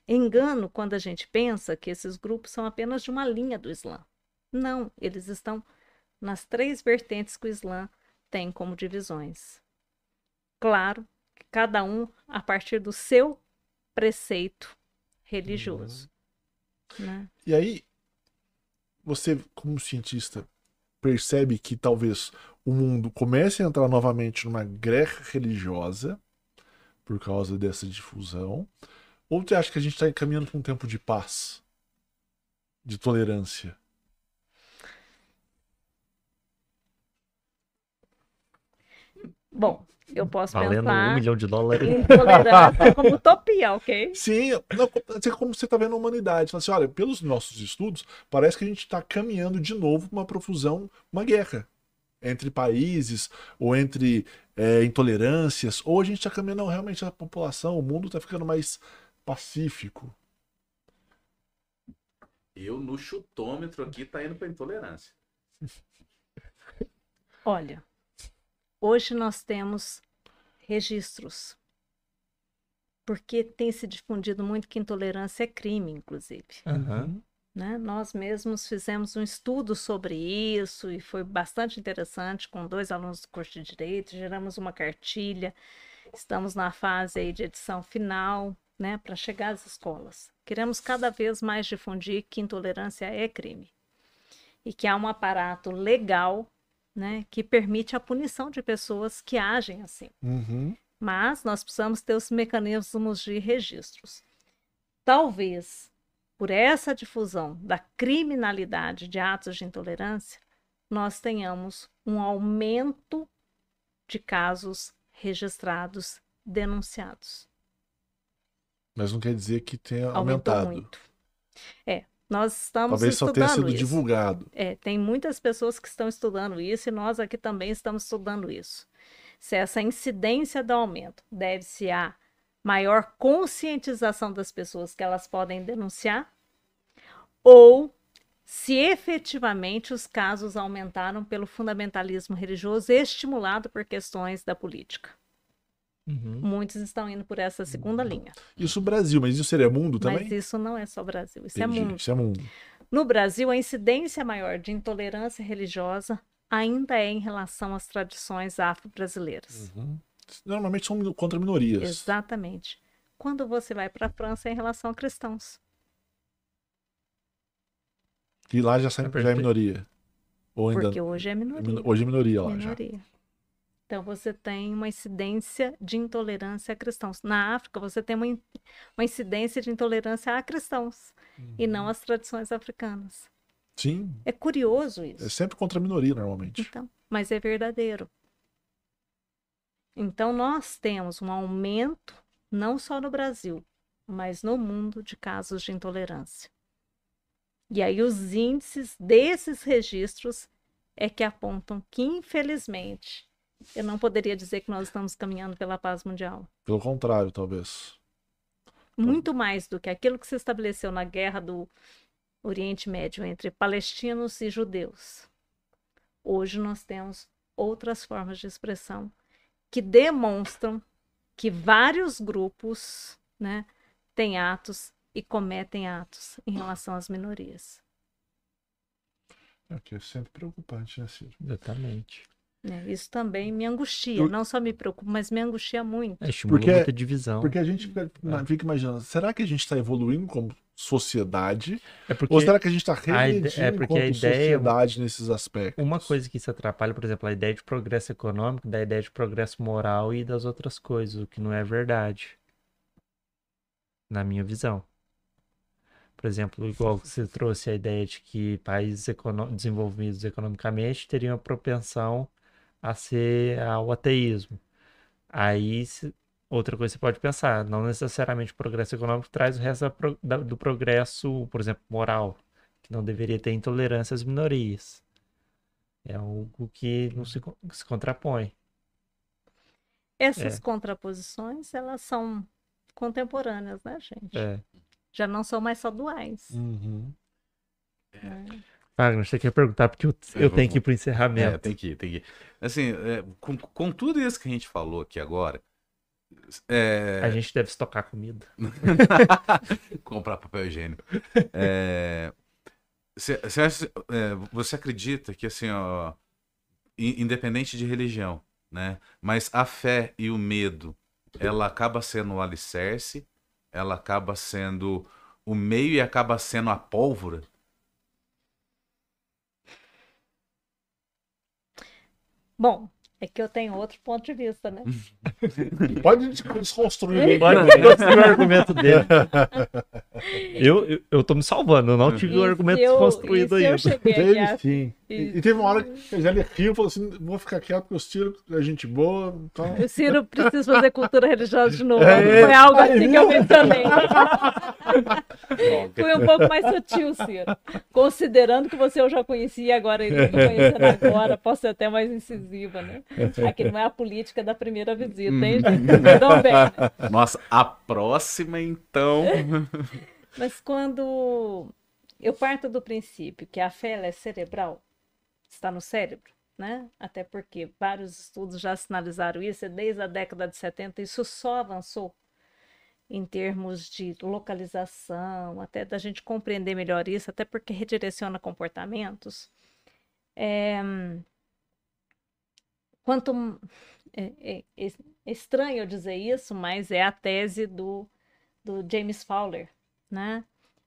S3: engano quando a gente pensa que esses grupos são apenas de uma linha do Islã. Não, eles estão nas três vertentes que o Islã tem como divisões. Claro, cada um a partir do seu preceito religioso. Uhum. Né?
S2: E aí, você, como cientista, percebe que talvez o mundo comece a entrar novamente numa guerra religiosa por causa dessa difusão? Ou você acha que a gente está caminhando para um tempo de paz, de tolerância?
S3: Bom, eu posso
S1: Valendo
S3: pensar
S1: um milhão de dólares.
S3: em tolerância (laughs) como utopia, ok?
S2: Sim, não, assim, como você está vendo a humanidade. Assim, olha, pelos nossos estudos, parece que a gente está caminhando de novo para uma profusão, uma guerra entre países ou entre é, intolerâncias, ou a gente está caminhando não, realmente a população, o mundo está ficando mais pacífico.
S4: Eu no chutômetro aqui tá indo para intolerância.
S3: Olha, Hoje nós temos registros, porque tem se difundido muito que intolerância é crime, inclusive.
S1: Uhum.
S3: Né? Nós mesmos fizemos um estudo sobre isso e foi bastante interessante com dois alunos do curso de Direito, geramos uma cartilha, estamos na fase aí de edição final, né, para chegar às escolas. Queremos cada vez mais difundir que intolerância é crime e que há um aparato legal né, que permite a punição de pessoas que agem assim.
S2: Uhum.
S3: Mas nós precisamos ter os mecanismos de registros. Talvez por essa difusão da criminalidade de atos de intolerância, nós tenhamos um aumento de casos registrados denunciados.
S2: Mas não quer dizer que tenha
S3: Aumentou
S2: aumentado.
S3: muito. É, nós estamos
S2: Talvez só tenha sido
S3: isso.
S2: divulgado.
S3: É, tem muitas pessoas que estão estudando isso e nós aqui também estamos estudando isso. Se essa incidência do aumento deve-se à maior conscientização das pessoas que elas podem denunciar ou se efetivamente os casos aumentaram pelo fundamentalismo religioso estimulado por questões da política.
S1: Uhum.
S3: Muitos estão indo por essa segunda
S2: Uhum.
S3: linha.
S2: Isso Brasil, mas isso seria mundo também?
S3: Mas isso não é só Brasil, isso é
S2: Entendi,
S3: mundo.
S2: Isso é mundo.
S3: No Brasil, a incidência maior de intolerância religiosa ainda é em relação às tradições afro-brasileiras.
S2: Uhum. Normalmente são contra minorias.
S3: Exatamente. Quando você vai para a França, é em relação a cristãos.
S2: E lá já, sai,
S1: É
S2: já é minoria. Ou ainda.
S3: Porque hoje é minoria.
S2: Hoje é minoria lá já.
S3: Então você tem uma incidência de intolerância a cristãos. Na África, você tem uma, uma incidência de intolerância a cristãos e
S2: Uhum.
S3: não às tradições africanas.
S2: Sim.
S3: É curioso isso.
S2: É sempre contra a minoria, normalmente.
S3: Então, mas é verdadeiro. Então, nós temos um aumento, não só no Brasil, mas no mundo, de casos de intolerância. E aí, os índices desses registros é que apontam que, infelizmente, eu não poderia dizer que nós estamos caminhando pela paz mundial.
S2: Pelo contrário, talvez.
S3: Muito mais do que aquilo que se estabeleceu na guerra do Oriente Médio entre palestinos e judeus. Hoje nós temos outras formas de expressão que demonstram que vários grupos né, têm atos e cometem atos em relação às minorias.
S2: É o que é sempre preocupante, né, Ciro?
S1: Exatamente.
S3: É, isso também me angustia.
S2: Eu-
S3: Não só me preocupa, mas me angustia muito.
S1: É, estimula
S2: Porque-
S1: muita divisão.
S2: Porque a gente fica,
S1: É.
S2: fica imaginando, será que a gente está evoluindo como sociedade?
S1: É porque
S2: Ou será que a gente está
S1: ide-
S2: regredindo
S1: é porque a ideia-
S2: sociedade nesses aspectos?
S1: uma coisa que isso atrapalha, por exemplo, a ideia de progresso econômico, da ideia de progresso moral e das outras coisas, o que não é verdade. Na minha visão. Por exemplo, igual você trouxe a ideia de que países econo- desenvolvidos economicamente teriam a propensão a ser ao ateísmo. Aí, se- outra coisa que você pode pensar, não necessariamente o progresso econômico traz o resto da pro- da- do progresso, por exemplo, moral, que não deveria ter intolerância às minorias. É algo que não se, se contrapõe.
S3: Essas
S1: É.
S3: contraposições, elas são contemporâneas, né, gente?
S1: É.
S3: Já não são mais só duais.
S2: Uhum.
S3: né?
S1: Wagner, você quer perguntar porque eu,
S4: É,
S1: eu tenho
S4: vamos-
S1: que ir pro encerramento.
S4: É, tem que ir, tem que ir. Assim, é, com, com tudo isso que a gente falou aqui agora, é,
S1: A gente deve estocar comida. (laughs) (laughs)
S4: comprar papel higiênico. É, cê- cê acha- é, você acredita que, assim, ó, in- independente de religião, né? Mas a fé e o medo, ela acaba sendo o alicerce, ela acaba sendo o meio e acaba sendo a pólvora.
S3: Bom, é que eu tenho outro ponto de vista, né? (laughs)
S2: Pode (laughs) desconstruir.
S1: O argumento dele. (laughs) Eu, eu, eu tô me salvando, eu não tive o
S3: E
S1: argumento
S3: eu-
S1: construído
S3: e se eu
S1: ainda.
S2: Teve
S3: a-
S2: sim. E, e teve uma hora que a Zélia riu e falou assim: vou ficar quieto porque os tiros é gente boa. Então...
S3: O Ciro precisa fazer cultura religiosa de novo.
S2: É,
S3: Foi algo
S2: aí,
S3: assim que eu
S2: viu?
S3: mencionei. Foi um pouco mais sutil, Ciro. Considerando que você eu já conhecia, agora ele me conhecendo agora, posso ser até mais incisiva, né? (laughs) Aqui não é a política da primeira visita, hein, gente? Então, bem? (laughs)
S4: Nossa, a próxima, então. (laughs)
S3: Mas quando eu parto do princípio que a fé é cerebral, está no cérebro, né? Até porque vários estudos já sinalizaram isso, e desde a década de 70 isso só avançou em termos de localização, até da gente compreender melhor isso, até porque redireciona comportamentos. É, quanto é, é- é estranho eu dizer isso, mas é a tese do, do James Fowler, né?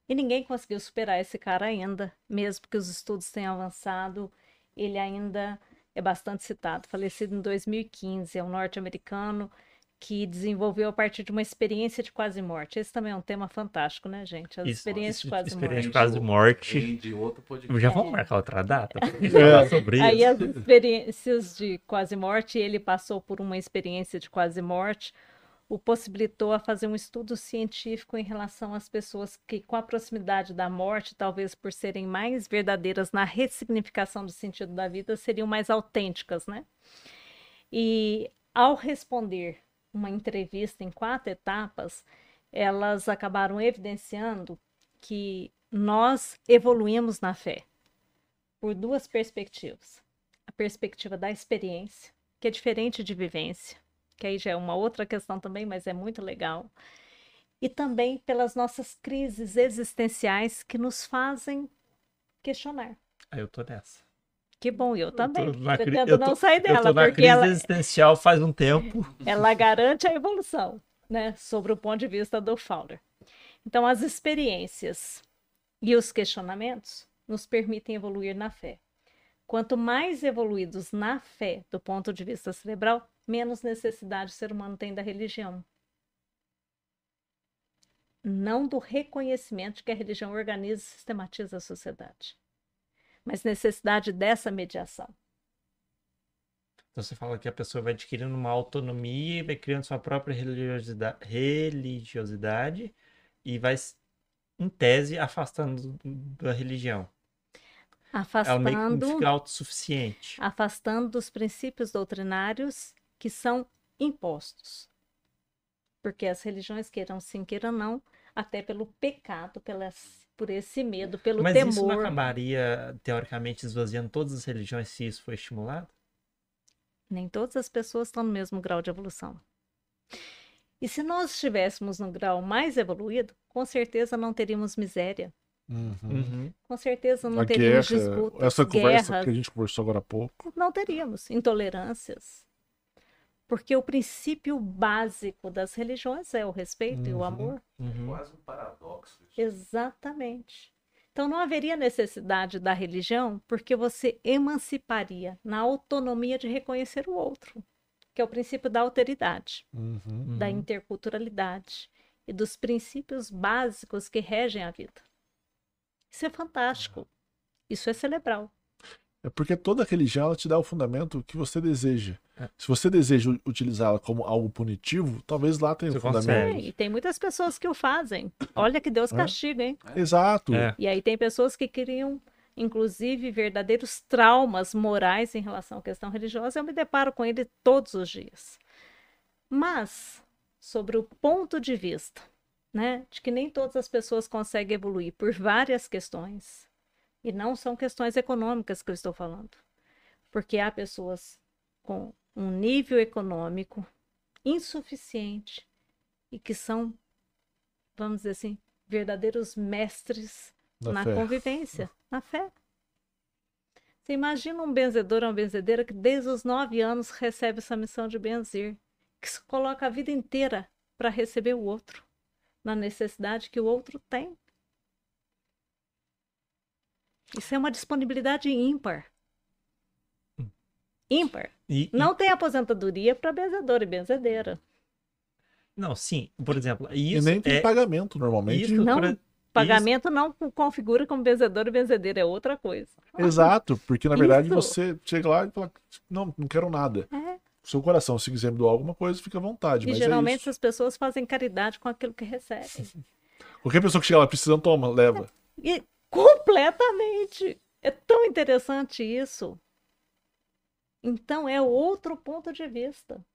S3: E ninguém conseguiu superar esse cara ainda, mesmo que os estudos tenham avançado, ele ainda é bastante citado. Falecido em 2015, é um norte-americano que desenvolveu a partir de uma experiência de quase morte. Esse também é um tema fantástico, né, gente? As
S1: Isso,
S3: experiências de quase
S1: experiência de
S3: morte.
S1: quase morte.
S4: De outro podcast.
S1: Já vamos marcar outra data gente falar sobre isso.
S3: Aí as experiências de quase morte, ele passou por uma experiência de quase morte, o possibilitou a fazer um estudo científico em relação às pessoas que, com a proximidade da morte, talvez por serem mais verdadeiras na ressignificação do sentido da vida, seriam mais autênticas, né? E ao responder uma entrevista em quatro etapas, elas acabaram evidenciando que nós evoluímos na fé por duas perspectivas. A perspectiva da experiência, que é diferente de vivência, que aí já é uma outra questão também, mas é muito legal. E também pelas nossas crises existenciais que nos fazem questionar.
S1: Aí eu tô nessa.
S3: Que bom, eu
S1: Eu
S3: também.
S1: na cri-
S3: Pretendo
S1: eu tô-
S3: não sair
S1: Eu
S3: dela,
S1: tô na
S3: porque
S1: crise
S3: ela,
S1: existencial faz um tempo. (laughs)
S3: ela garante a evolução, né? Sobre o ponto de vista do Fowler. Então, as experiências e os questionamentos nos permitem evoluir na fé. Quanto mais evoluídos na fé, do ponto de vista cerebral, menos necessidade o ser humano tem da religião. Não do reconhecimento de que a religião organiza e sistematiza a sociedade, mas necessidade dessa mediação.
S1: Então você fala que a pessoa vai adquirindo uma autonomia e vai criando sua própria religiosidade, religiosidade e vai, em tese, afastando do- da religião. Ela meio que
S3: Afastando
S1: fica autossuficiente.
S3: afastando dos princípios doutrinários que são impostos. Porque as religiões, queiram sim, queiram não, até pelo pecado, pelas, por esse medo, pelo
S1: Mas isso não
S3: temor.
S1: acabaria, teoricamente, esvaziando todas as religiões se isso for estimulado?
S3: Nem todas as pessoas estão no mesmo grau de evolução. E se nós estivéssemos no grau mais evoluído, com certeza não teríamos miséria,
S2: Uhum.
S1: Uhum.
S3: Com certeza não
S2: A
S3: teríamos
S2: guerra,
S3: disputas,
S2: essa conversa
S3: guerras,
S2: que a gente conversou agora há pouco.
S3: não teríamos intolerâncias. Porque o princípio básico das religiões é o respeito e o
S2: Uhum.
S3: amor.
S1: Uhum.
S4: Quase um paradoxo. isso.
S3: Exatamente. Então não haveria necessidade da religião porque você emanciparia na autonomia de reconhecer o outro, que é o princípio da alteridade,
S2: Uhum.
S3: da
S1: Uhum.
S3: interculturalidade e dos princípios básicos que regem a vida. Isso é fantástico. Isso é celebral.
S2: É porque toda religião ela te dá o fundamento que você deseja.
S1: É.
S2: Se você deseja utilizá-la como algo punitivo, talvez lá tenha o fundamento.
S3: É, e tem muitas pessoas que o fazem. Olha que Deus
S2: É.
S3: castiga, hein?
S2: Exato.
S1: É.
S3: E aí tem pessoas que criam, inclusive, verdadeiros traumas morais em relação à questão religiosa. Eu me deparo com ele todos os dias. Mas, sobre o ponto de vista, né, de que nem todas as pessoas conseguem evoluir por várias questões, e não são questões econômicas que eu estou falando, porque há pessoas com um nível econômico insuficiente e que são, vamos dizer assim, verdadeiros mestres na
S2: fé.
S3: convivência, na fé. Você imagina um benzedor ou uma benzedeira que desde os nove anos recebe essa missão de benzer, que se coloca a vida inteira para receber o outro, na necessidade que o outro tem. Isso é uma disponibilidade ímpar. Ímpar.
S1: E- e-
S3: Não tem aposentadoria para benzedor e benzedeira.
S1: não, sim. Por exemplo,
S2: E
S1: isso
S2: nem tem
S1: é
S2: pagamento normalmente.
S1: isso,
S3: Não.
S1: por-
S3: Pagamento não configura como benzedor e benzedeira, é outra coisa.
S2: Exato, porque na verdade
S3: Isso.
S2: você chega lá e fala, não, não quero nada.
S3: É.
S2: Seu coração, se quiser me doar alguma coisa, fica à vontade.
S3: E
S2: mas
S3: geralmente
S2: é isso.
S3: essas pessoas fazem caridade com aquilo que recebem.
S2: Qualquer pessoa que chega lá precisando, toma, leva.
S3: E completamente. É tão interessante isso. Então é outro ponto de vista.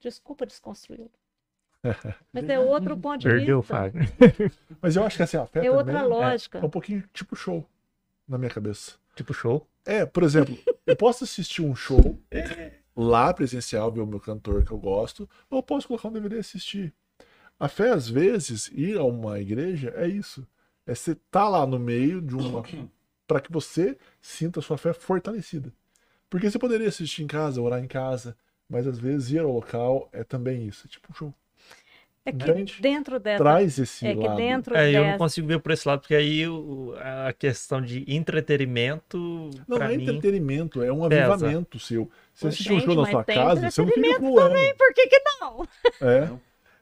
S3: Desculpa desconstruí-lo. (laughs) Mas é outro ponto de
S1: Perdeu o
S3: vista.
S1: Fagner. (laughs)
S2: Mas eu acho que assim, a fé
S3: É
S2: também
S3: outra lógica.
S2: É, um pouquinho tipo show na minha cabeça.
S1: Tipo, show.
S2: É, por exemplo, eu posso assistir um show (laughs) lá presencial, ver o meu cantor que eu gosto, ou eu posso colocar um DVD e assistir. A fé, às vezes, ir a uma igreja é isso. É você estar lá no meio de uma. para que você sinta a sua fé fortalecida. Porque você poderia assistir em casa, orar em casa, mas às vezes ir ao local é também isso. É tipo um show.
S3: É que
S2: Entende?
S3: dentro dessa.
S2: Traz esse
S3: é que
S2: lado.
S3: dentro
S1: É, eu não
S3: dessa.
S1: consigo ver por esse lado, porque aí o- a questão de entretenimento,
S2: Não é
S1: mim,
S2: entretenimento, é um
S1: pesa.
S2: avivamento seu. Você assiste um show na sua casa, você não fica pulando.
S3: Por que, que não?
S2: É.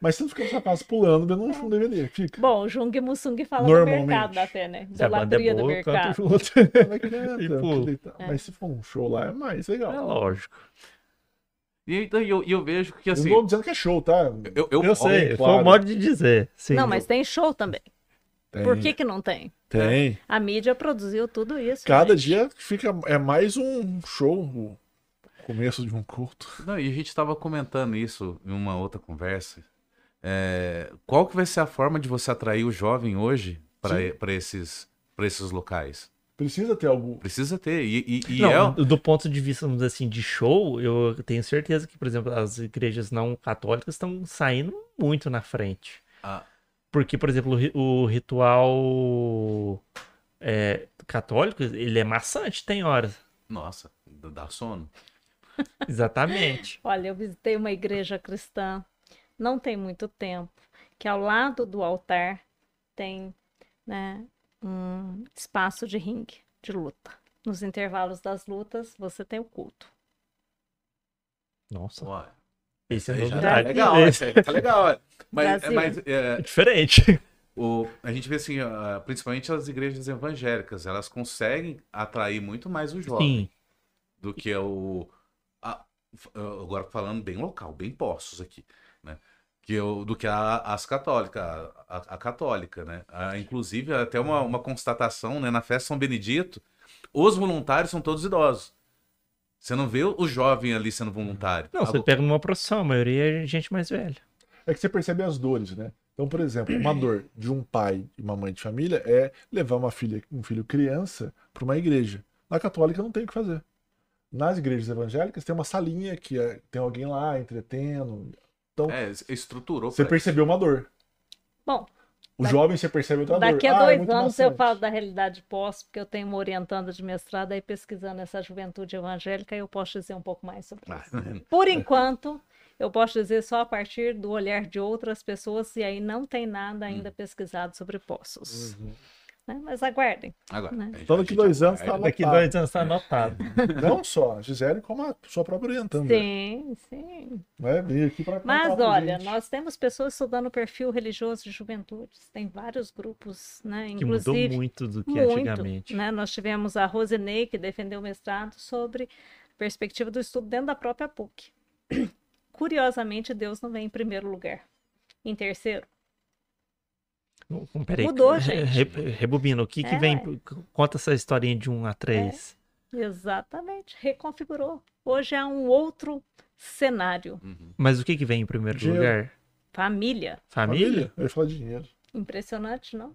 S2: Mas você não fica sua casa pulando, vendo um show DVD. Fica.
S3: Bom, o Jung Mussung fala do mercado da fé, né?
S1: se a banda é
S3: Idolatria do
S1: eu
S3: mercado.
S1: junto.
S2: Vai quieta, (laughs)
S1: E pulo.
S2: deitar. Mas se for um show lá, é mais legal.
S1: É lógico.
S4: E então, eu, eu vejo que
S2: Eu
S4: assim.
S2: não tô dizendo que é show, tá?
S4: Eu, eu,
S1: Eu sei,
S2: claro.
S1: foi o modo de dizer. Sim,
S3: não, mas tem show também.
S2: Tem.
S3: Por que, que não tem?
S2: Tem.
S3: A mídia produziu tudo isso.
S2: Cada
S3: gente.
S2: dia fica. É mais um show. O começo de um culto.
S4: Não, e a gente estava comentando isso em uma outra conversa. É, qual que vai ser a forma de você atrair o jovem hoje para esses, pra esses locais?
S2: Precisa ter algo.
S4: Precisa ter. E, e, e
S1: Não,
S4: é,
S1: do ponto de vista, vamos dizer assim, de show, eu tenho certeza que, por exemplo, as igrejas não católicas estão saindo muito na frente.
S4: Ah.
S1: Porque, por exemplo, o ritual é, católico, ele é maçante, tem horas.
S4: Nossa, dá sono.
S1: Exatamente. (laughs)
S3: Olha, eu visitei uma igreja cristã, não tem muito tempo, que ao lado do altar tem né, um espaço de ringue, de luta. Nos intervalos das lutas, você tem o culto.
S1: Nossa,
S4: Ué,
S1: esse é
S4: aí já tá legal,
S1: Esse
S4: tá legal. é. Mas,
S3: Brasil.
S4: mas é,
S1: é diferente.
S4: o, a gente vê assim, principalmente as igrejas evangélicas, elas conseguem atrair muito mais o jovem
S1: Sim.
S4: do que o. a- agora falando bem local, bem postos aqui, né? Que o, do que a- as católicas, a, a- a católica, né? Ah, inclusive, até uma, uma constatação, né? Na festa São Benedito, os voluntários são todos idosos. Você não vê o jovem ali sendo voluntário.
S1: Não, você pega numa procissão, a maioria é gente mais velha.
S2: É que você percebe as dores, né? Então, por exemplo, uma dor de um pai e uma mãe de família é levar uma filha, um filho criança para uma igreja. Na católica não tem o que fazer. Nas igrejas evangélicas tem uma salinha que é- tem alguém lá entretendo. Então,
S4: É, estruturou.
S2: você percebeu uma dor.
S3: Bom,
S2: O
S3: Daqui-
S2: jovem você percebe outra dor.
S3: Daqui a
S2: Ah, é
S3: dois anos eu falo da realidade pós, porque eu tenho uma orientanda de mestrado aí pesquisando essa juventude evangélica e eu posso dizer um pouco mais sobre
S2: Ah,
S3: isso. (laughs) Por enquanto, eu posso dizer só a partir do olhar de outras pessoas e aí não tem nada ainda pesquisado sobre poços. Né? Mas aguardem.
S4: Agora.
S3: Né?
S2: daqui
S4: gente
S2: dois anos tá
S4: aguarda.
S1: Daqui
S2: anotado.
S1: dois anos tá anotado. (laughs)
S2: Não só a Gisele, como a sua própria orientanda.
S3: Sim, sim.
S2: Né? Veio aqui contar
S3: Mas olha,
S2: gente.
S3: nós temos pessoas estudando o perfil religioso de juventudes. Tem vários grupos, né?
S1: Que mudou
S3: Inclusive,
S1: muito do que
S3: muito,
S1: antigamente.
S3: né? Nós tivemos a Rosinei, que defendeu o mestrado sobre a perspectiva do estudo dentro da própria PUC. (clears throat) Curiosamente, Deus não vem em primeiro lugar. Em terceiro,
S1: Peraí,
S3: Mudou,
S1: re-
S3: gente.
S1: re- rebobina, o que que
S3: É,
S1: vem,
S3: ué.
S1: conta essa historinha de 1 a 3.
S3: exatamente, reconfigurou. Hoje há um outro cenário.
S4: Uhum.
S1: Mas o que que vem em primeiro
S2: Dinheiro.
S1: lugar?
S3: Família.
S1: Família?
S2: Família? Eu ia falar de dinheiro.
S3: Impressionante, não?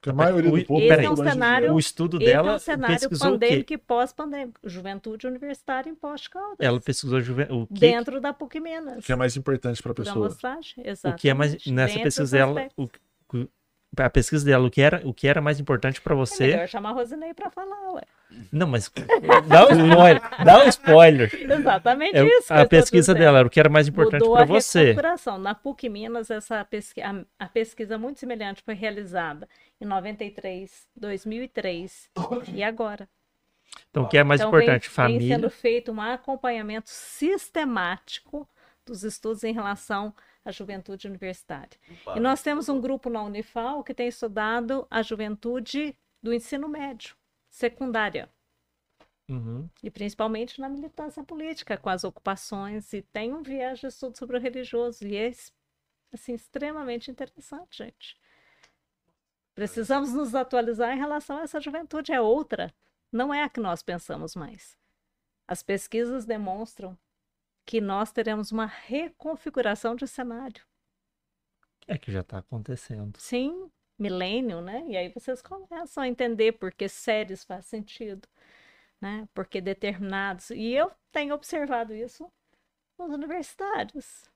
S2: Porque a maioria
S1: O-
S2: do povo
S1: peraí,
S3: é um cenário-.
S1: O estudo
S3: Esse é
S1: dela
S3: um cenário
S1: pesquisou
S3: pandêmico e pós-pandêmico. Juventude universitária em Posto de Caldas.
S1: Ela pesquisou juve- o que,
S3: Dentro da PUC Minas.
S2: O que é mais importante pra
S3: Por
S2: pessoa.
S3: amostragem,
S1: o que é mais
S3: exatamente,
S1: nessa
S3: dentre
S1: pesquisa dela, o- a pesquisa dela, o que era, o que era mais importante pra
S3: É
S1: você?
S3: melhor chamar a Rosinei para falar, ué.
S1: Não, mas dá um spoiler, dá um spoiler.
S3: Exatamente
S1: É,
S3: isso.
S1: a pesquisa dela era o que era mais importante
S3: Mudou
S1: pra
S3: a
S1: você.
S3: reconfiguração. Na PUC Minas, essa a, a pesquisa muito semelhante foi realizada em 93, 2003 e agora.
S1: Então, o que é mais
S3: então,
S1: importante?
S3: vem,
S1: Família.
S3: vem sendo feito um acompanhamento sistemático dos estudos em relação à juventude universitária. E nós temos um grupo na Unifal que tem estudado a juventude do ensino médio, secundária.
S1: Uhum.
S3: E principalmente na militância política, com as ocupações, e tem um viés de estudo sobre o religioso, e é assim, extremamente interessante, gente. Precisamos nos atualizar em relação a essa juventude, é outra, não é a que nós pensamos mais. As pesquisas demonstram que nós teremos uma reconfiguração de cenário.
S1: É que já tá acontecendo.
S3: Sim, milênio, né? E aí vocês começam a entender por que séries faz sentido, né? Porque determinados. E eu tenho observado isso nos universitários,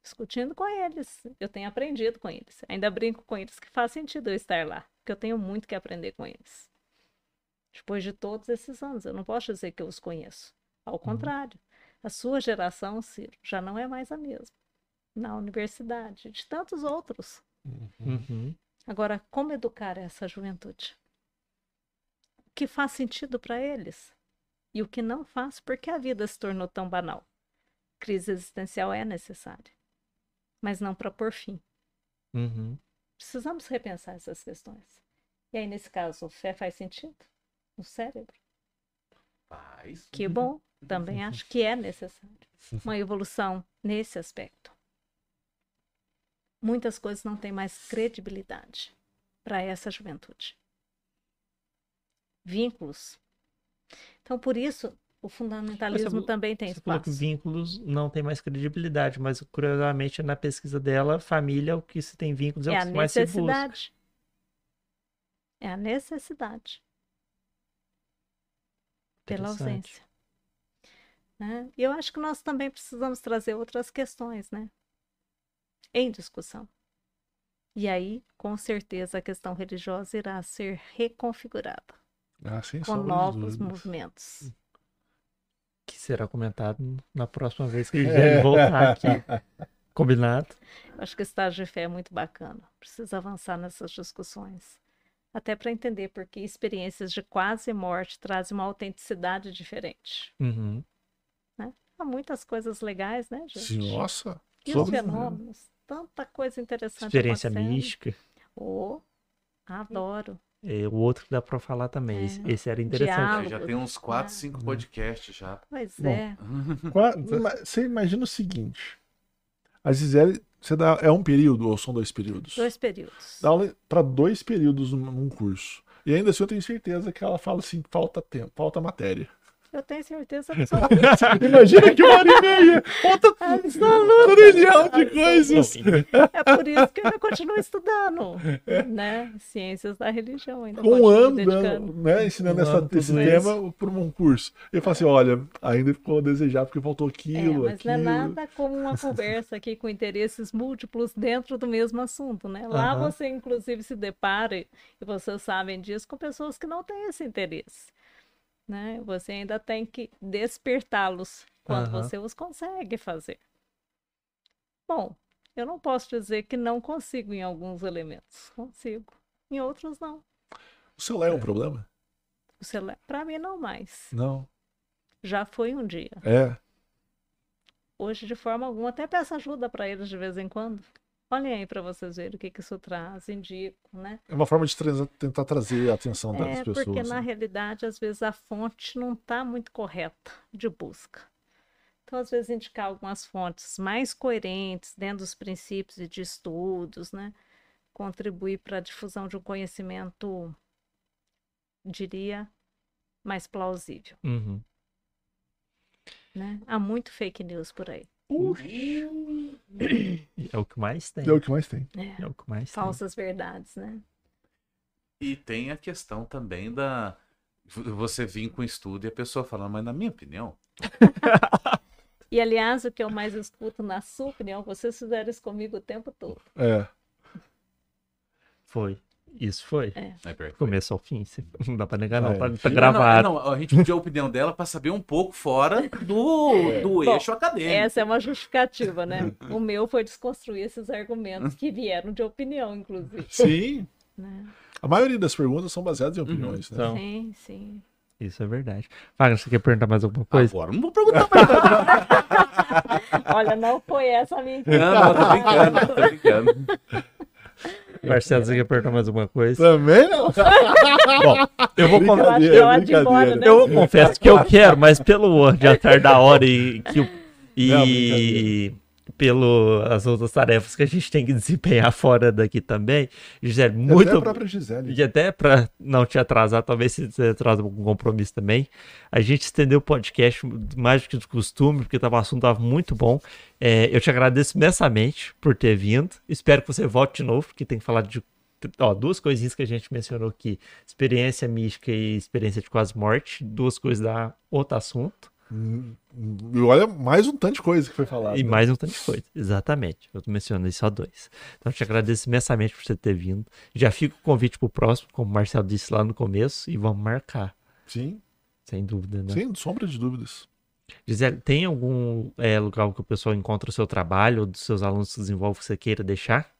S3: discutindo com eles. Eu tenho aprendido com eles. Ainda brinco com eles que faz sentido eu estar lá, porque eu tenho muito que aprender com eles. Depois de todos esses anos, eu não posso dizer que eu os conheço. Ao contrário, a sua geração, Ciro, já não é mais a mesma. Na universidade, de tantos outros.
S1: Uhum.
S3: Agora, como educar essa juventude? O que faz sentido para eles? E o que não faz, porque a vida se tornou tão banal? Crise existencial é necessária, mas não para pôr fim.
S1: Uhum.
S3: Precisamos repensar essas questões. E aí, nesse caso, fé faz sentido? No cérebro?
S4: Faz.
S3: Que bom, também acho que é necessário uma evolução nesse aspecto. Muitas coisas não têm mais credibilidade para essa juventude. Vínculos. Então, por isso, o fundamentalismo
S1: Você-
S3: também tem
S1: Você falou que
S3: espaço.
S1: vínculos não tem mais credibilidade, mas curiosamente na pesquisa dela, família, o que se tem vínculos é,
S3: É
S1: o que mais se busca.
S3: necessidade. É a necessidade pela ausência. Né? E eu acho que nós também precisamos trazer outras questões, né? Em discussão. E aí, com certeza, a questão religiosa irá ser reconfigurada
S2: Ah,
S3: com novos
S2: dúvidas.
S3: movimentos.
S1: Que será comentado na próxima vez que
S2: É.
S1: ele vier voltar aqui. (laughs) Combinado?
S3: Eu acho que o estágio de fé é muito bacana. Precisa avançar nessas discussões. Até para entender porque experiências de quase morte trazem uma autenticidade diferente.
S1: Uhum.
S3: Há muitas coisas legais, né, gente?
S2: Sim, nossa.
S3: E os
S2: sobre-
S3: fenômenos? Tanta coisa interessante
S1: Experiência mística.
S3: Oh, adoro.
S1: É, o outro que dá pra falar também. Esse, esse era interessante.
S3: Diálogo.
S4: É, já tem uns 4,
S3: Ah.
S4: 5 podcasts já.
S3: Pois
S2: Bom,
S3: é. (laughs)
S2: Você imagina o seguinte: a Gisele, você dá, é um período ou são dois períodos?
S3: Dois períodos.
S2: Dá aula para dois períodos num, num curso. E ainda assim eu tenho certeza que ela fala assim: falta tempo, falta matéria.
S3: Eu tenho certeza (laughs) absoluta.
S2: Imagina que uma hora e meia. Outra (laughs)
S3: Absoluta.
S2: trilhão de coisas.
S3: É por isso que eu ainda continuo estudando, né? Ciências da religião. Ainda
S2: Um ano, né, ensinando
S1: Um
S2: essa,
S1: ano,
S2: esse tema por um curso. Eu falo assim, olha, ainda ficou a desejar porque faltou
S3: É,
S2: aquilo,
S3: mas não é
S2: aquilo.
S3: nada como uma conversa aqui com interesses múltiplos dentro do mesmo assunto, né? Lá
S1: Aham.
S3: você, inclusive, se depara, e vocês sabem disso, com pessoas que não têm esse interesse, né? Você ainda tem que despertá-los quando
S1: Aham.
S3: você os consegue fazer. Bom, eu não posso dizer que não consigo em alguns elementos. Consigo. Em outros, não.
S2: O celular é um problema?
S3: O celular, para mim, não mais.
S2: Não.
S3: Já foi um dia.
S2: É.
S3: Hoje, de forma alguma, até peço ajuda para eles de vez em quando. Olhem aí para vocês verem o que, que isso traz, indico, né?
S2: É uma forma de tra- tentar trazer a atenção das
S3: É,
S2: pessoas.
S3: porque na
S2: né?
S3: realidade, às vezes, a fonte não está muito correta de busca. Então, às vezes, indicar algumas fontes mais coerentes dentro dos princípios e de estudos, né? Contribuir para a difusão de um conhecimento, diria, mais plausível,
S1: Uhum.
S3: né? Há muito fake news por aí.
S1: É o que mais tem.
S2: É o que mais tem.
S3: É,
S1: É o que mais tem.
S3: falsas verdades, né?
S4: E tem a questão também da. Você vir com estudo e a pessoa falando, mas na minha opinião. (laughs)
S3: E, aliás, o que eu mais escuto, na sua opinião, vocês fizeram isso comigo o tempo todo.
S2: É.
S1: Foi. Isso foi.
S3: É.
S4: É.
S1: Começo ao fim. (laughs) Não dá pra negar, não.
S2: É.
S1: Tá, tá
S2: Não,
S4: Não,
S1: gravado.
S4: não, a gente pediu a opinião dela para saber um pouco fora do, do
S3: Bom,
S4: eixo acadêmico.
S3: Essa é uma justificativa, né? O meu foi desconstruir esses argumentos que vieram de opinião, inclusive.
S2: Sim. (laughs)
S3: Né?
S2: A maioria das perguntas são baseadas em opiniões, né?
S1: Então,
S3: Sim, sim.
S1: isso é verdade. Wagner, você quer perguntar mais alguma coisa?
S4: Agora não vou perguntar mais (laughs) nada.
S3: Olha, não foi essa a minha
S4: Não, não, tô brincando, tô brincando.
S1: Marcelo, você quer perguntar mais alguma coisa?
S2: Também não.
S1: Bom, eu vou, con-
S3: Eu é embora, né?
S1: eu confesso que eu quero, mas pelo adiantar da hora e, que, o-
S2: Não,
S1: e pelo as outras tarefas que a gente tem que desempenhar fora daqui também, Gisele,
S2: Muito...
S1: muito
S2: Até a própria Gisele.
S1: E até para não te atrasar, talvez se você atrasa com compromisso também, a gente estendeu o podcast mais do que de costume, porque tava, o assunto estava muito bom. É, eu te agradeço imensamente por ter vindo. Espero que você volte de novo, porque tem que falar de ó, duas coisinhas que a gente mencionou aqui: experiência mística e experiência de quase morte. Duas coisas da outro assunto.
S2: E olha, mais um tanto de coisa que foi falado.
S1: E
S2: né?
S1: mais um tanto de coisa. Exatamente. Eu tô mencionando só dois. Então, eu te agradeço imensamente por você ter vindo. Já fica o convite pro próximo, como o Marcelo disse lá no começo, e vamos marcar.
S2: Sim,
S1: Sem dúvida, né?
S2: sem sombra de dúvidas.
S1: Gisele, tem algum é, lugar que o pessoal encontra o seu trabalho ou dos seus alunos que desenvolve que você queira deixar?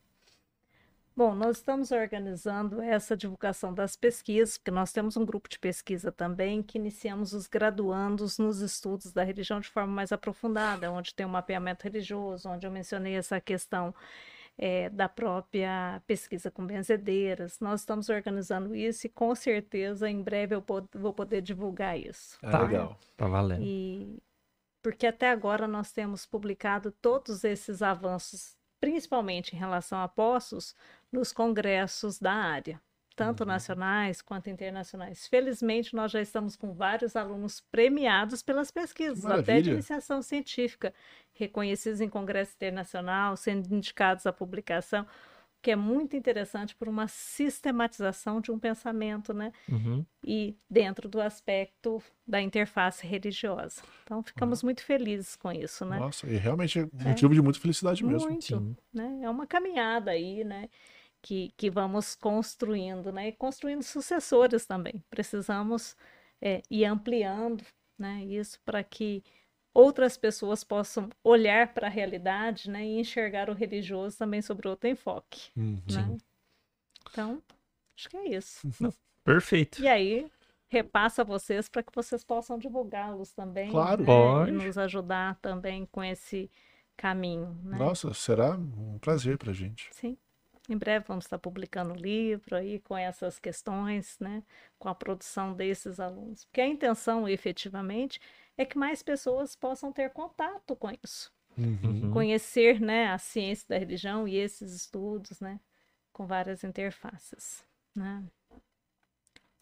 S3: Bom, nós estamos organizando essa divulgação das pesquisas, porque nós temos um grupo de pesquisa também que iniciamos os graduandos nos estudos da religião de forma mais aprofundada, onde tem um mapeamento religioso, onde eu mencionei essa questão eh, da própria pesquisa com benzedeiras. Nós estamos organizando isso e com certeza em breve eu pod- vou poder divulgar isso.
S2: É
S1: Tá.
S2: legal.
S1: Tá valendo.
S3: E porque até agora nós temos publicado todos esses avanços, principalmente em relação a postos, nos congressos da área, tanto
S2: Uhum.
S3: nacionais quanto internacionais. Felizmente, nós já estamos com vários alunos premiados pelas pesquisas, até de iniciação científica, reconhecidos em congresso internacional, sendo indicados à publicação, que é muito interessante por uma sistematização de um pensamento, né?
S1: Uhum.
S3: e dentro do aspecto da interface religiosa. Então, ficamos muito felizes com isso, né?
S2: Nossa, e realmente é motivo de muita felicidade mesmo.
S3: Muito,
S1: Sim.
S3: né? É uma caminhada aí, né? Que, que vamos construindo, né? E construindo sucessores também. Precisamos é, ir ampliando, né? Isso para que outras pessoas possam olhar para a realidade, né? E enxergar o religioso também sobre outro enfoque,
S2: Uhum.
S3: né? Então, acho que é isso.
S1: Perfeito.
S3: E aí, repasso a vocês para que vocês possam divulgá-los também.
S2: Claro.
S3: né?
S1: Pode.
S3: E nos ajudar também com esse caminho. Né?
S2: Nossa, será um prazer pra gente.
S3: Sim. Em breve vamos estar publicando livro aí com essas questões, né? Com a produção desses alunos. Porque a intenção, efetivamente, é que mais pessoas possam ter contato com isso.
S1: Uhum.
S3: Conhecer, né, a ciência da religião e esses estudos, né? Com várias interfaces, né?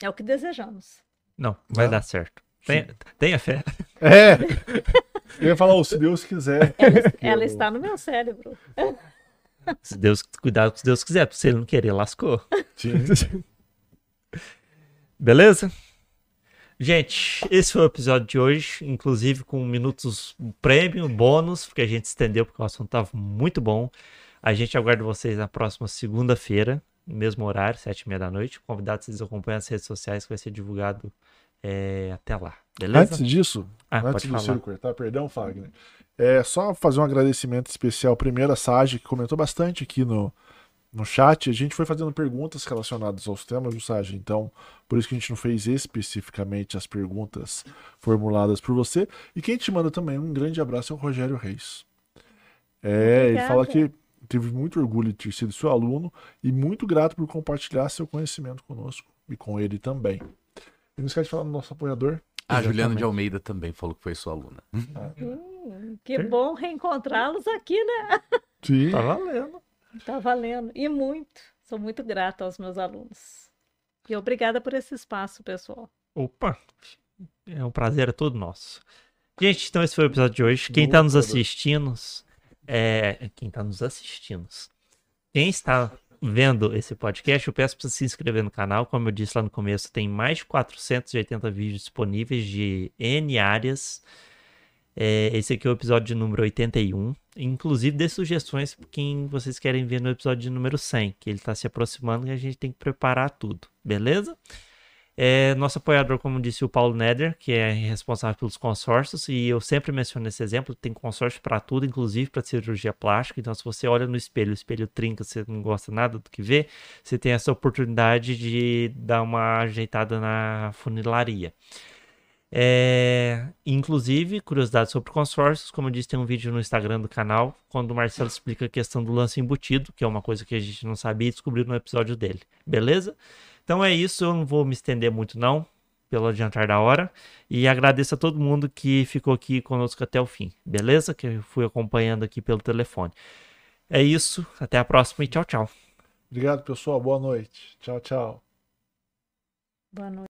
S3: É o que desejamos.
S1: Não, vai
S2: Ah.
S1: dar certo. Tenha, tenha fé. (laughs)
S2: É! (laughs) Eu ia falar, oh, se Deus quiser.
S3: Ela, ela está no meu cérebro.
S1: Se Deus cuidar, se Deus quiser, se ele não querer, lascou.
S2: Sim. (laughs)
S1: Beleza? Gente, esse foi o episódio de hoje, inclusive com minutos prêmio, bônus, porque a gente estendeu porque o assunto estava muito bom. A gente aguarda vocês na próxima segunda-feira, no mesmo horário, sete e meia da noite. Convidado, vocês acompanham as redes sociais que vai ser divulgado é, até lá. Beleza?
S2: Antes disso,
S1: Ah,
S2: antes do. Ciro cortar, perdão, Fagner. É só fazer um agradecimento especial primeiro a Sage, que comentou bastante aqui no, no chat. A gente foi fazendo perguntas relacionadas aos temas do Sage, então por isso que a gente não fez especificamente as perguntas formuladas por você. E quem te manda também um grande abraço é o Rogério Reis. É, ele
S3: Obrigada.
S2: fala que teve muito orgulho de ter sido seu aluno e muito grato por compartilhar seu conhecimento conosco e com ele também. E não esquece de falar do nosso apoiador.
S4: A Juliana de Almeida também falou que foi sua aluna.
S3: Hum, que bom reencontrá-los aqui, né?
S2: Sim.
S1: Tá valendo.
S3: Tá valendo. E muito. Sou muito grata aos meus alunos. E obrigada por esse espaço, pessoal.
S1: Opa, é um prazer, é todo nosso. Gente, então esse foi o episódio de hoje. Quem
S2: Boa,
S1: tá nos assistindo, é, quem tá nos assistindo, quem está vendo esse podcast, eu peço para se inscrever no canal. Como eu disse lá no começo, tem mais de 480 vídeos disponíveis de N áreas. É, esse aqui é o episódio número 81. Inclusive, dê sugestões para quem vocês querem ver no episódio número 100, que ele está se aproximando e a gente tem que preparar tudo, beleza? É, nosso apoiador, como disse o Paulo Neder, que é responsável pelos consórcios, e eu sempre menciono esse exemplo, tem consórcio para tudo, inclusive para cirurgia plástica. Então, se você olha no espelho, o espelho trinca, você não gosta nada do que vê, você tem essa oportunidade de dar uma ajeitada na funilaria. É, inclusive, curiosidade sobre consórcios, como eu disse, tem um vídeo no Instagram do canal, quando o Marcelo explica a questão do lance embutido, que é uma coisa que a gente não sabia e descobriu no episódio dele, beleza? Então é isso, eu não vou me estender muito não, pelo adiantar da hora, e agradeço a todo mundo que ficou aqui conosco até o fim, beleza? Que eu fui acompanhando aqui pelo telefone. É isso, até a próxima e tchau, tchau.
S2: Obrigado, pessoal. Boa noite. Tchau, tchau.
S3: Boa noite.